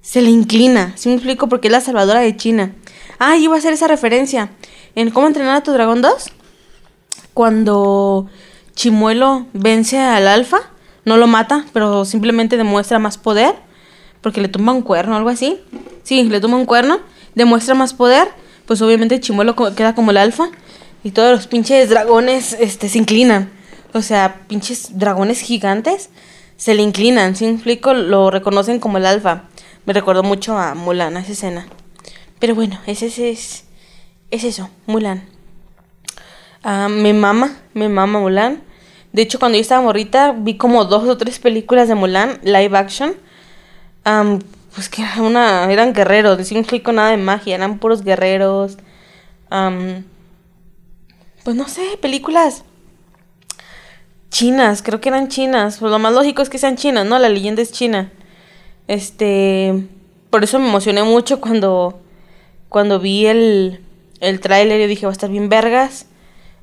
se le inclina. ¿Sí me explico? Porque es la salvadora de China. Ah, iba a hacer esa referencia. En ¿Cómo entrenar a tu dragón 2? Cuando Chimuelo vence al alfa, no lo mata, pero simplemente demuestra más poder. Porque le tumba un cuerno algo así. Sí, le tumba un cuerno. Demuestra más poder. pues obviamente Chimuelo queda como el alfa y todos los pinches dragones este, se inclinan. O sea, pinches dragones gigantes se le inclinan. Si explico, lo reconocen como el alfa. Me recordó mucho a Mulan, a esa escena. Pero bueno, ese, ese es, es eso, Mulan. Ah, me mama, me mama Mulan. De hecho, cuando yo estaba morrita, vi como dos o tres películas de Mulan, live action. Pues que era una, eran guerreros, no explico nada de magia, eran puros guerreros. Pues no sé, películas chinas, creo que eran chinas. Pues lo más lógico es que sean chinas, ¿no? La leyenda es china. Este, por eso me emocioné mucho cuando, cuando vi el, el tráiler. Yo dije, va a estar bien vergas.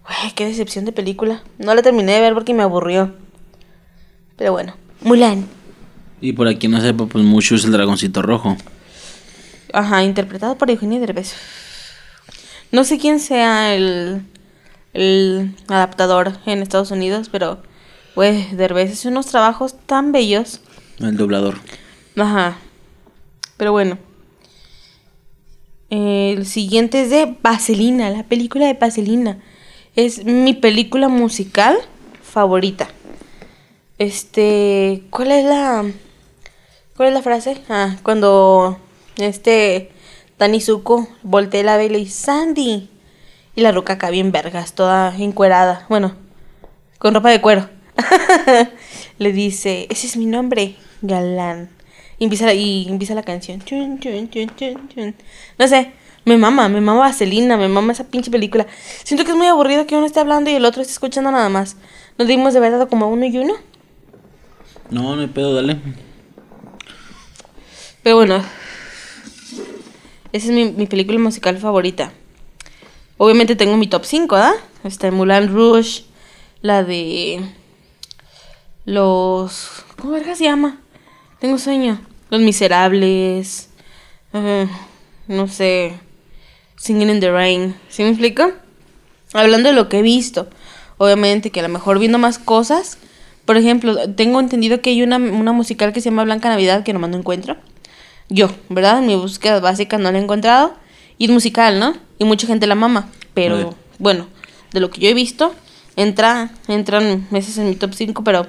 Güey, qué decepción de película. No la terminé de ver porque me aburrió. Pero bueno, Mulan. Y por aquí no sepa, pues mucho es el dragoncito rojo. Ajá, interpretado por Eugenio Derbez. No sé quién sea el, el adaptador en Estados Unidos, pero, güey, Derbez hace unos trabajos tan bellos. El doblador. Ajá. Pero bueno. El siguiente es de Vaselina, la película de Vaselina. Es mi película musical favorita. Este, ¿cuál es la cuál es la frase? Ah, cuando este Dani Zuko voltea la vela y Sandy. Y la ruca acá bien vergas, toda encuerada. Bueno, con ropa de cuero. Le dice, ese es mi nombre, galán. Y empieza la, y empieza la canción. Chun, chun. No sé, me mama, me mama Vaselina, me mama esa pinche película. Siento que es muy aburrido que uno esté hablando y el otro esté escuchando nada más. Nos dimos de verdad como uno y uno. No, no hay pedo, dale. Pero bueno, esa es mi, mi película musical favorita. Obviamente tengo mi top 5, ¿verdad? Está Mulan Rouge, la de los... ¿Cómo verga se llama? Tengo sueño. Los Miserables. no sé. Singing in the Rain. ¿Sí me explico? Hablando de lo que he visto. Obviamente que a lo mejor viendo más cosas. Por ejemplo, tengo entendido que hay una, una musical que se llama Blanca Navidad que nomás no encuentro. Yo, ¿verdad? En mi búsqueda básica no la he encontrado. Y es musical, ¿no? Y mucha gente la mama. Pero, bueno, de lo que yo he visto, entra, entran meses en mi top 5, pero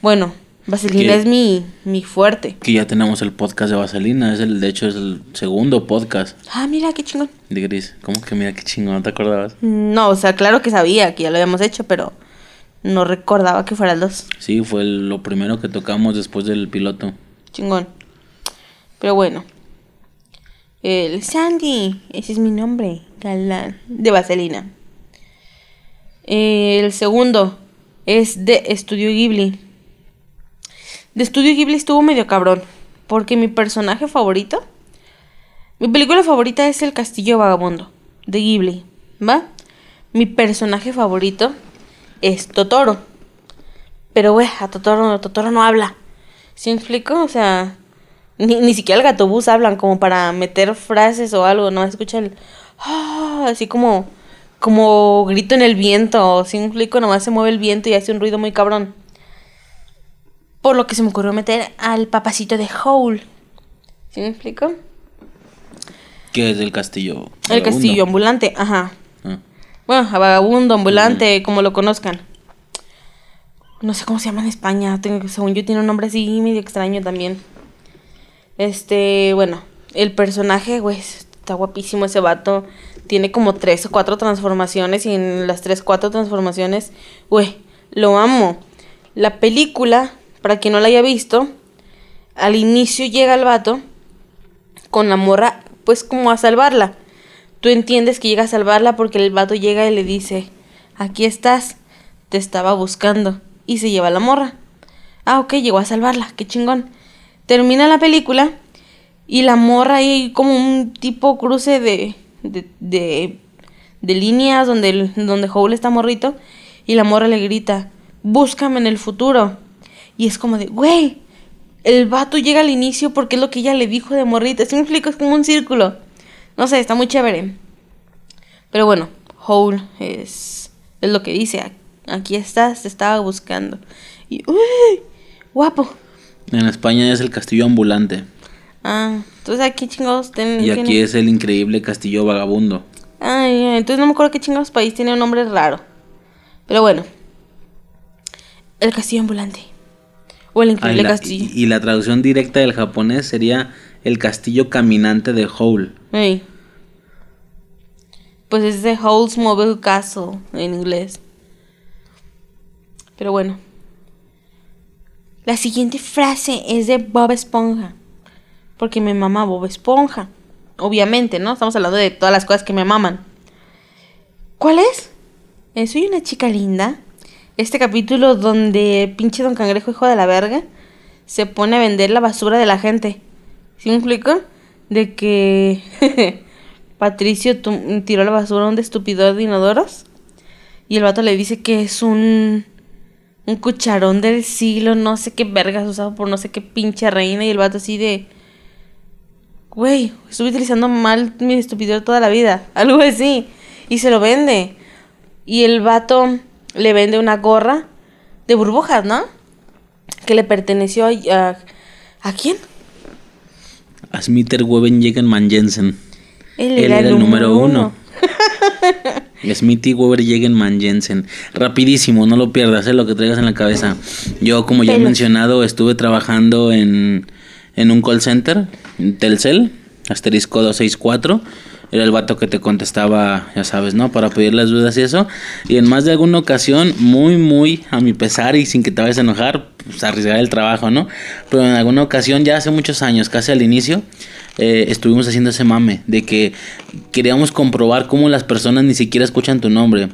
bueno, Vaselina es mi, mi fuerte. Que ya tenemos el podcast de Vaselina. Es el, de hecho, es el segundo podcast Ah, mira, qué chingón. de Gris. ¿Cómo que mira qué chingón? ¿No te acordabas? No, o sea, claro que sabía que ya lo habíamos hecho, pero no recordaba que fuera el 2. Sí, fue el- lo primero que tocamos después del piloto. Chingón. Pero bueno. El Sandy, ese es mi nombre, galán, de Vaselina. El segundo es de Estudio Ghibli. De Estudio Ghibli estuvo medio cabrón, porque mi personaje favorito, mi película favorita es El Castillo Vagabundo, de Ghibli, ¿va? Mi personaje favorito es Totoro. Pero, güey, a Totoro, Totoro no habla. ¿Sí me explico? O sea, ni, ni siquiera el gatobús hablan como para meter frases o algo, no escucha el "Ah", así como como grito en el viento, ¿sí me explico? Nomás se mueve el viento y hace un ruido muy cabrón. Por lo que se me ocurrió meter al papacito de Howl. ¿Sí me explico? Que es el castillo. El Vagabundo. castillo ambulante, ajá. Ah. Bueno, a vagabundo, ambulante, como lo conozcan. No sé cómo se llama en España. Tengo, según yo tiene un nombre así medio extraño también. Este, bueno, el personaje, güey, está guapísimo ese vato. Tiene como tres o cuatro transformaciones y en las tres, cuatro transformaciones, güey, lo amo. La película, para quien no la haya visto, al inicio llega el vato con la morra, pues como a salvarla. Tú entiendes que llega a salvarla porque el vato llega y le dice, aquí estás, te estaba buscando. Y se lleva a la morra. Ah, ok, llegó a salvarla, qué chingón. Termina la película y la morra hay como un tipo cruce de, de, de, de líneas donde, donde Howl está morrito y la morra le grita, búscame en el futuro. Y es como de, güey, el vato llega al inicio porque es lo que ella le dijo de morrita. ¿Sí me explico? Es como un círculo. No sé, está muy chévere. Pero bueno, Howl es, es lo que dice. Aquí estás, te estaba buscando. Y, uy, guapo. En España es el castillo ambulante. Ah, entonces aquí chingados ten- Y aquí tiene- es el increíble castillo vagabundo. Ay, ay, entonces no me acuerdo qué chingados país tiene un nombre raro. Pero bueno. El castillo ambulante. O el Ah, y, increíble la, castillo. y- y la traducción directa del japonés sería el castillo caminante de Howl. Pues es de Howl's Mobile Castle en inglés. Pero bueno. La siguiente frase es de Bob Esponja. Porque me mama Bob Esponja. Obviamente, ¿no? Estamos hablando de todas las cosas que me maman. ¿Cuál es? Eh, Soy una chica linda. Este capítulo donde pinche Don Cangrejo, hijo de la verga, se pone a vender la basura de la gente. ¿Sí me explico? De que Patricio tiró la basura a un estupidor de inodoros. Y el vato le dice que es un. Un cucharón del siglo, no sé qué vergas usado por no sé qué pinche reina. Y el vato así de. Güey, estuve utilizando mal mi estupidor toda la vida. Algo así. Y se lo vende. Y el vato le vende una gorra de burbujas, ¿no? Que le perteneció a. ¿A, ¿a quién? A Smiter Weven Jegen Jensen. Él, Él era el número uno. Smithy Weber Jegen Jensen. Rapidísimo, no lo pierdas, es lo que traigas en la cabeza. Yo, como ya he mencionado, estuve trabajando en, en un call center, en Telcel, asterisco 264. Era el vato que te contestaba, ya sabes, ¿no? Para pedir las dudas y eso. Y en más de alguna ocasión, muy, muy a mi pesar y sin que te vayas a enojar, pues arriesgar el trabajo, ¿no? Pero en alguna ocasión, ya hace muchos años, casi al inicio, eh, estuvimos haciendo ese mame de que queríamos comprobar cómo las personas ni siquiera escuchan tu nombre.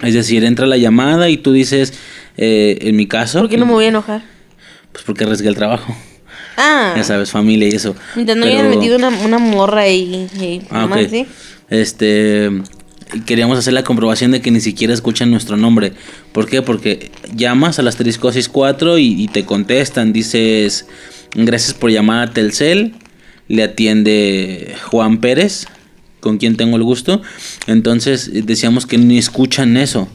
Es decir, entra la llamada y tú dices, eh, en mi caso, ¿Por qué no me voy a enojar? pues porque arriesgué el trabajo. Ah, Ya sabes, familia y eso. mientras no hayan metido una, una morra y, y Ah. ¿sí? Este queríamos hacer la comprobación de que ni siquiera escuchan nuestro nombre. ¿Por qué? Porque llamas al asterisco 64 y, y te contestan, dices gracias por llamar a Telcel, le atiende Juan Pérez, con quien tengo el gusto. Entonces decíamos que ni escuchan eso.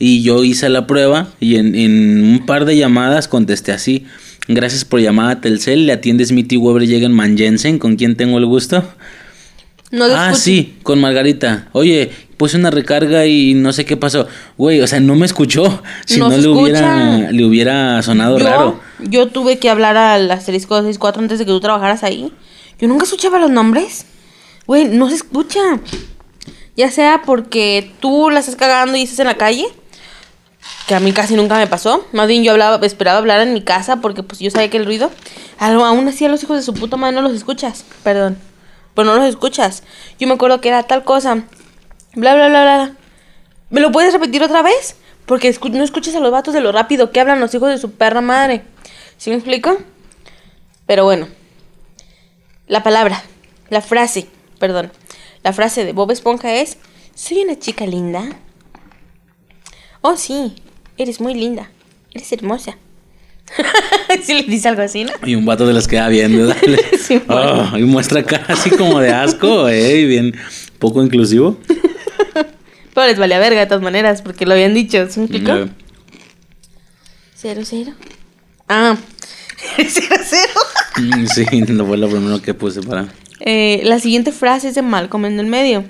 Y yo hice la prueba y en, en un par de llamadas contesté así. Gracias por llamar a Telcel, le atiende Smithy Weber Jegen Manjensen, con quien tengo el gusto. No ah, sí, con Margarita. Oye, puse una recarga y no sé qué pasó. Güey, o sea, no me escuchó. Si No le, hubiera, escucha. le hubiera sonado yo, raro. yo tuve que hablar al asterisco 64 antes de que tú trabajaras ahí. Yo nunca escuchaba los nombres. Güey, no se escucha. Ya sea porque tú la estás cagando y estás en la calle. Que a mí casi nunca me pasó. Más bien yo hablaba, esperaba hablar en mi casa porque pues yo sabía que el ruido. Aún así a los hijos de su puta madre no los escuchas. Perdón. Pero no los escuchas. Yo me acuerdo que era tal cosa. Bla, bla, bla, bla. ¿Me lo puedes repetir otra vez? Porque no escuchas a los vatos de lo rápido que hablan los hijos de su perra madre. ¿Sí me explico? Pero bueno. La palabra, la frase, perdón. La frase de Bob Esponja es: Soy una chica linda. Oh, sí, eres muy linda. Eres hermosa. si le dice algo así, ¿no? Y un vato se las queda viendo. Dale. Sí, Oh, y muestra cara así como de asco, eh, y bien poco inclusivo. Pero les valía verga de todas maneras porque lo habían dicho. ¿Sí me explico? Eh, Cero, cero. Ah, cero, cero. mm, sí, no fue lo primero que puse para. Eh, la siguiente frase es de Malcolm en el medio.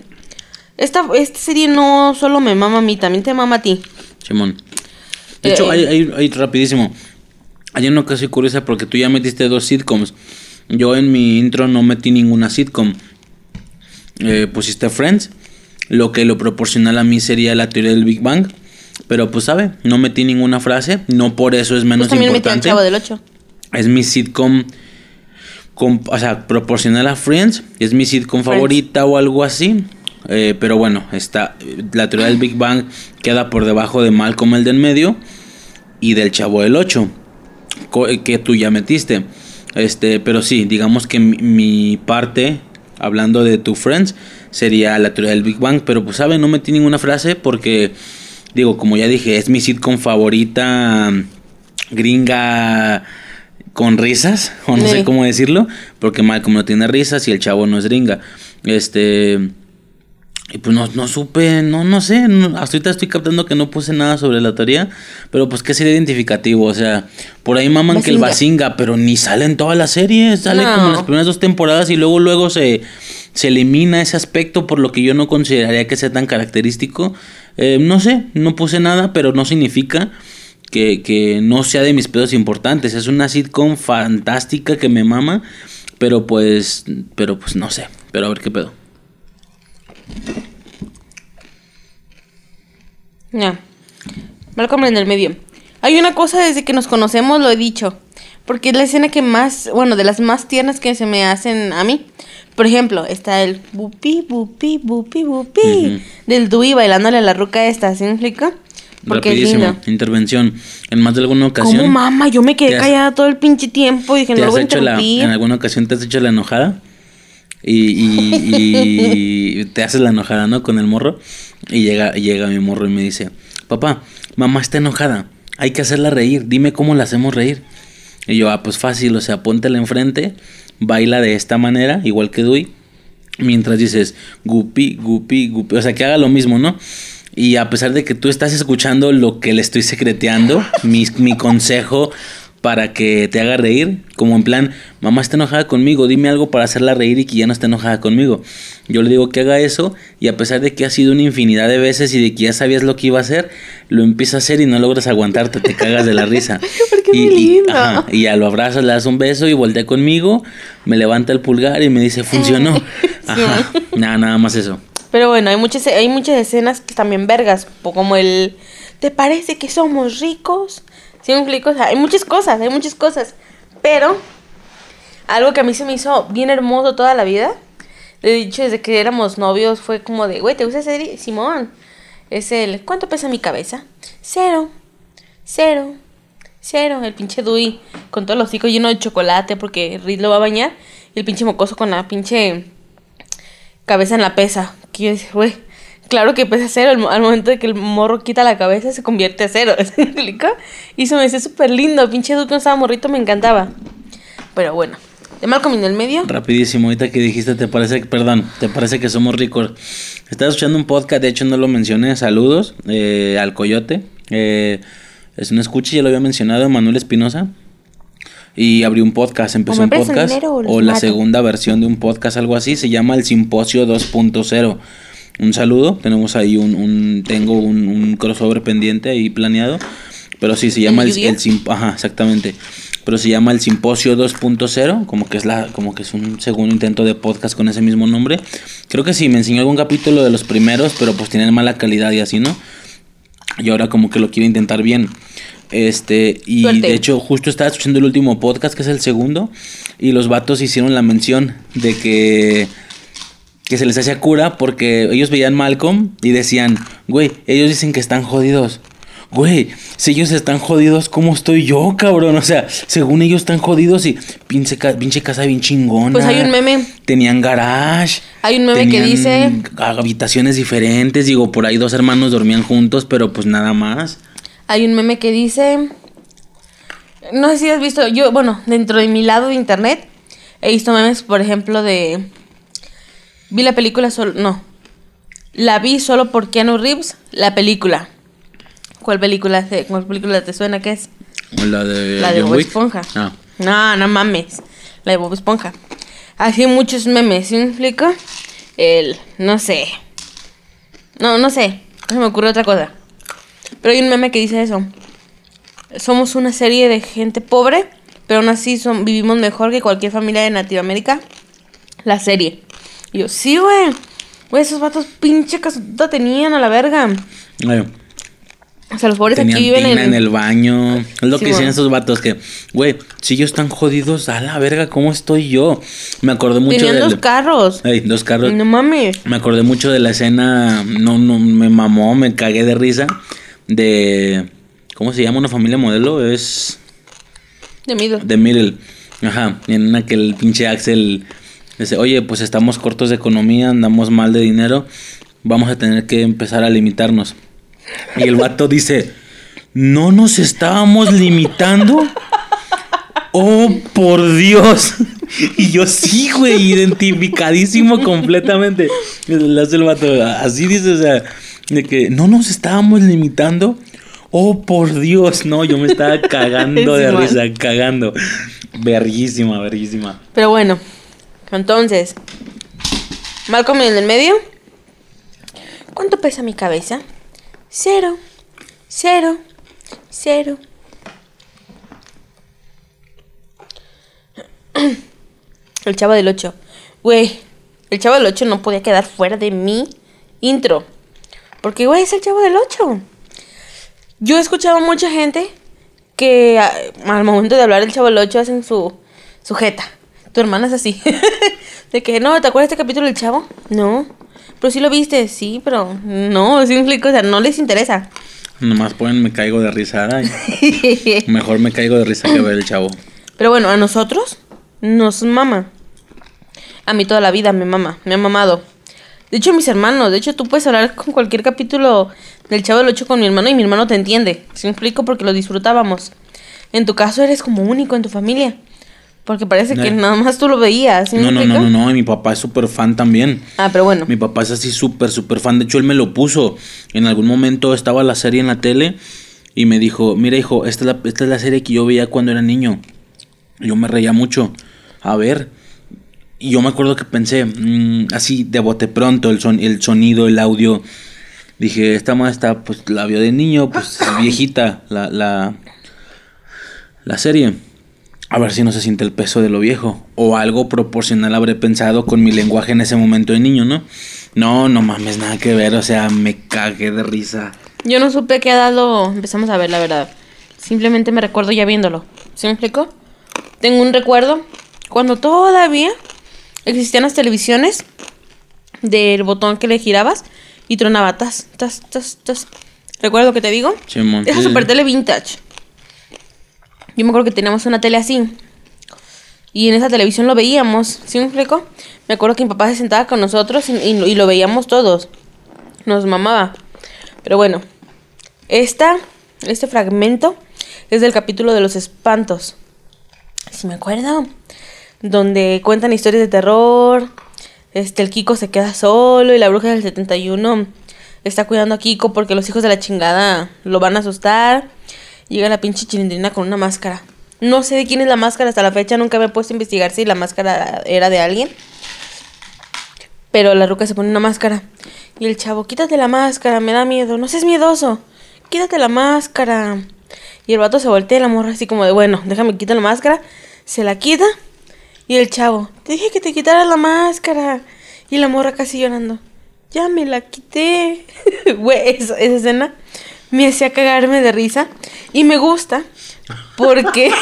Esta, esta serie no solo me mama a mí, también te mama a ti. Simón. De hecho, Eh, hay, hay, hay rapidísimo. Hay una cosa curiosa porque tú ya metiste dos sitcoms. Yo en mi intro no metí ninguna sitcom. Eh, pusiste Friends. Lo que lo proporcional a mí sería la teoría del Big Bang. Pero pues sabe, no metí ninguna frase. No por eso es menos Pues también metí al importante. chavo del 8. Es mi sitcom. com- o sea, proporcional a Friends. Es mi sitcom Friends. favorita o algo así. Eh, pero bueno, está, la teoría del Big Bang queda por debajo de Malcolm el del medio y del Chavo del 8 co- eh, que tú ya metiste. Este, pero sí, digamos que mi, mi parte, hablando de tu Friends, sería la teoría del Big Bang. Pero pues, ¿saben? No metí ninguna frase porque, digo, como ya dije, es mi sitcom favorita mm, gringa con risas, o no Sí. sé cómo decirlo, porque Malcolm no tiene risas y el chavo no es gringa. Este. Y pues no, no supe, no, no sé, no, hasta ahorita estoy captando que no puse nada sobre la teoría, pero pues que sería identificativo, o sea, por ahí maman que el Basinga, pero ni sale en toda la serie, sale como en las primeras dos temporadas y luego luego se, se elimina ese aspecto por lo que yo no consideraría que sea tan característico. Eh, no sé, no puse nada, pero no significa que, que no sea de mis pedos importantes, es una sitcom fantástica que me mama, pero pues, pero pues no sé, pero a ver qué pedo. Ya. Malcolm en el medio. Hay una cosa desde que nos conocemos, lo he dicho. Porque es la escena que más, bueno, de las más tiernas que se me hacen a mí. Por ejemplo, está el bupi, bupi, bupi, bupi. Del Dewey bailándole a la ruca esta, ¿sí me explica? Porque Rapidísimo, intervención. En más de alguna ocasión. ¿Cómo mamá? Yo me quedé callada todo el pinche tiempo y dije, no lo voy a ¿En alguna ocasión te has hecho la enojada? Y, y, te haces la enojada, ¿no? Con el morro. Y llega, llega mi morro y me dice, papá, mamá está enojada. Hay que hacerla reír. Dime cómo la hacemos reír. Y yo, ah, pues fácil, o sea, póntela enfrente, baila de esta manera, igual que Dui. Mientras dices, gupi, gupi, gupi. O sea, que haga lo mismo, ¿no? Y a pesar de que tú estás escuchando lo que le estoy secreteando, mi, mi consejo para que te haga reír, como en plan, mamá está enojada conmigo, dime algo para hacerla reír y que ya no esté enojada conmigo. Yo le digo que haga eso y a pesar de que ha sido una infinidad de veces y de que ya sabías lo que iba a hacer, lo empieza a hacer y no logras aguantarte, te cagas de la risa. y, y, y, ya lo abrazas, le das un beso y voltea conmigo, me levanta el pulgar y me dice, funcionó. Ajá, nada, nada más eso. Pero bueno, hay muchas, hay muchas escenas que también vergas, como el, ¿te parece que somos ricos? ¿Sí me explico? O sea, hay muchas cosas, hay muchas cosas. Pero algo que a mí se me hizo bien hermoso toda la vida, de dicho desde que éramos novios, fue como de, güey, ¿te gusta ese Simón? Es el, ¿cuánto pesa mi cabeza? Cero, cero, cero. El pinche Dewey con todos los hocico lleno de chocolate porque Reed lo va a bañar. Y el pinche mocoso con la pinche cabeza en la pesa. Que yo güey, claro que pesa cero. Al, momento de que el morro quita la cabeza, se convierte a cero. y se me hace súper lindo. Pinche Duke estaba morrito, me encantaba. Pero bueno. De Malcolm en el medio. Rapidísimo, ahorita que dijiste, te parece, perdón, te parece que somos ricos. Estaba escuchando un podcast, de hecho no lo mencioné, saludos eh, al Coyote. Eh, es un escucha, ya lo había mencionado, Manuel Espinosa. Y abrió un podcast, empezó un podcast. O la segunda versión de un podcast, algo así, se llama El Simposio 2.0 un saludo. Tenemos ahí un, un tengo un, un, crossover pendiente ahí planeado. Pero sí, se llama el, el, ajá, exactamente. Pero se llama el Simposio 2.0, como que es la como que es un segundo intento de podcast con ese mismo nombre. Creo que sí me enseñó algún capítulo de los primeros, pero pues tienen mala calidad y así, ¿no? Y ahora como que lo quiero intentar bien. Este, y de hecho, justo estaba escuchando el último podcast, que es el segundo, y los vatos hicieron la mención de que que se les hacía cura porque ellos veían Malcolm y decían, güey, ellos dicen que están jodidos. Güey, si ellos están jodidos, ¿cómo estoy yo, cabrón? O sea, según ellos están jodidos y pinche, pinche casa bien chingona. Pues hay un meme. Tenían garage. Hay un meme que dice... Habitaciones diferentes. Digo, por ahí dos hermanos dormían juntos, pero pues nada más. Hay un meme que dice... No sé si has visto, yo, bueno, dentro de mi lado de internet, he visto memes, por ejemplo, de Vi la película solo. No. La vi solo por Keanu Reeves, la película. ¿Cuál película, te, cuál película te suena que es? La de, la de Bob Esponja. Ah. No, no mames. La de Bob Esponja. Así muchos memes, ¿sí me explico? El. No sé. No, no sé. No se me ocurre otra cosa. Pero hay un meme que dice eso. Somos una serie de gente pobre, pero aún así son, vivimos mejor que cualquier familia de Latinoamérica. La serie. Y yo, sí, güey. Güey, esos vatos pinche casota tenían a la verga. O sea, los pobres aquí viven en... en... el baño. Es lo que dicen esos vatos que, güey, si ellos están jodidos, a la verga, ¿cómo estoy yo? Me acordé mucho Tenían dos carros. Ey, dos carros. No mames. Me acordé mucho de la escena, no, no, me mamó, me cagué de risa. De, ¿cómo se llama una familia modelo? Es... De Middle. De Middle. Ajá, en una que el pinche Axel Dice, oye, pues estamos cortos de economía, andamos mal de dinero, vamos a tener que empezar a limitarnos. Y el vato dice, ¿no nos estábamos limitando? oh, por Dios. Y yo sí, güey, identificadísimo completamente. Le hace el vato, así dice, o sea, de que no nos estábamos limitando. Oh, por Dios, no, yo me estaba cagando de risa, cagando. Verguísima, verguísima. Pero bueno, entonces, Malcolm en el medio. ¿Cuánto pesa mi cabeza? Cero, cero, cero. El chavo del 8. Güey, el chavo del 8 no podía quedar fuera de mi intro. Porque, güey, es el chavo del 8. Yo he escuchado mucha gente que a- al momento de hablar del chavo del 8 hacen su, su jeta. Tu hermana es así. de que, no, ¿te acuerdas de este capítulo del chavo? No. Pero sí lo viste, sí, pero no, sí o sea, no les interesa. Nomás ponen me caigo de risa. ay. Mejor me caigo de risa que ver el chavo. Pero bueno, a nosotros nos mama. A mí toda la vida me mama, me ha mamado. De hecho, mis hermanos, de hecho, tú puedes hablar con cualquier capítulo del Chavo del Ocho con mi hermano y mi hermano te entiende. ¿Sí me explico? Porque lo disfrutábamos. En tu caso eres como único en tu familia. Porque parece que nada más tú lo veías. ¿sí No, no, no, no, no. Y mi papá es súper fan también. Ah, pero bueno. Mi papá es así súper, súper fan. De hecho, él me lo puso. En algún momento estaba la serie en la tele y me dijo, mira hijo, esta es la, esta es la serie que yo veía cuando era niño. Yo me reía mucho. A ver. Y yo me acuerdo que pensé, mm, así de bote pronto, el, son, el sonido, el audio. Dije, esta está, pues la vio de niño, pues es viejita la, la, la serie. A ver si no se siente el peso de lo viejo. O algo proporcional habré pensado con mi lenguaje en ese momento de niño, ¿no? No, no mames, nada que ver. O sea, me cagué de risa. Yo no supe qué edad lo empezamos a ver, la verdad. Simplemente me recuerdo ya viéndolo. ¿Sí me explico? Tengo un recuerdo cuando todavía existían las televisiones del botón que le girabas y tronaba tas, tas, tas, tas. ¿Recuerdo lo que te digo? Simón, Esa sí, super sí. tele vintage. Yo me acuerdo que teníamos una tele así. Y en esa televisión lo veíamos. ¿Sí me explico? Me acuerdo que mi papá se sentaba con nosotros y, lo veíamos todos. Nos mamaba. Pero bueno. Esta, este fragmento es del capítulo de los espantos. Si me acuerdo. Donde cuentan historias de terror. Este, el Kiko se queda solo y la bruja del 71 está cuidando a Kiko porque los hijos de la chingada lo van a asustar. Llega la pinche chilindrina con una máscara. No sé de quién es la máscara hasta la fecha, nunca me he puesto a investigar si la máscara era de alguien. Pero la ruca se pone una máscara. Y el chavo, quítate la máscara, me da miedo. No seas miedoso. Quítate la máscara. Y el vato se voltea y la morra así como de, bueno, déjame quitar la máscara. Se la quita. Y el chavo, te dije que te quitaras la máscara. Y la morra casi llorando. Ya me la quité. Güey, esa, esa escena me hacía cagarme de risa. Y me gusta. Porque...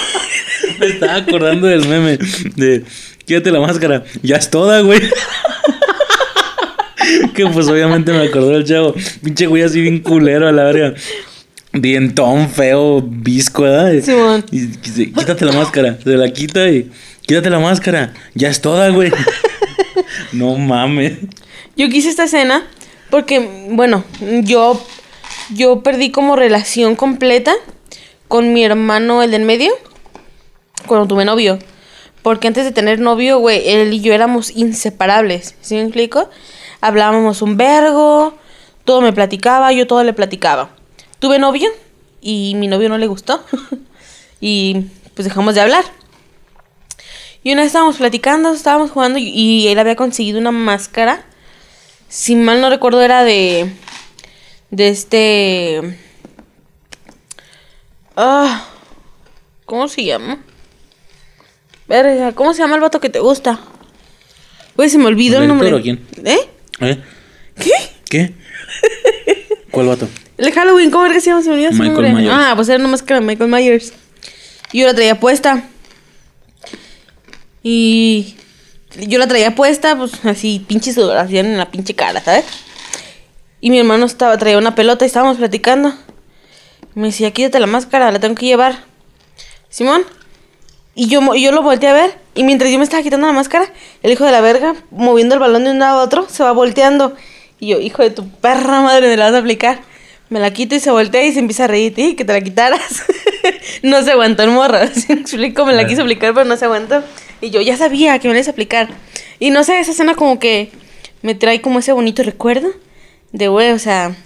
Me estaba acordando del meme de quédate la máscara. Ya es toda, güey. que pues obviamente me acordó del chavo. Pinche güey así bien culero a la verga. Dientón feo, visco, ¿verdad? Simón. Y dice, quítate la máscara. Se la quita y quítate la máscara. Ya es toda, güey. no mames. Yo quise esta escena porque, bueno, yo, yo perdí como relación completa con mi hermano, el del medio, cuando tuve novio. Porque antes de tener novio, güey, él y yo éramos inseparables. ¿Sí me explico? Hablábamos un vergo, todo me platicaba, yo todo le platicaba. Tuve novio y mi novio no le gustó. y pues dejamos de hablar. Y una vez estábamos platicando, estábamos jugando y él había conseguido una máscara. Si mal no recuerdo era de... De este... Ah, ¿Cómo se llama? Verga, ¿cómo se llama el vato que te gusta? Güey, se me olvidó ¿El el nombre. quién? ¿Eh? ¿Eh? ¿Qué? ¿Qué? ¿Cuál vato? El de Halloween, ¿cómo era que se llama? Se me olvidó su Michael nombre. Myers. Ah, pues era una máscara de Michael Myers. Y yo la traía puesta. Y yo la traía puesta, pues así, pinche sudoración en la pinche cara, ¿sabes? Y mi hermano estaba, traía una pelota y estábamos platicando. Me decía, quítate la máscara, la tengo que llevar. Simón. Y yo, yo lo volteé a ver. Y mientras yo me estaba quitando la máscara, el hijo de la verga, moviendo el balón de un lado a otro, se va volteando. Y yo, hijo de tu perra madre, me la vas a aplicar. Me la quito y se voltea y se empieza a reír. "Sí, que te la quitaras. no se aguantó el morro. ¿Sí me explico? Me la quiso aplicar, pero no se aguantó. Y yo ya sabía que me la iba a aplicar. Y no sé, esa escena como que me trae como ese bonito recuerdo de, güey, o sea,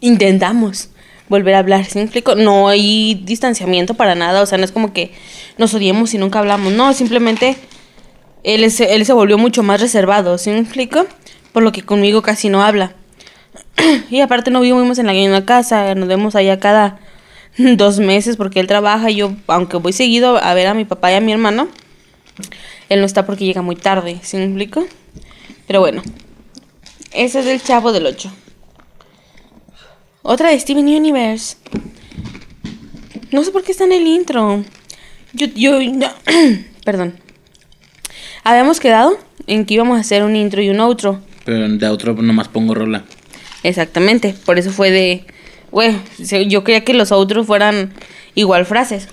intentamos volver a hablar, ¿sí me explico? No hay distanciamiento para nada, o sea, no es como que nos odiemos y nunca hablamos, no, simplemente él, él se volvió mucho más reservado, ¿sí me explico? Por lo que conmigo casi no habla. y aparte no vivimos en la misma casa, nos vemos allá cada dos meses porque él trabaja y yo, aunque voy seguido a ver a mi papá y a mi hermano, él no está porque llega muy tarde, ¿sí me explico? Pero bueno, ese es el chavo del 8. Otra de Steven Universe. No sé por qué está en el intro. Yo, yo, no- perdón. Habíamos quedado en que íbamos a hacer un intro y un outro. Pero de otro nomás pongo rola. Exactamente. Por eso fue de. Güey, yo quería que los outros fueran igual frases.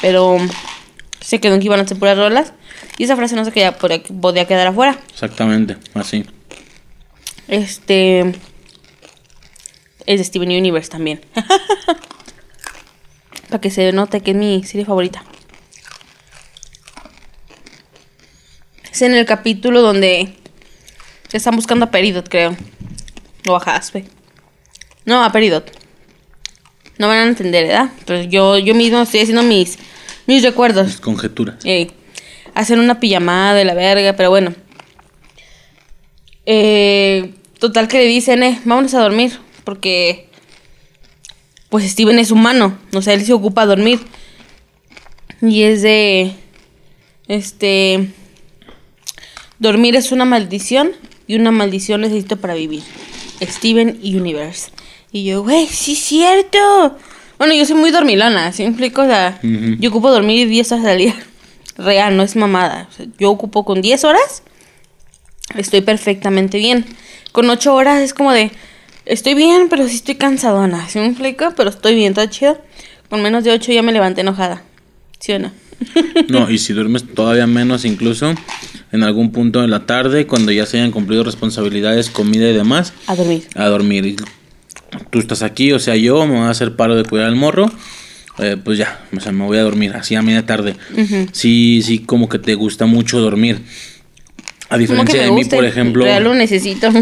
Pero se quedó en que iban a ser puras rolas. Y esa frase no se podía, podía quedar afuera. Exactamente, así. Este. Es de Steven Universe también. Para que se note que es mi serie favorita. Es en el capítulo donde están buscando a Peridot, creo. O a Jaspe. No, a Peridot. No van a entender, ¿verdad? Pero yo, yo mismo estoy haciendo mis, mis recuerdos. Mis conjeturas. Ey, hacen una pijamada de la verga, pero bueno. Eh, total que le dicen, eh, vámonos a dormir, porque pues Steven es humano, o sea, él se ocupa de dormir. Y es de, este, dormir es una maldición y una maldición necesito para vivir. Steven Universe. Y yo, güey, sí es cierto. Bueno, yo soy muy dormilona, ¿sí me explico? O sea, yo ocupo dormir 10 horas al día. Real, no es mamada. O sea, yo ocupo con 10 horas, estoy perfectamente bien. Con 8 horas es como de, estoy bien, pero sí estoy cansadona. ¿Sí me explico? Pero estoy bien, todo chido. Con menos de 8 ya me levanté enojada. ¿Sí o no? No, y si duermes todavía menos incluso en algún punto de la tarde, cuando ya se hayan cumplido responsabilidades, comida y demás, A dormir. a dormir. Y tú estás aquí, o sea, yo me voy a hacer paro de cuidar al morro, eh, pues ya, o sea, me voy a dormir así a media tarde. Ujú. Sí, sí, como que te gusta mucho dormir. A diferencia de mí, por ejemplo. Real lo necesito.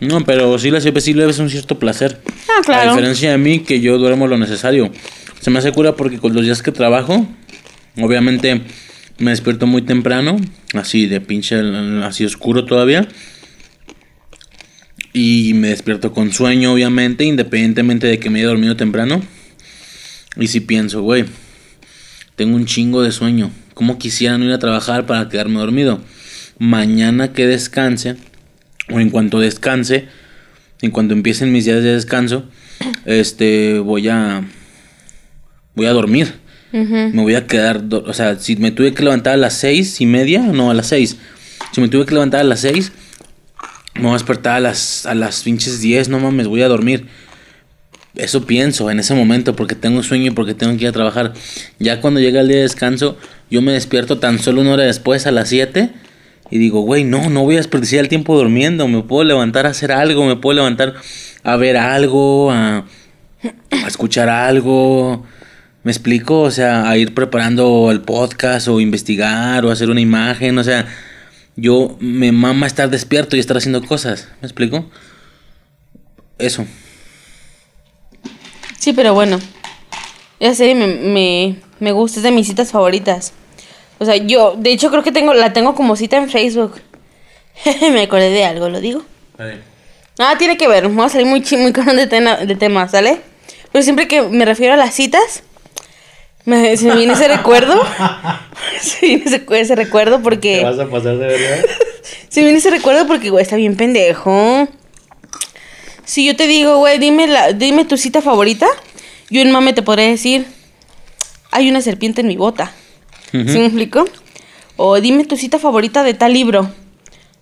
No, pero sí, la sí le ves un cierto placer. Ah, claro. A diferencia de mí, que yo duermo lo necesario. Se me hace cura porque con los días que trabajo, obviamente me despierto muy temprano, así de pinche, así oscuro todavía. Y me despierto con sueño, obviamente, independientemente de que me haya dormido temprano. Y si pienso, güey, tengo un chingo de sueño. ¿Cómo quisiera no ir a trabajar para quedarme dormido? Mañana que descanse, o en cuanto descanse, en cuanto empiecen mis días de descanso, este, voy a, voy a dormir. Me voy a quedar, o sea, si me tuve que levantar a las seis y media, no, a las seis. Si me tuve que levantar a las seis, me voy a despertar a las, a las pinches 10, no mames, voy a dormir. Eso pienso en ese momento porque tengo sueño y porque tengo que ir a trabajar. Ya cuando llega el día de descanso, yo me despierto tan solo una hora después a las 7 y digo, güey, no, no voy a desperdiciar el tiempo durmiendo. Me puedo levantar a hacer algo, me puedo levantar a ver algo, a, escuchar algo. ¿Me explico? O sea, a ir preparando el podcast o investigar o hacer una imagen. O sea, yo me mama estar despierto y estar haciendo cosas. ¿Me explico? Eso. Sí, pero bueno. Esa serie me, me, me gusta, es de mis citas favoritas. O sea, yo, de hecho, creo que tengo, la tengo como cita en Facebook. me acordé de algo, ¿lo digo? Ah, tiene que ver, vamos a salir muy, muy cabrón de, tema, de temas, ¿sale? Pero siempre que me refiero a las citas, me, se me viene ese recuerdo. se viene ese, ese recuerdo porque... a pasar de verdad? Se me viene ese recuerdo porque, güey, está bien pendejo. Si yo te digo, güey, dime, la, dime tu cita favorita, yo en mame te podré decir, hay una serpiente en mi bota. ¿Sí me explico? O dime tu cita favorita de tal libro.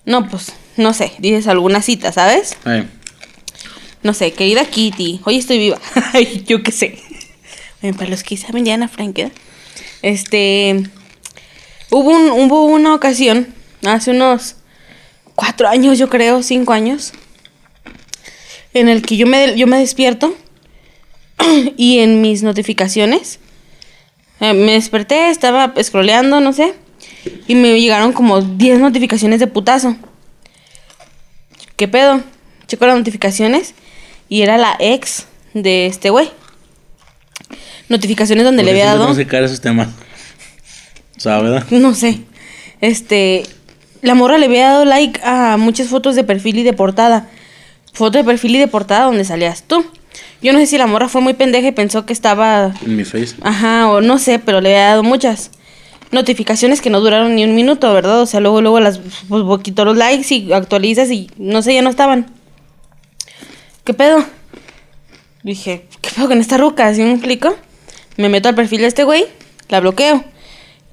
No, pues, no sé, dices alguna cita, ¿sabes? No sé, querida Kitty, hoy estoy viva. Ay, yo qué sé. Bueno, para los que saben, ya Ana Frank, ¿eh? Este. Hubo, un, hubo una ocasión, hace unos cuatro años, yo creo, cinco años, en el que yo me, yo me despierto y en mis notificaciones eh, me desperté, estaba scrolleando, no sé, y me llegaron como 10 notificaciones de putazo. ¿Qué pedo? Checo las notificaciones y era la ex de este güey. Notificaciones donde le había dado. No sé qué esos temas. O sea, ¿verdad? No sé. Este. La morra le había dado like a muchas fotos de perfil y de portada. Foto de perfil y de portada donde salías tú. Yo no sé si la morra fue muy pendeja y pensó que estaba. En mi face. Ajá, o no sé, pero le había dado muchas notificaciones que no duraron ni un minuto, ¿verdad? O sea, luego, luego las pues, quitó los likes y actualizas y no sé, ya no estaban. ¿Qué pedo? Dije, ¿qué pedo con esta ruca? ¿Sí me explico? Me meto al perfil de este güey, la bloqueo.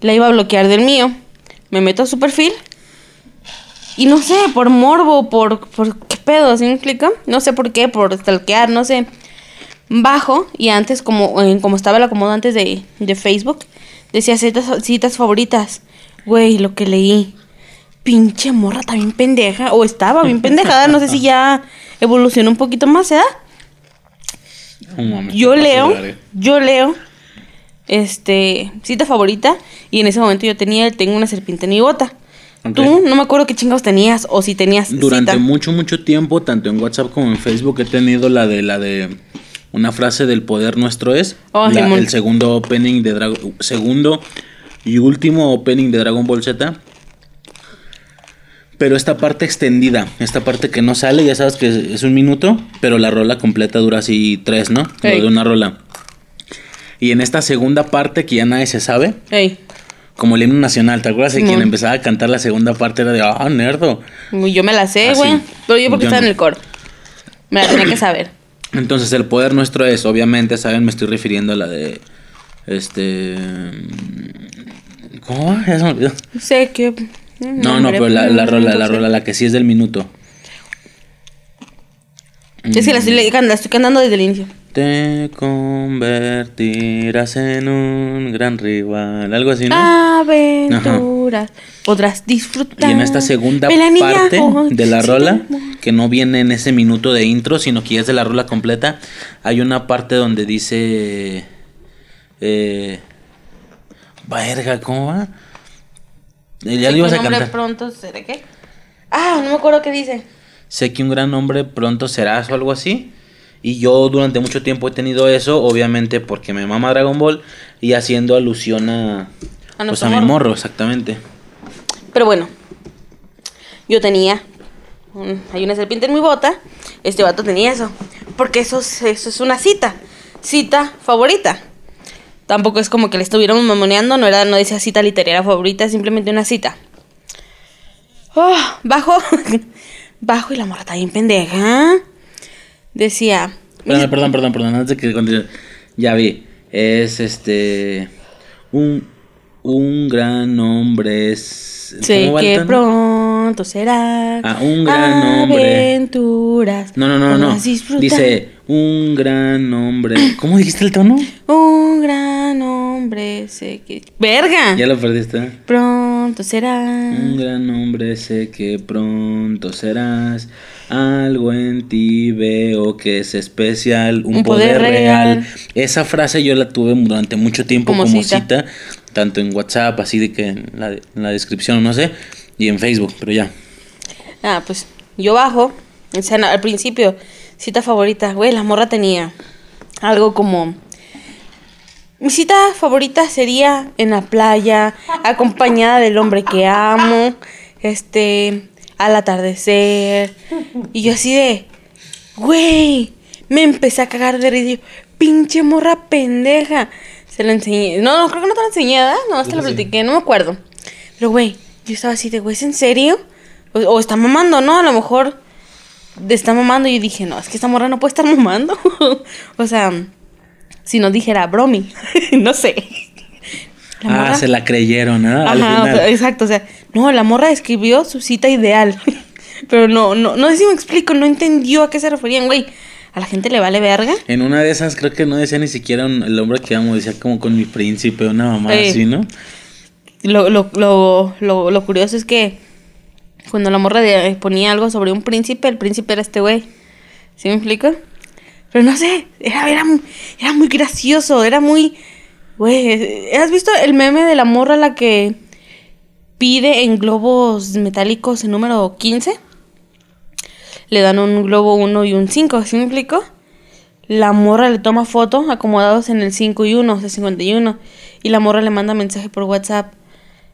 La iba a bloquear del mío. Me meto a su perfil. Y no sé, por morbo, por, por qué pedo, ¿sí me explico? No sé por qué, por stalkear, no sé. Bajo y antes, como, como estaba el acomodo antes de, de Facebook, Decía citas, citas favoritas. Güey, lo que leí. Pinche morra también pendeja. O estaba bien pendejada. No sé si ya evolucionó un poquito más, ¿eh? yo leo, yo leo, este, cita favorita. Y en ese momento yo tenía, tengo una serpiente en mi bota. Tú no me acuerdo qué chingados tenías o si tenías. Durante mucho, mucho tiempo, tanto en WhatsApp como en Facebook, he tenido la de la de una frase del poder nuestro es. Oh, el segundo opening de Dragon. Segundo y último opening de Dragon Ball Z. Pero esta parte extendida, esta parte que no sale, ya sabes que es un minuto, pero la rola completa dura así tres, ¿no? de una rola. Y en esta segunda parte que ya nadie se sabe, como el himno nacional, ¿te acuerdas? de quien empezaba a cantar la segunda parte era de, ah, nerdo. Yo me la sé, güey. Pero yo porque estaba en el coro. Me la tenía que saber. Entonces el poder nuestro es, obviamente, ¿saben? Me estoy refiriendo a la de... Este... ¿Cómo? Ya se me olvidó. Sé que... No, no, pero la, la rola, la rola, la que sí es del minuto. Es que la estoy, la estoy cantando desde el inicio. Te convertirás en un gran rival. Algo así, ¿no? Aventuras. Podrás disfrutar. Y en esta segunda parte de la rola, que no viene en ese minuto de intro, sino que ya es de la rola completa, hay una parte donde dice. Eh, Verga, ¿cómo va? Eh, ya lo ibas a cantar. pronto será qué? Ah, no me acuerdo qué dice. Sé que un gran hombre pronto serás o algo así. Y yo durante mucho tiempo he tenido eso, obviamente porque me mama Dragon Ball y haciendo alusión a, a, pues a mi morro, exactamente. Pero bueno, yo tenía, hay una serpiente en mi bota, este vato tenía eso, porque eso, eso es una cita, cita favorita. Tampoco es como que le estuviéramos mamoneando, no era, no decía cita literaria favorita, simplemente una cita. Oh, bajo, bajo y la morra está bien pendeja decía... Perdón, perdón, perdón, perdón, antes de que Ya vi, es este... Un, un gran hombre es... Sé que pronto será... Ah, un gran hombre. Aventuras. No, no, no, no. Dice, un gran hombre... ¿Cómo dijiste el tono? Un gran hombre, sé que... ¡Verga! Ya lo perdiste. Pronto será... Un gran hombre, sé que pronto serás... Algo en ti veo que es especial, un, poder, real. Esa frase yo la tuve durante mucho tiempo como, cita. tanto en WhatsApp, así de que en la, en la descripción, no sé, y en Facebook, pero ya. Ah, pues yo bajo, o sea, al principio, cita favorita, güey, la morra tenía algo como... Mi cita favorita sería en la playa, acompañada del hombre que amo, este, al atardecer. Y yo así de, güey, me empecé a cagar de risa. Pinche morra pendeja. Se lo enseñé. No, no, creo que no te lo enseñé, ¿verdad? No, te lo platiqué, no me acuerdo. Pero, güey, yo estaba así de, güey, ¿es en serio? O, está mamando, ¿no? A lo mejor está mamando y dije, no, es que esta morra no puede estar mamando. o sea, si no dijera bromi, no sé. Ah, se la creyeron, ¿no? Ajá, exacto, o sea, no, la morra escribió su cita ideal. Pero no, no, no sé si me explico, no entendió a qué se referían, güey. ¿A la gente le vale verga? En una de esas creo que no decía ni siquiera el hombre que amo, decía como con mi príncipe, una mamá así, ¿no? Lo, lo, lo, lo, lo curioso es que cuando la morra ponía algo sobre un príncipe, el príncipe era este güey. ¿Sí me explico? Pero no sé, era, era, era muy gracioso, era muy... Güey, ¿has visto el meme de la morra la que pide en globos metálicos el número 15? Le dan un globo 1 y un 5, ¿sí me explico? La morra le toma foto acomodados en el 5 y 1, o sea, 51. Y la morra le manda mensaje por WhatsApp.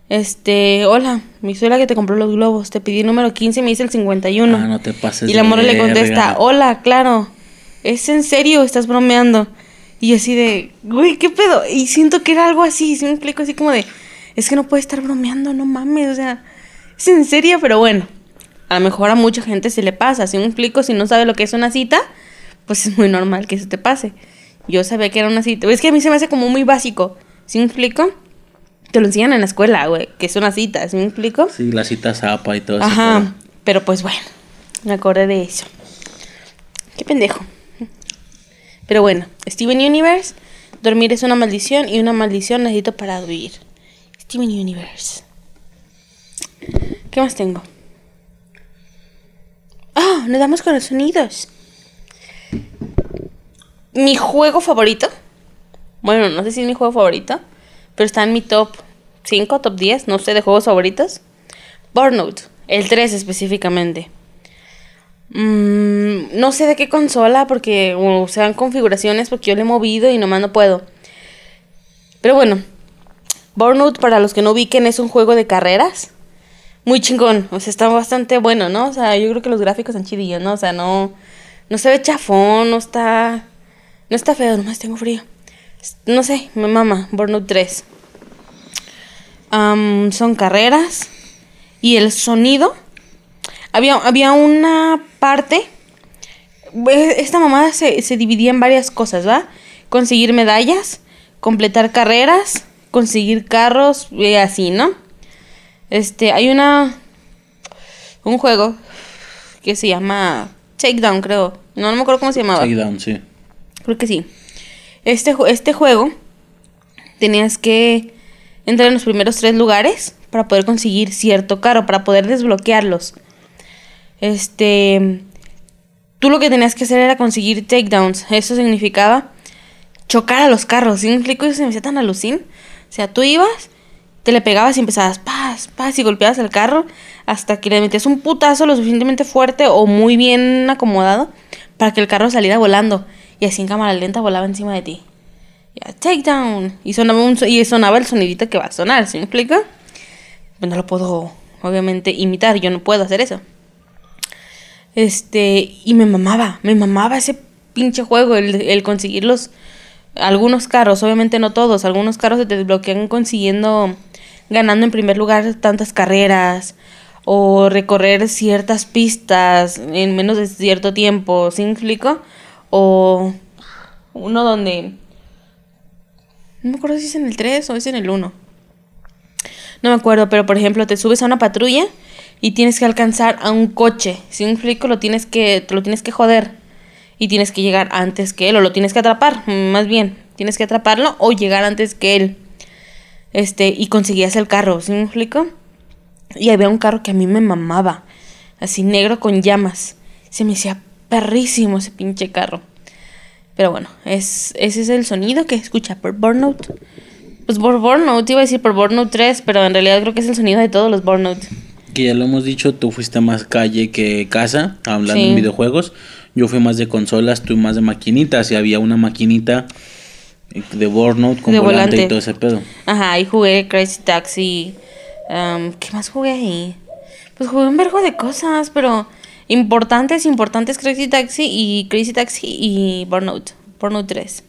Este, hola, mi soy la que te compró los globos. Te pedí el número 15 y me dice el 51. Ah, no te pases. Y la morra le contesta, hola, claro. ¿Es en serio? ¿Estás bromeando? Y así de, güey, ¿qué pedo? Y siento que era algo así, si me explico? Así como de, es que no puede estar bromeando, no mames, o sea, es en serio, pero bueno. A lo mejor a mucha gente se le pasa, si me explico, si no sabe lo que es una cita, pues es muy normal que eso te pase. Yo sabía que era una cita. Es que a mí se me hace como muy básico. ¿Sí me explico? Te lo enseñan en la escuela, güey, que es una cita, ¿sí me explico? Sí, la cita zapa y todo eso. Ajá, pero pues bueno, me acordé de eso. Qué pendejo. Pero bueno, Steven Universe, dormir es una maldición y una maldición necesito para vivir. Steven Universe. ¿Qué más tengo? Ah, oh, nos damos con los sonidos mi juego favorito. Bueno, no sé si es mi juego favorito, pero está en mi top 5, top 10, no sé, de juegos favoritos. Burnout, el 3 específicamente. Mm, no sé de qué consola, porque o sean configuraciones, porque yo le he movido y nomás no puedo. Pero bueno, Burnout, para los que no ubiquen, es un juego de carreras. Muy chingón, o sea, está bastante bueno, ¿no? O sea, yo creo que los gráficos son chidillos, ¿no? O sea, no, no se ve chafón, no está no está feo, nomás tengo frío. No sé, me mama. Burnout 3. son carreras. Y el sonido. Había, había una parte. Esta mamada se, dividía en varias cosas, ¿va? Conseguir medallas, completar carreras, conseguir carros, y así, ¿no? Este, hay una. Un juego que se llama Takedown, creo. No, no me acuerdo cómo se llamaba. Takedown, sí. Creo que sí. Este, este juego tenías que entrar en los primeros tres lugares para poder conseguir cierto carro, para poder desbloquearlos. Este. Tú lo que tenías que hacer era conseguir takedowns. Eso significaba chocar a los carros. ¿Sí me explico? Eso se me hacía tan alucin. O sea, tú ibas, te le pegabas y empezabas paz, paz y golpeabas el carro hasta que le metías un putazo lo suficientemente fuerte o muy bien acomodado para que el carro saliera volando y así en cámara lenta volaba encima de ti. Ya, take down. Y sonaba, un, y sonaba el sonidito que va a sonar, ¿se me explica? Pues no lo puedo, obviamente, imitar, yo no puedo hacer eso. Este, y me mamaba, me mamaba ese pinche juego, el, el conseguir los, algunos carros, obviamente no todos, algunos carros se te desbloquean consiguiendo, ganando en primer lugar tantas carreras, o recorrer ciertas pistas en menos de cierto tiempo, ¿sí me? O uno donde... No me acuerdo si es en el 3 o es en el 1. No me acuerdo, pero por ejemplo te subes a una patrulla y tienes que alcanzar a un coche. Si un flico lo tienes que, te lo tienes que joder y tienes que llegar antes que él o lo tienes que atrapar, más bien, tienes que atraparlo o llegar antes que él. Este, y conseguías el carro, ¿sí me explico? Y había un carro que a mí me mamaba, así negro con llamas. Se me hacía perrísimo ese pinche carro. Pero bueno, es, ese es el sonido que escucha por Burnout. Pues por Burnout, iba a decir por Burnout 3, pero en realidad creo que es el sonido de todos los Burnout. Que ya lo hemos dicho, tú fuiste más calle que casa, hablando en videojuegos. Yo fui más de consolas, tú más de maquinitas. Y había una maquinita de Burnout con volante, y todo ese pedo. Ajá, ahí jugué Crazy Taxi. Um, ¿Qué más jugué ahí? Pues jugué un vergo de cosas, pero Importantes, importantes Crazy Taxi y Crazy Taxi y Burnout. Burnout 3.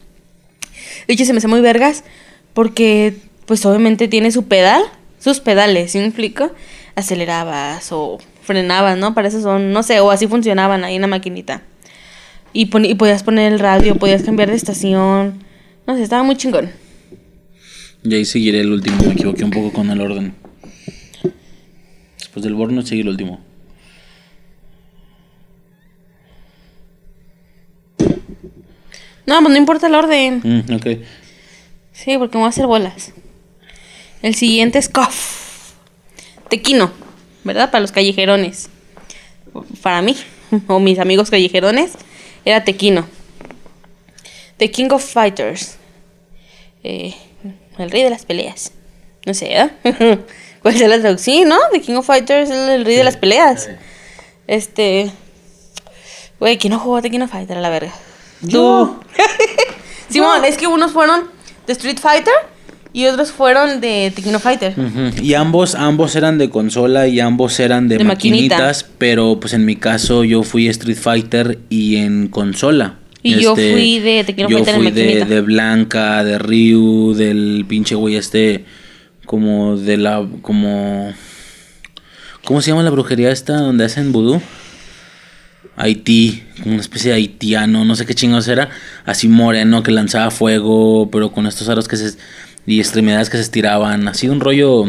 De hecho, se me hace muy vergas porque, pues obviamente tiene su pedal, sus pedales, ¿sí me explico? Acelerabas o frenabas, ¿no? Para eso son, no sé, o así funcionaban ahí en la maquinita. Y, y podías poner el radio, podías cambiar de estación. No sé, estaba muy chingón. Y ahí seguiré el último, me equivoqué un poco con el orden. Después del Burnout seguí el último. No, pues no importa el orden. Mm, ok. Sí, porque me voy a hacer bolas. El siguiente es Cough. Tequino, ¿verdad? Para los callejerones. Para mí, o mis amigos callejerones, era tequino. The King of Fighters. Eh, el rey de las peleas. No sé, ¿eh? ¿Cuál es la traducción? ¿no? The King of Fighters es el rey de las peleas. Este. Güey, ¿quién no jugó The King of Fighters a la verga? Yo. Simón, es que unos fueron de Street Fighter y otros fueron de Fighters. Ujú, Y ambos, ambos eran de consola y ambos eran de, De maquinita. maquinitas, pero pues en mi caso yo fui Street Fighter y en consola. Y yo fui de Te Quiero yo Fighter en fui de, de Blanca, de Ryu, del pinche güey este, como de la, como, ¿cómo se llama la brujería esta donde hacen vudú? Haití, como una especie de haitiano, no sé qué chingados era, así moreno que lanzaba fuego, pero con estos aros que se y extremidades que se estiraban, así un rollo.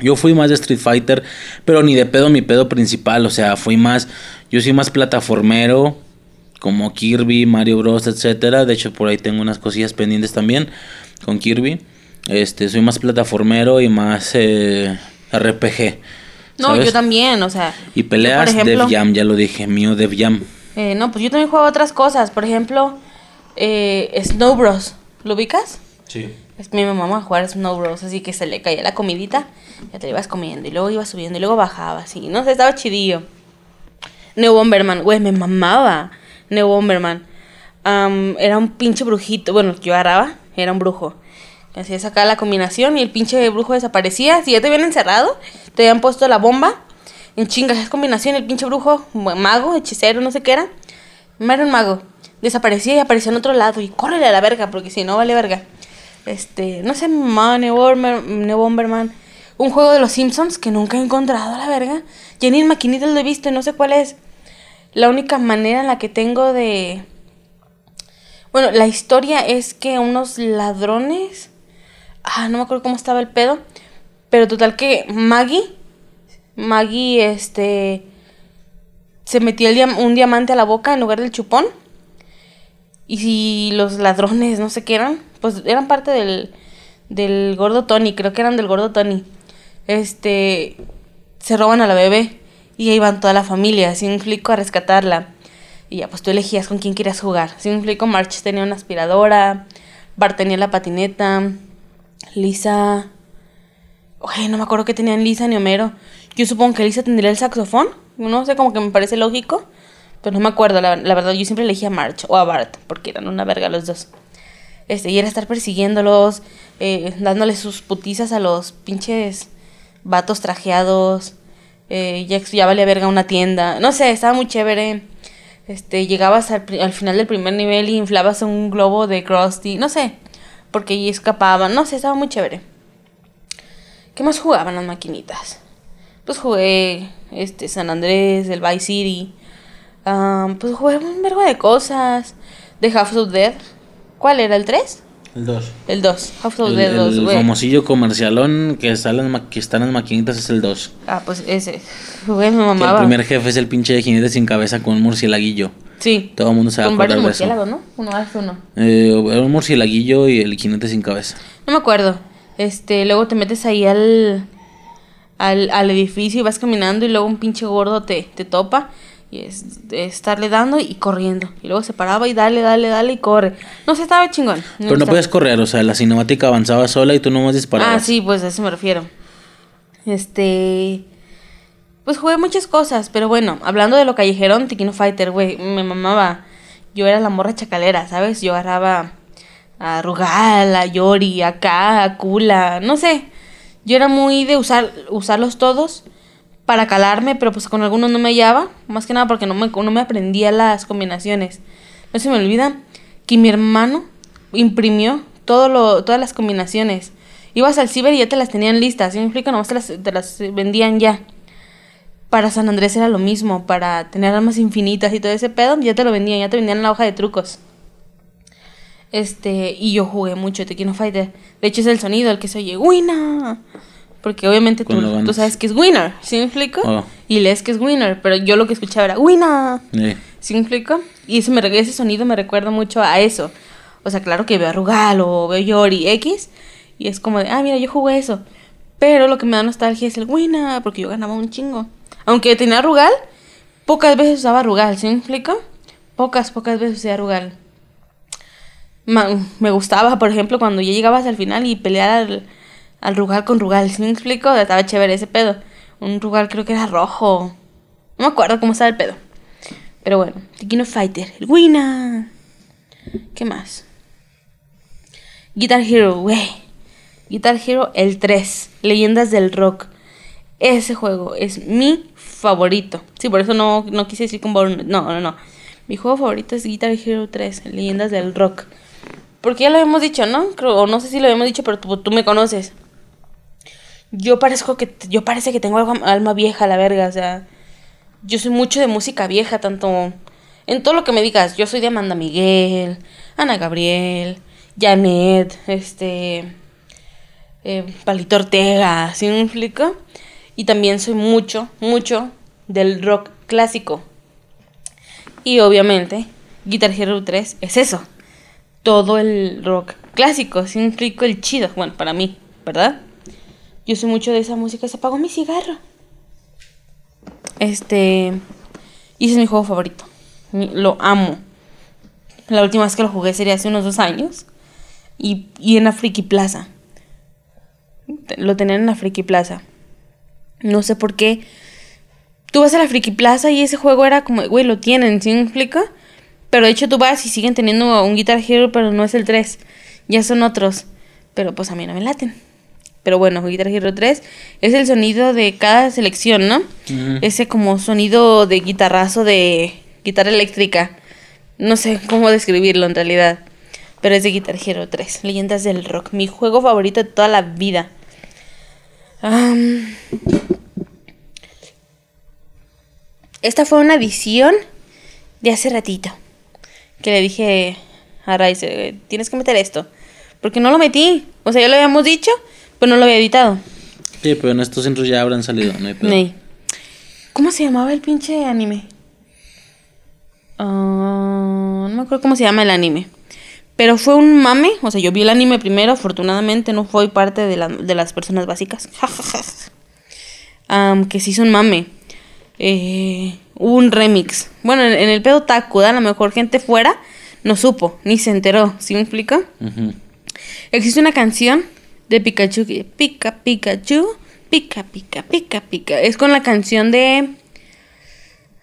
Yo fui más de Street Fighter, pero ni de pedo mi pedo principal, o sea, fui más, yo soy más plataformero, como Kirby, Mario Bros, etcétera. De hecho, por ahí tengo unas cosillas pendientes también con Kirby. Este, soy más plataformero y más eh, RPG. No, ¿sabes? yo también, o sea. Y peleas por ejemplo, Dev Jam, ya lo dije, mío Dev Jam. eh, no, pues yo también juego otras cosas. Por ejemplo, eh, Snow Bros. ¿Lo ubicas? Sí. Es mi mamá a jugar Snow Bros. Así que se le caía la comidita, ya te ibas comiendo. Y luego ibas subiendo y luego bajabas. Y no sé, estaba chidillo. Neo Bomberman, güey, me mamaba. Neo Bomberman. Era un pinche brujito. Bueno, yo agarraba, era un brujo. Hacía sacar la combinación y el pinche brujo desaparecía. Si ya te habían encerrado, te habían puesto la bomba. En chingas, esa combinación, el pinche brujo, mago, hechicero, no sé qué era. Era un mago. Desaparecía y aparecía en otro lado. Y córrele a la verga, porque si no vale verga. Este, no sé, mamá, Neo Bomberman. Un juego de los Simpsons que nunca he encontrado la verga. Ni en lo he visto y no sé cuál es. La única manera en la que tengo de... Bueno, la historia es que unos ladrones... Ah, no me acuerdo cómo estaba el pedo. Pero total que Maggie... Maggie, este... Se metió el diam- un diamante a la boca en lugar del chupón. Y si los ladrones, no sé qué eran, pues eran parte del, del gordo Tony, creo que eran del gordo Tony. Este, se roban a la bebé y ahí van toda la familia, me explico, a rescatarla. Y ya, pues tú elegías con quién querías jugar. Me explico, March tenía una aspiradora, Bart tenía la patineta, Lisa... Oye, no me acuerdo que tenían Lisa ni Homero. Yo supongo que Lisa tendría el saxofón. No sé, como que me parece lógico. Pero no me acuerdo, la, la verdad. Yo siempre elegí a March o a Bart, porque eran una verga los dos. Este, y era estar persiguiéndolos, eh, dándoles sus putizas a los pinches vatos trajeados. Eh, ya, ya valía verga una tienda. No sé, estaba muy chévere. Este, llegabas al, al final del primer nivel y inflabas un globo de Krusty. No sé, porque ahí escapaban. No sé, estaba muy chévere. ¿Qué más jugaban las maquinitas? Pues jugué este San Andrés, el Vice City. Am, pues jugué un vergo de cosas. De Half of Dead. ¿Cuál era? ¿El 3? El 2. El 2. Half of El, Dead 2, el güey. famosillo comercialón que, está en las que maquinitas es el 2. Ah, pues ese. Me Que el primer jefe es el pinche jinete sin cabeza con un murcielaguillo. Sí. Todo el mundo se va a acordar de eso. ¿no? Uno más uno. Eh, era un murcielaguillo y el jinete sin cabeza. No me acuerdo. Este, luego te metes ahí al, al, al edificio y vas caminando y luego un pinche gordo te, te topa y es de estarle dando y corriendo. Y luego se paraba y dale, dale, dale y corre. No sé, estaba chingón. Pero no gustaba. puedes correr, o sea, la cinemática avanzaba sola y tú nomás disparabas. Ah, sí, pues a eso me refiero. Este. Pues jugué muchas cosas, pero bueno, hablando de lo callejerón, Tequino Fighter, güey, me mamaba. Yo era la morra chacalera, ¿sabes? Yo agarraba a Rugal, a Yori, a K, a Kula, no sé. Yo era muy de usar, usarlos todos para calarme, pero pues con algunos no me hallaba. Más que nada porque no me, no me aprendía las combinaciones. No se me olvida que mi hermano imprimió todo lo, todas las combinaciones. Ibas al ciber y ya te las tenían listas. ¿Sí me explico? Nomás te las, te las vendían ya. Para San Andrés era lo mismo. Para tener armas infinitas y todo ese pedo, ya te lo vendían. Ya te vendían la hoja de trucos. Este, y yo jugué mucho Tequino Fighter. De hecho, es el sonido el que se oye, ¡Winner! Porque obviamente tú, sabes que es Winner, ¿sí me explico? Oh. Y lees que es Winner, pero yo lo que escuchaba era ¡Winner! ¿Sí me explico? Y me, re- ese sonido me recuerda mucho a eso. O sea, claro que veo a Rugal o veo Yori X. Y es como de, ah, mira, yo jugué eso. Pero lo que me da nostalgia es el Winner, porque yo ganaba un chingo. Aunque tenía Rugal, pocas veces usaba Rugal, ¿sí me explico? Pocas, pocas veces usaba Rugal. me gustaba, por ejemplo, cuando ya llegabas al final y pelear al, al Rugal con Rugal. ¿Sí me explico? Estaba chévere ese pedo. Un Rugal creo que era rojo. No me acuerdo cómo estaba el pedo. Pero bueno, of Fighter, el Wina. ¿Qué más? Guitar Hero, güey. Guitar Hero, el 3. Leyendas del Rock. Ese juego es mi favorito. Sí, por eso no, no quise decir con No, no, no. Mi juego favorito es Guitar Hero 3, Leyendas del Rock. Porque ya lo habíamos dicho, ¿no? Creo, o no sé si lo habíamos dicho, pero tú, tú me conoces. Yo parezco que yo parece que tengo alma vieja, la verga, o sea, yo soy mucho de música vieja, tanto en todo lo que me digas. Yo soy de Amanda Miguel, Ana Gabriel, Janet, este, eh, Palito Ortega, ¿sí me? Y también soy mucho, mucho del rock clásico. Y obviamente, Guitar Hero 3 es eso. Todo el rock clásico, ¿sí me explico? El chido, bueno, para mí, ¿verdad? Yo soy mucho de esa música. Se apagó mi cigarro. Este. Y ese es mi juego favorito. Lo amo. La última vez que lo jugué sería hace unos dos años. Y, y en la Friki Plaza. Lo tenían en la Friki Plaza. No sé por qué. Tú vas a la Friki Plaza y ese juego era como, güey, lo tienen, ¿sí me explica? Pero de hecho tú vas y siguen teniendo un Guitar Hero, pero no es el 3. Ya son otros. Pero pues a mí no me laten. Pero bueno, Guitar Hero 3 es el sonido de cada selección, ¿no? Ese como sonido de guitarrazo de guitarra eléctrica. No sé cómo describirlo en realidad. Pero es de Guitar Hero 3, Leyendas del Rock. Mi juego favorito de toda la vida. Esta fue una edición de hace ratito. Que le dije a Rice, eh, tienes que meter esto. Porque no lo metí. O sea, ya lo habíamos dicho, pero no lo había editado. Sí, pero en estos centros ya habrán salido, no hay pedo. ¿Cómo se llamaba el pinche anime? Ah, no me acuerdo cómo se llama el anime. Pero fue un mame. O sea, yo vi el anime primero. Afortunadamente no fui parte de, la- de las personas básicas. Que se hizo un mame. Eh, hubo un remix. Bueno, en, en el pedo Taku, ¿da? a lo mejor gente fuera no supo, ni se enteró. ¿Sí me explico? Ujú. Existe una canción de Pikachu que pica Pikachu, pica pica pica pica. Es con la canción de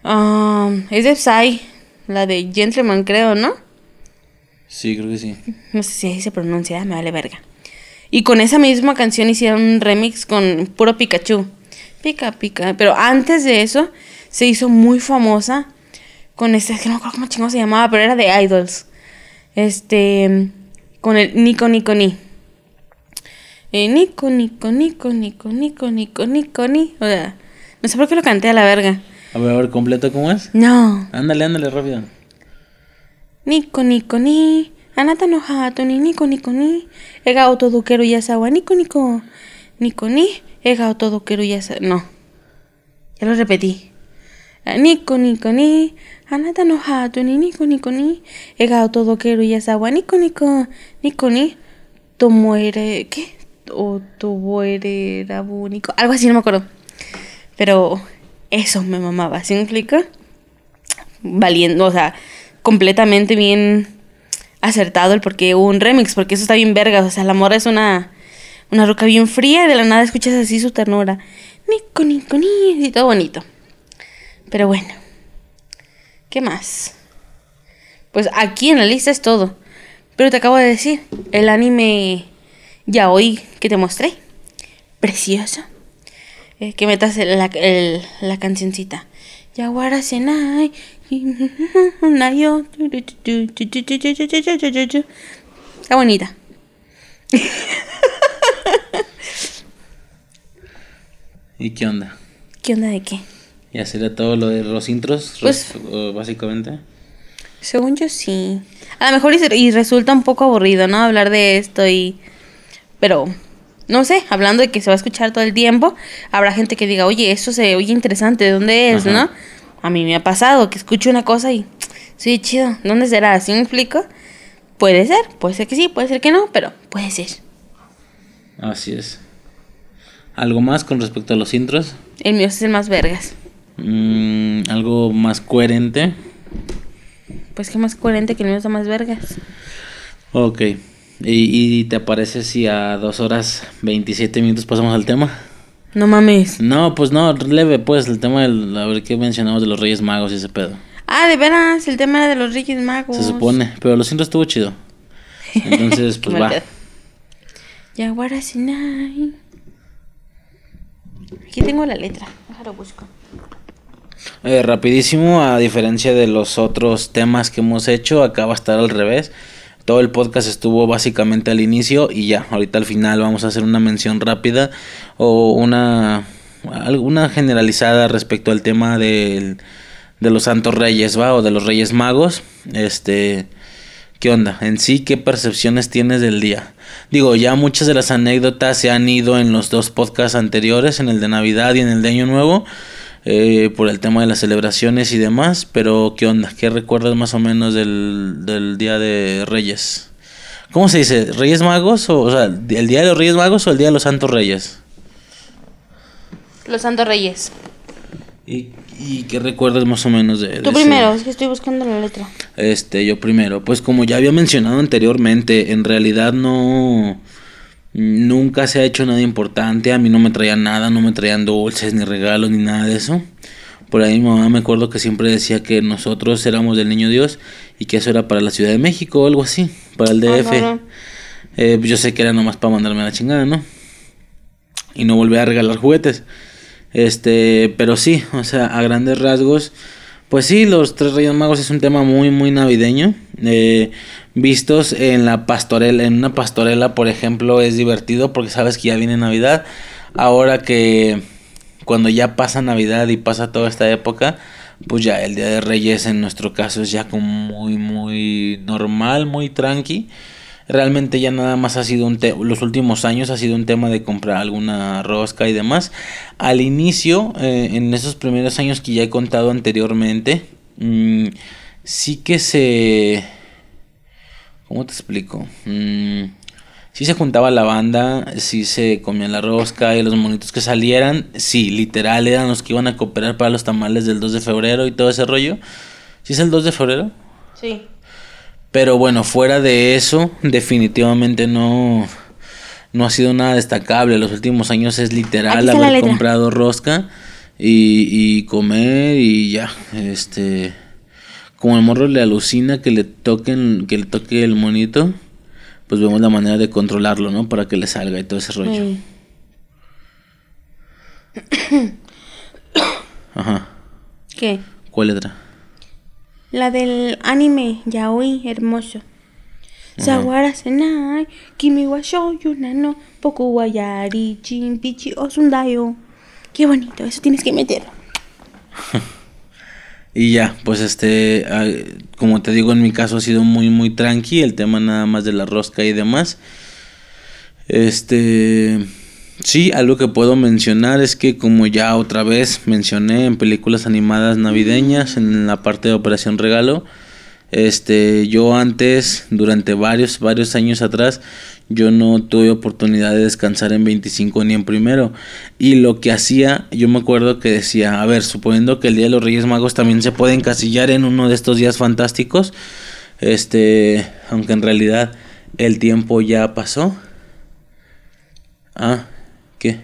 um, es de Psy, la de Gentleman creo, ¿no? Sí, creo que sí. No sé si ahí se pronuncia, me vale verga. Y con esa misma canción hicieron un remix con puro Pikachu. Pica pica, pero antes de eso se hizo muy famosa con este, es que no me acuerdo cómo chingo se llamaba, pero era de Idols. Este con el Nico Nico Ni. Eh, Nico Nico Nico Nico Nico Nico Nico Ni. O sea, no sé por qué lo canté a la verga. A ver, a ver, completo, ¿cómo es? No. Ándale, ándale, rápido. Nico Nico ni Anata no hato ni Nico Nico ni Ega otodokeru yasawa Nico Nico Nico ni Ega otodokeru yasawa No Ya lo repetí Ah, Nico Nico ni Anata no hato ni Nico Nico ni Ega otodokeru yasawa Nico Nico Nico ni Tomoere ¿Qué? O Tomoere rabu Nico Algo así no me acuerdo Pero Eso me mamaba ¿Sí me explica? valiendo, o sea, completamente bien acertado el porque un remix, porque eso está bien vergas, o sea, la morra es una una ruca bien fría y de la nada escuchas así su ternura. Nico, nico, ni, y todo bonito. Pero bueno. ¿Qué más? Pues aquí en la lista es todo. Pero te acabo de decir, el anime ya hoy que te mostré. Precioso. Eh, que metas el- la, el- la cancioncita. Yaguara Senai. Nayo. Está bonita. ¿Y qué onda? ¿Qué onda de qué? ¿Ya sería todo lo de los intros? Pues- básicamente. Según yo sí. A lo mejor y resulta un poco aburrido, ¿no? Hablar de esto y... Pero, no sé, hablando de que se va a escuchar todo el tiempo, habrá gente que diga, oye, eso se oye interesante, ¿de dónde es, Ajá. no? A mí me ha pasado que escucho una cosa y... Sí, chido, ¿dónde será? ¿Sí me explico? Puede ser, puede ser que sí, puede ser que no, pero puede ser. Así es. ¿Algo más con respecto a los intros? El mío es el más vergas. Mm, ¿Algo más coherente? Pues que más coherente que el mío está más vergas. Ok. ¿Y, y te parece si a dos horas 27 minutos pasamos al tema? No mames. No, pues no, leve, pues el tema del. A ver qué mencionamos de los Reyes Magos y ese pedo. Ah, de veras, el tema de los Reyes Magos. Se supone, pero lo siento, estuvo chido. Entonces, pues va. Yaguara Sinai. Aquí tengo la letra. Déjalo busco. Eh, rapidísimo, a diferencia de los otros temas que hemos hecho, acá va a estar al revés. Todo el podcast estuvo básicamente al inicio y ya, ahorita al final vamos a hacer una mención rápida o una, alguna generalizada respecto al tema de los santos reyes, ¿va? O de los reyes magos. Este, ¿qué onda? En sí, ¿qué percepciones tienes del día? Digo, ya muchas de las anécdotas se han ido en los dos podcasts anteriores, en el de Navidad y en el de Año Nuevo eh, por el tema de las celebraciones y demás, pero ¿qué onda? ¿Qué recuerdas más o menos del, del Día de Reyes? ¿Cómo se dice? ¿Reyes Magos? O, o sea, ¿el Día de los Reyes Magos o el Día de los Santos Reyes? Los Santos Reyes. ¿Y, y qué recuerdas más o menos de, de Tú ese- primero, es que estoy buscando la letra. Este, yo primero. Pues como ya había mencionado anteriormente, en realidad no... Nunca se ha hecho nada importante, a mí no me traían nada, no me traían dulces, ni regalos, ni nada de eso. Por ahí mi mamá me acuerdo que siempre decía que nosotros éramos del Niño Dios y que eso era para la Ciudad de México o algo así, para el Ah, DF. Eh, yo sé que era nomás para mandarme a la chingada, ¿no? Y no volver a regalar juguetes. Este, pero sí, o sea, a grandes rasgos, pues sí, los tres Reyes Magos es un tema muy, muy navideño. Eh, vistos en la pastorela, en una pastorela, por ejemplo, es divertido porque sabes que ya viene Navidad. Ahora que cuando ya pasa Navidad y pasa toda esta época, pues ya el Día de Reyes en nuestro caso es ya como muy, muy normal, muy tranqui. Realmente ya nada más ha sido un te los últimos años ha sido un tema de comprar alguna rosca y demás. Al inicio, eh, en esos primeros años que ya he contado anteriormente, mm, sí que se... ¿Cómo te explico? Mm, sí se juntaba la banda, sí se comía la rosca y los monitos que salieran, sí, literal eran los que iban a cooperar para los tamales del 2 de febrero y todo ese rollo. ¿Sí es el 2 de febrero? Sí. Pero bueno, fuera de eso, definitivamente no, no ha sido nada destacable. Los últimos años es literal haber comprado rosca y, y comer y ya. Este, como el morro le alucina que le toquen, que le toque el monito, pues vemos la manera de controlarlo, ¿no? Para que le salga y todo ese rollo. Ajá. ¿Qué? ¿Cuál letra? La del anime, yaoi, hermoso. Sawara senai, kimi wa shouyu nano, poku wa yari, chimpichi osundayo. Qué bonito, eso tienes que meterlo. Y ya, pues este, ah, como te digo, en mi caso ha sido muy, muy tranqui, el tema nada más de la rosca y demás. Este, sí, algo que puedo mencionar es que como ya otra vez mencioné en películas animadas navideñas, en la parte de Operación Regalo, este, yo antes, durante varios, varios años atrás, yo no tuve oportunidad de descansar en 25 ni en primero. Y lo que hacía, yo me acuerdo que decía, a ver, suponiendo que el Día de los Reyes Magos también se puede encasillar en uno de estos días fantásticos, este, aunque en realidad el tiempo ya pasó. Ah, ¿qué?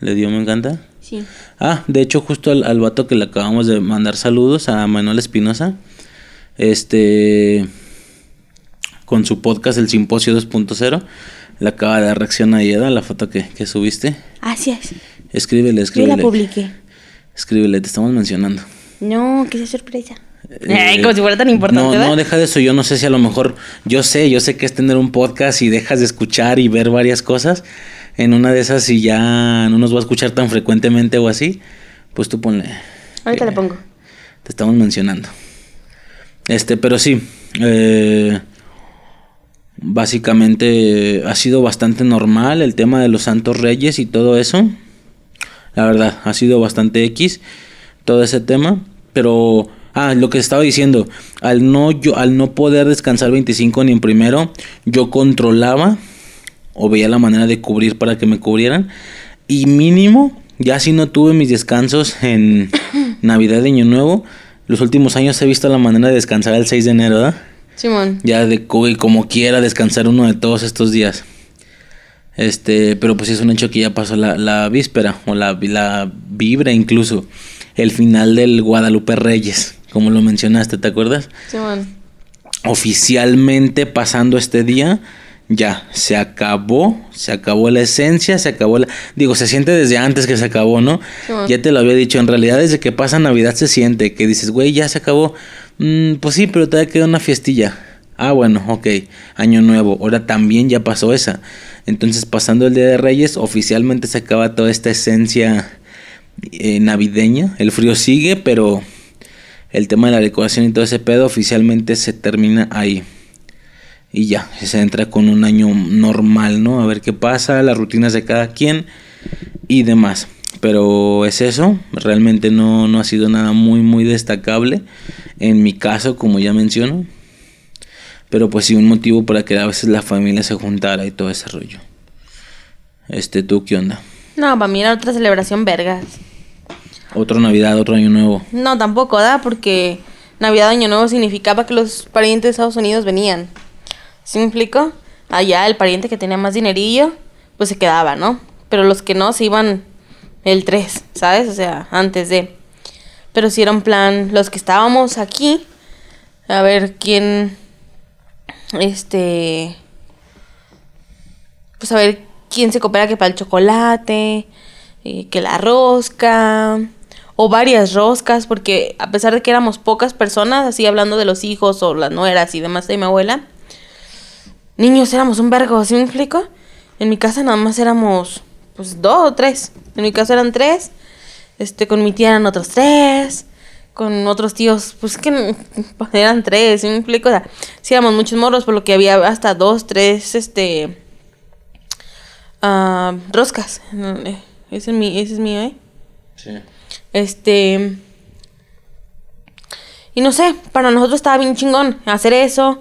¿Le dio me encanta? Sí. Ah, de hecho, justo al, al vato que le acabamos de mandar saludos, a Manuel Espinosa, este, con su podcast El Simposio 2.0, le acaba de dar reacción a Ieda, la foto que, que subiste. Así es. Escríbele, Yo la escríbele. publiqué. Escríbele, te estamos mencionando. No, que sea sorpresa. Eh, Ay, como si fuera tan importante. No, ¿verdad? no, deja de eso. Yo no sé si a lo mejor, yo sé, yo sé que es tener un podcast y dejas de escuchar y ver varias cosas. En una de esas, si ya no nos va a escuchar tan frecuentemente o así, pues tú ponle. Ahorita eh, le pongo. Te estamos mencionando. Este, pero sí. eh, básicamente ha sido bastante normal el tema de los santos reyes y todo eso. La verdad, ha sido bastante X todo ese tema. Pero, ah, lo que estaba diciendo, al no, yo, al no poder descansar 25 ni en primero, yo controlaba o veía la manera de cubrir para que me cubrieran. Y mínimo, ya si no tuve mis descansos en Navidad y Año Nuevo, los últimos años he visto la manera de descansar el 6 de enero, ¿verdad? Simón. Ya de como quiera descansar uno de todos estos días. Este, pero pues es un hecho que ya pasó la, la víspera, o la, la vibra incluso. El final del Guadalupe Reyes, como lo mencionaste, ¿te acuerdas? Simón. oficialmente pasando este día, ya, se acabó, se acabó la esencia, se acabó la... Digo, se siente desde antes que se acabó, ¿no? Bueno. Ya te lo había dicho, en realidad desde que pasa Navidad se siente, que dices, güey, ya se acabó. Mm, pues sí, pero todavía queda una fiestilla. Ah, bueno, ok, año nuevo, ahora también ya pasó esa. Entonces, pasando el Día de Reyes, oficialmente se acaba toda esta esencia eh, navideña. El frío sigue, pero el tema de la decoración y todo ese pedo oficialmente se termina ahí. Y ya, se entra con un año normal, ¿no? A ver qué pasa, las rutinas de cada quien y demás. Pero es eso, realmente no, no ha sido nada muy, muy destacable. En mi caso, como ya menciono. Pero pues sí, un motivo para que a veces la familia se juntara y todo ese rollo. Este, ¿tú qué onda? No, para mí era otra celebración vergas. Otro Navidad, otro Año Nuevo. No, tampoco, ¿da? Porque Navidad, Año Nuevo significaba que los parientes de Estados Unidos venían. ¿Sí me explico? Allá el pariente que tenía más dinerillo, pues se quedaba, ¿no? Pero los que no se iban el 3, ¿sabes? O sea, antes de. Pero si era un plan, los que estábamos aquí, a ver quién. Este. Pues a ver quién se coopera que para el chocolate, eh, que la rosca, o varias roscas, porque a pesar de que éramos pocas personas, así hablando de los hijos o las nueras y demás de mi abuela, niños éramos un vergo, ¿sí me explico? En mi casa nada más éramos, pues, dos o tres. En mi casa eran tres, este, con mi tía eran otros tres, con otros tíos, pues que eran tres, ¿sí me explico? O sea, sí éramos muchos morros, por lo que había hasta dos, tres, este, ah, roscas. Eh, Ese es, mi, ese es mío, ¿eh? Sí. Este. Y no sé, para nosotros estaba bien chingón hacer eso.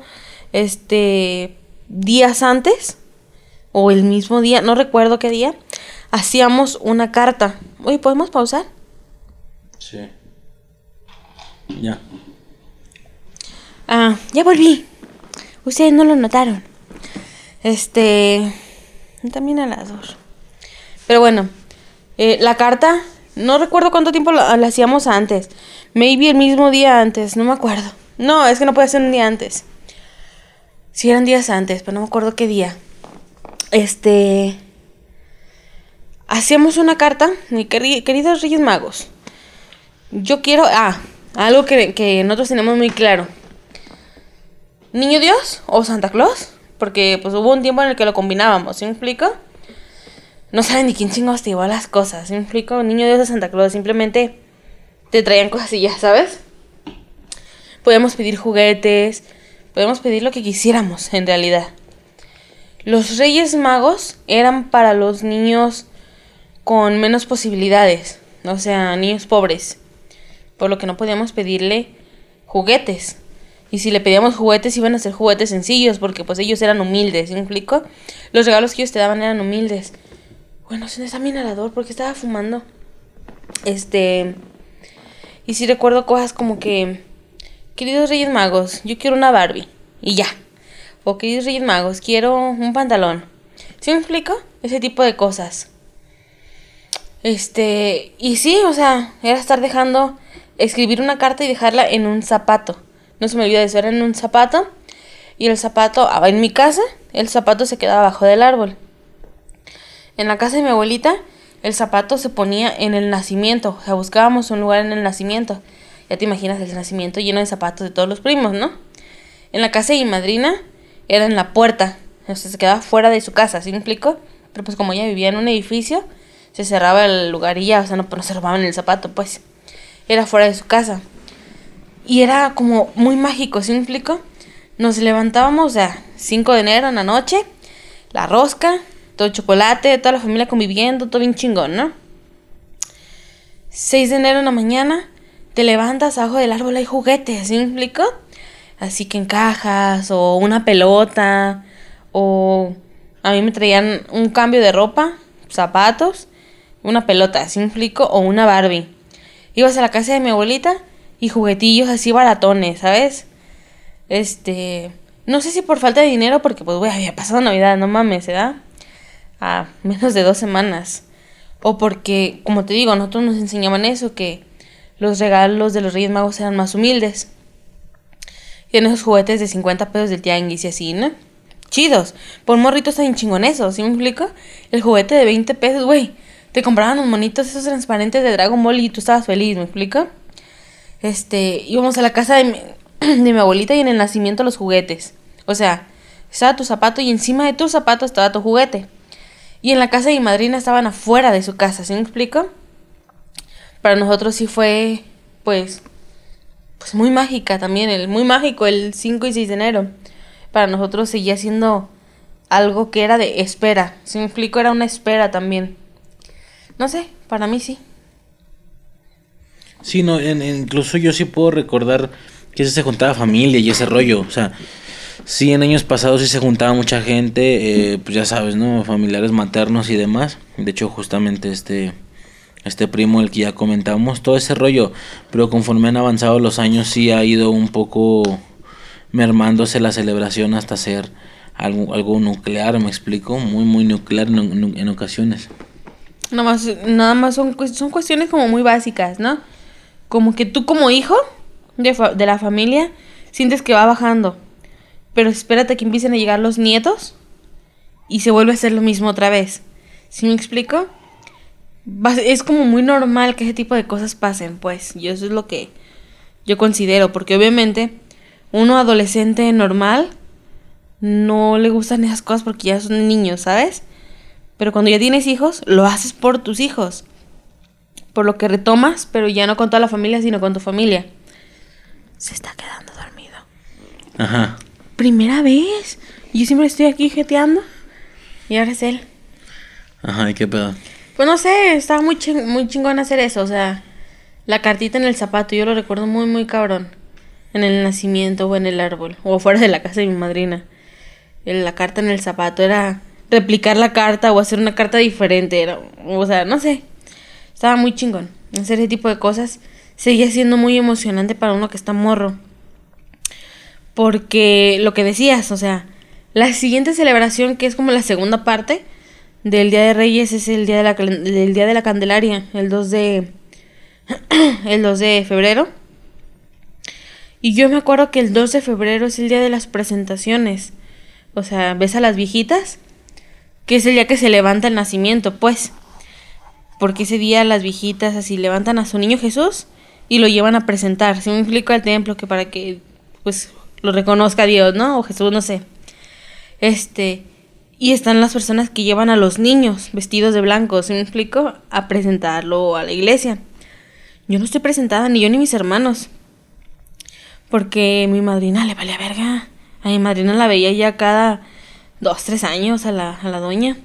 Este. Días antes. O el mismo día, no recuerdo qué día. Hacíamos una carta. Oye, ¿podemos pausar? Sí. Ya. Ah, ya volví. Ustedes no lo notaron. Este. También a las dos. Pero bueno, eh, la carta, no recuerdo cuánto tiempo la, la hacíamos antes. Maybe el mismo día antes, no me acuerdo. No, es que no puede ser un día antes. Sí eran días antes, pero no me acuerdo qué día. Este. Hacíamos una carta, mi queri- queridos Reyes Magos. Yo quiero. Ah, algo que, que nosotros tenemos muy claro. ¿Niño Dios o Santa Claus? Porque pues hubo un tiempo en el que lo combinábamos, ¿sí me explico? No saben ni quién chingados te llevó las cosas, ¿sí me explico? Niño Dios de Santa Claus, simplemente te traían cosillas, ¿sabes? Podíamos pedir juguetes, podíamos pedir lo que quisiéramos, en realidad. Los Reyes Magos eran para los niños con menos posibilidades, o sea, niños pobres, por lo que no podíamos pedirle juguetes. Y si le pedíamos juguetes, iban a ser juguetes sencillos, porque pues ellos eran humildes, ¿sí me explico? Los regalos que ellos te daban eran humildes. Bueno, se está mi inhalador porque estaba fumando. Este. Y sí recuerdo cosas como que. Queridos Reyes Magos, yo quiero una Barbie. Y ya. O queridos Reyes Magos, quiero un pantalón. ¿Sí me explico? Ese tipo de cosas. Este. Y sí, o sea, era estar dejando. Escribir una carta y dejarla en un zapato. No se me olvida eso, era en un zapato. Y el zapato, ah, en mi casa, el zapato se quedaba abajo del árbol. En la casa de mi abuelita, el zapato se ponía en el nacimiento. O sea, buscábamos un lugar en el nacimiento. Ya te imaginas el nacimiento lleno de zapatos de todos los primos, ¿no? En la casa de mi madrina, era en la puerta. O sea, se quedaba fuera de su casa, ¿sí me explico? Pero pues como ella vivía en un edificio, se cerraba el lugar y ya, o sea, no, no se robaban el zapato, pues. Era fuera de su casa. Y era como muy mágico, ¿sí me explico? Nos levantábamos, sea, 5 de enero en la noche, la rosca, todo chocolate, toda la familia conviviendo, todo bien chingón, ¿no? 6 de enero en la mañana, te levantas, abajo del árbol hay juguetes, ¿sí me explico? Así que en cajas, o una pelota, o a mí me traían un cambio de ropa, zapatos, una pelota, ¿sí me explico? O una Barbie. Ibas a la casa de mi abuelita y juguetillos así baratones, ¿sabes? Este, no sé si por falta de dinero, porque pues, güey, había pasado Navidad, no mames, ¿verdad? A menos de dos semanas. O porque, como te digo, nosotros nos enseñaban eso, que los regalos de los Reyes Magos eran más humildes. Y en esos juguetes de 50 pesos del tianguis y así, ¿no? Chidos. Por morritos está chingón eso, ¿sí me explico? El juguete de 20 pesos, güey. Te compraban los monitos esos transparentes de Dragon Ball y tú estabas feliz, ¿me explico? Este, íbamos a la casa de mi, abuelita y en el nacimiento los juguetes. O sea, estaba tu zapato y encima de tu zapato estaba tu juguete. Y en la casa de mi madrina estaban afuera de su casa, ¿sí me explico? Para nosotros sí fue, pues, pues muy mágica también, el, muy mágico el 5 y 6 de enero. Para nosotros seguía siendo algo que era de espera, ¿sí me explico? Era una espera también. No sé, para mí sí. Sí, no, incluso yo sí puedo recordar que se juntaba familia y ese rollo, o sea, sí en años pasados sí se juntaba mucha gente, eh, pues ya sabes, ¿no? Familiares maternos y demás. De hecho, justamente este, este primo, el que ya comentamos, todo ese rollo, pero conforme han avanzado los años sí ha ido un poco mermándose la celebración hasta ser algo, algo nuclear, me explico, muy, muy nuclear en, en ocasiones. Nada más, nada más son, son cuestiones como muy básicas, ¿no? Como que tú como hijo de, la familia sientes que va bajando. Pero espérate que empiecen a llegar los nietos y se vuelve a hacer lo mismo otra vez. ¿Sí me explico? Es como muy normal que ese tipo de cosas pasen, pues. Y eso es lo que yo considero, porque obviamente uno adolescente normal no le gustan esas cosas porque ya son niños, ¿sabes? Pero cuando ya tienes hijos, lo haces por tus hijos. Por lo que retomas, pero ya no con toda la familia, sino con tu familia. Se está quedando dormido. Ajá. Primera vez. Yo siempre estoy aquí jeteando. Y ahora es él. Ajá, ¿y qué pedo? Pues no sé, estaba muy, muy chingón hacer eso. O sea, la cartita en el zapato, yo lo recuerdo muy, muy cabrón. En el nacimiento o en el árbol. O fuera de la casa de mi madrina. La carta en el zapato era replicar la carta o hacer una carta diferente. Era, o sea, no sé. Estaba muy chingón. Hacer ese tipo de cosas seguía siendo muy emocionante para uno que está morro. Porque lo que decías, o sea, la siguiente celebración, que es como la segunda parte del Día de Reyes, es el Día de la, día de la Candelaria, el 2 de, el 2 de febrero. Y yo me acuerdo que el 2 de febrero es el día de las presentaciones. O sea, ves a las viejitas que es el día que se levanta el nacimiento, pues. Porque ese día las viejitas así levantan a su niño Jesús y lo llevan a presentar. Si me explico al templo que para que pues lo reconozca Dios, ¿no? O Jesús, no sé. Este, y están las personas que llevan a los niños vestidos de blanco, ¿sí me explico? A presentarlo a la iglesia. Yo no estoy presentada, ni yo ni mis hermanos. Porque mi madrina le valía verga. A mi madrina la veía ya cada dos, tres años a la, a la doña.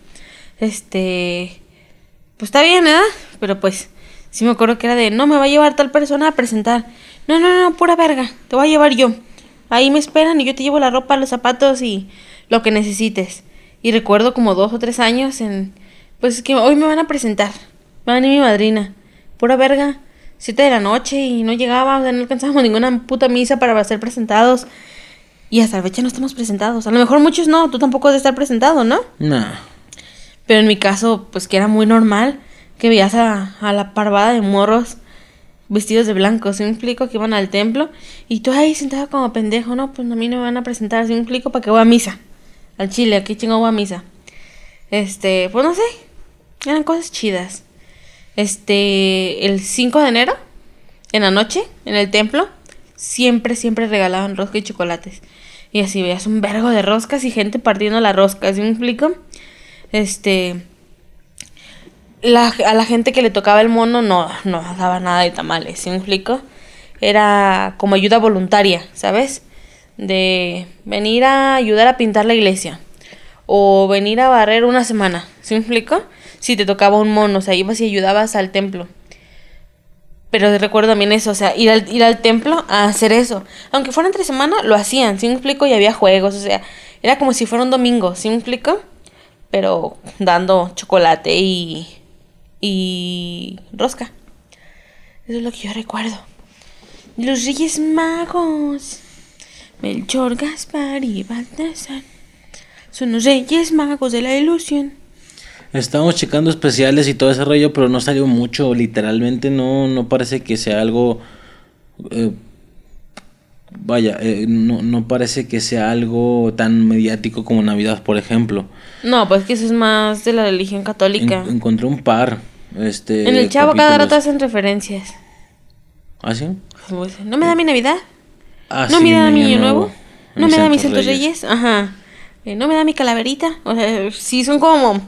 Este, pues está bien, ¿verdad? Pero pues, sí me acuerdo que era de, no, me va a llevar tal persona a presentar. No, no, no, pura verga, te voy a llevar yo. Ahí me esperan y yo te llevo la ropa, los zapatos y lo que necesites. Y recuerdo como dos o tres años en, pues es que hoy me van a presentar. Va a venir mi madrina. Pura verga. Siete de la noche y no llegaba, o sea, no alcanzábamos ninguna puta misa para ser presentados. Y hasta la fecha no estamos presentados. A lo mejor muchos no, tú tampoco debes estar presentado, ¿no? No. Pero en mi caso, pues que era muy normal que veías a, la parvada de morros vestidos de blanco, ¿sí me explico? Que iban al templo y tú ahí sentado como pendejo, ¿no? Pues a mí no me van a presentar, ¿sí me explico? Para que voy a misa. Al chile, aquí chingo voy a misa. Este, pues no sé, eran cosas chidas. Este, el 5 de enero, en la noche, en el templo, siempre, siempre regalaban rosca y chocolates. Y así veías un vergo de roscas y gente partiendo la rosca, ¿sí me explico? Este. La, a la gente que le tocaba el mono no, no daba nada de tamales, ¿sí me explico? Era como ayuda voluntaria, ¿sabes? De venir a ayudar a pintar la iglesia. O venir a barrer una semana, ¿sí me explico? Si te tocaba un mono, o sea, ibas y ayudabas al templo. Pero recuerdo también eso, o sea, ir al, templo a hacer eso. Aunque fuera entre semana, lo hacían, ¿sí me explico? Y había juegos, o sea, era como si fuera un domingo, ¿sí me explico? Pero dando chocolate y, y rosca. Eso es lo que yo recuerdo. Los Reyes Magos. Melchor, Gaspar y Baltasar son los reyes magos de la ilusión. Estamos checando especiales y todo ese rollo, pero no salió mucho. Literalmente no, no parece que sea algo. eh, vaya, eh, no, no parece que sea algo tan mediático como Navidad, por ejemplo. No, pues que eso es más de la religión católica. En- encontré un par. Este, en el chavo cada rato hacen referencias. ¿Ah, sí? Dicen, ¿No me da mi Navidad? Ah, ¿No sí, me da mi Año Nuevo? ¿No Mis me da mis Santos Santos Reyes? Ajá. Eh, ¿No me da mi calaverita? O sea, sí son como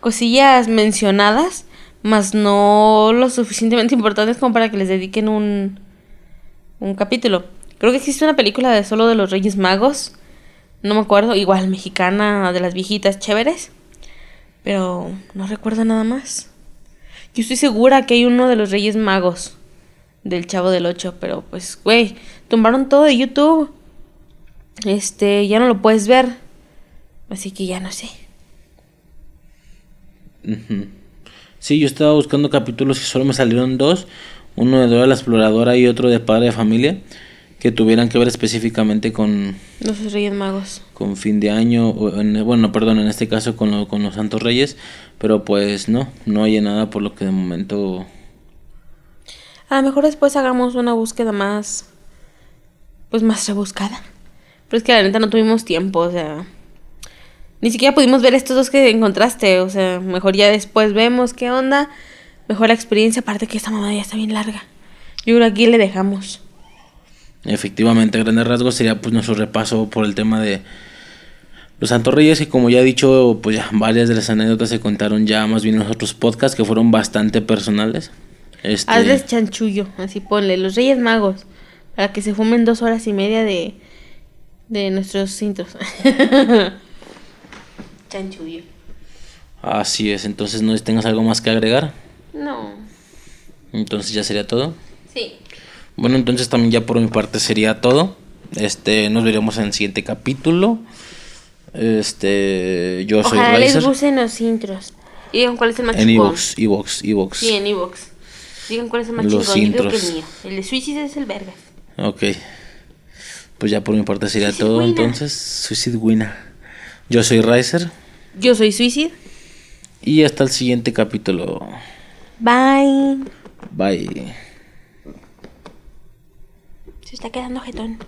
cosillas mencionadas, más no lo suficientemente importantes como para que les dediquen un, un capítulo. Creo que existe una película de solo de los Reyes Magos. No me acuerdo, igual mexicana, de las viejitas chéveres. Pero no recuerdo nada más. Yo estoy segura que hay uno de los Reyes Magos del Chavo del 8, pero pues, güey, tumbaron todo de YouTube. Este, ya no lo puedes ver. Así que ya no sé. Sí, yo estaba buscando capítulos y solo me salieron dos. Uno de Dora la Exploradora y otro de Padre de Familia. Que tuvieran que ver específicamente con, Los Reyes Magos. con fin de año. o en- bueno, perdón, en este caso con, lo- con los Santos Reyes. Pero pues no, no hay nada por lo que de momento... A lo mejor después hagamos una búsqueda más. Pues más rebuscada. Pero es que la neta no tuvimos tiempo, o sea. Ni siquiera pudimos ver estos dos que encontraste. O sea, mejor ya después vemos qué onda. Mejor la experiencia, aparte que esta mamá ya está bien larga. Yo creo que aquí le dejamos. Efectivamente, a grandes rasgos sería pues nuestro repaso por el tema de los Santos Reyes y como ya he dicho, pues ya varias de las anécdotas se contaron ya más bien en los otros podcasts que fueron bastante personales. Este, Hazles chanchullo, así ponle, los Reyes Magos, para que se fumen dos horas y media de, de nuestros cintos. chanchullo. Así es, entonces no tengas algo más que agregar. No. Entonces ya sería todo. Sí. Bueno, entonces también ya por mi parte sería todo. Este, nos veremos en el siguiente capítulo. Este, yo soy Ojalá les gusten los intros. Y digan cuál es el más En chingón. Evox, Evox, Evox. Sí, en Evox. Digan cuál es el más Los chingón. Yo creo que intros. el mío. El de Suicide es el verga. Ok. Pues ya por mi parte sería todo. Entonces, Suicide Winner. Yo soy Riser. Yo soy Suicide. Y hasta el siguiente capítulo. Bye. Bye. Se está quedando jetón.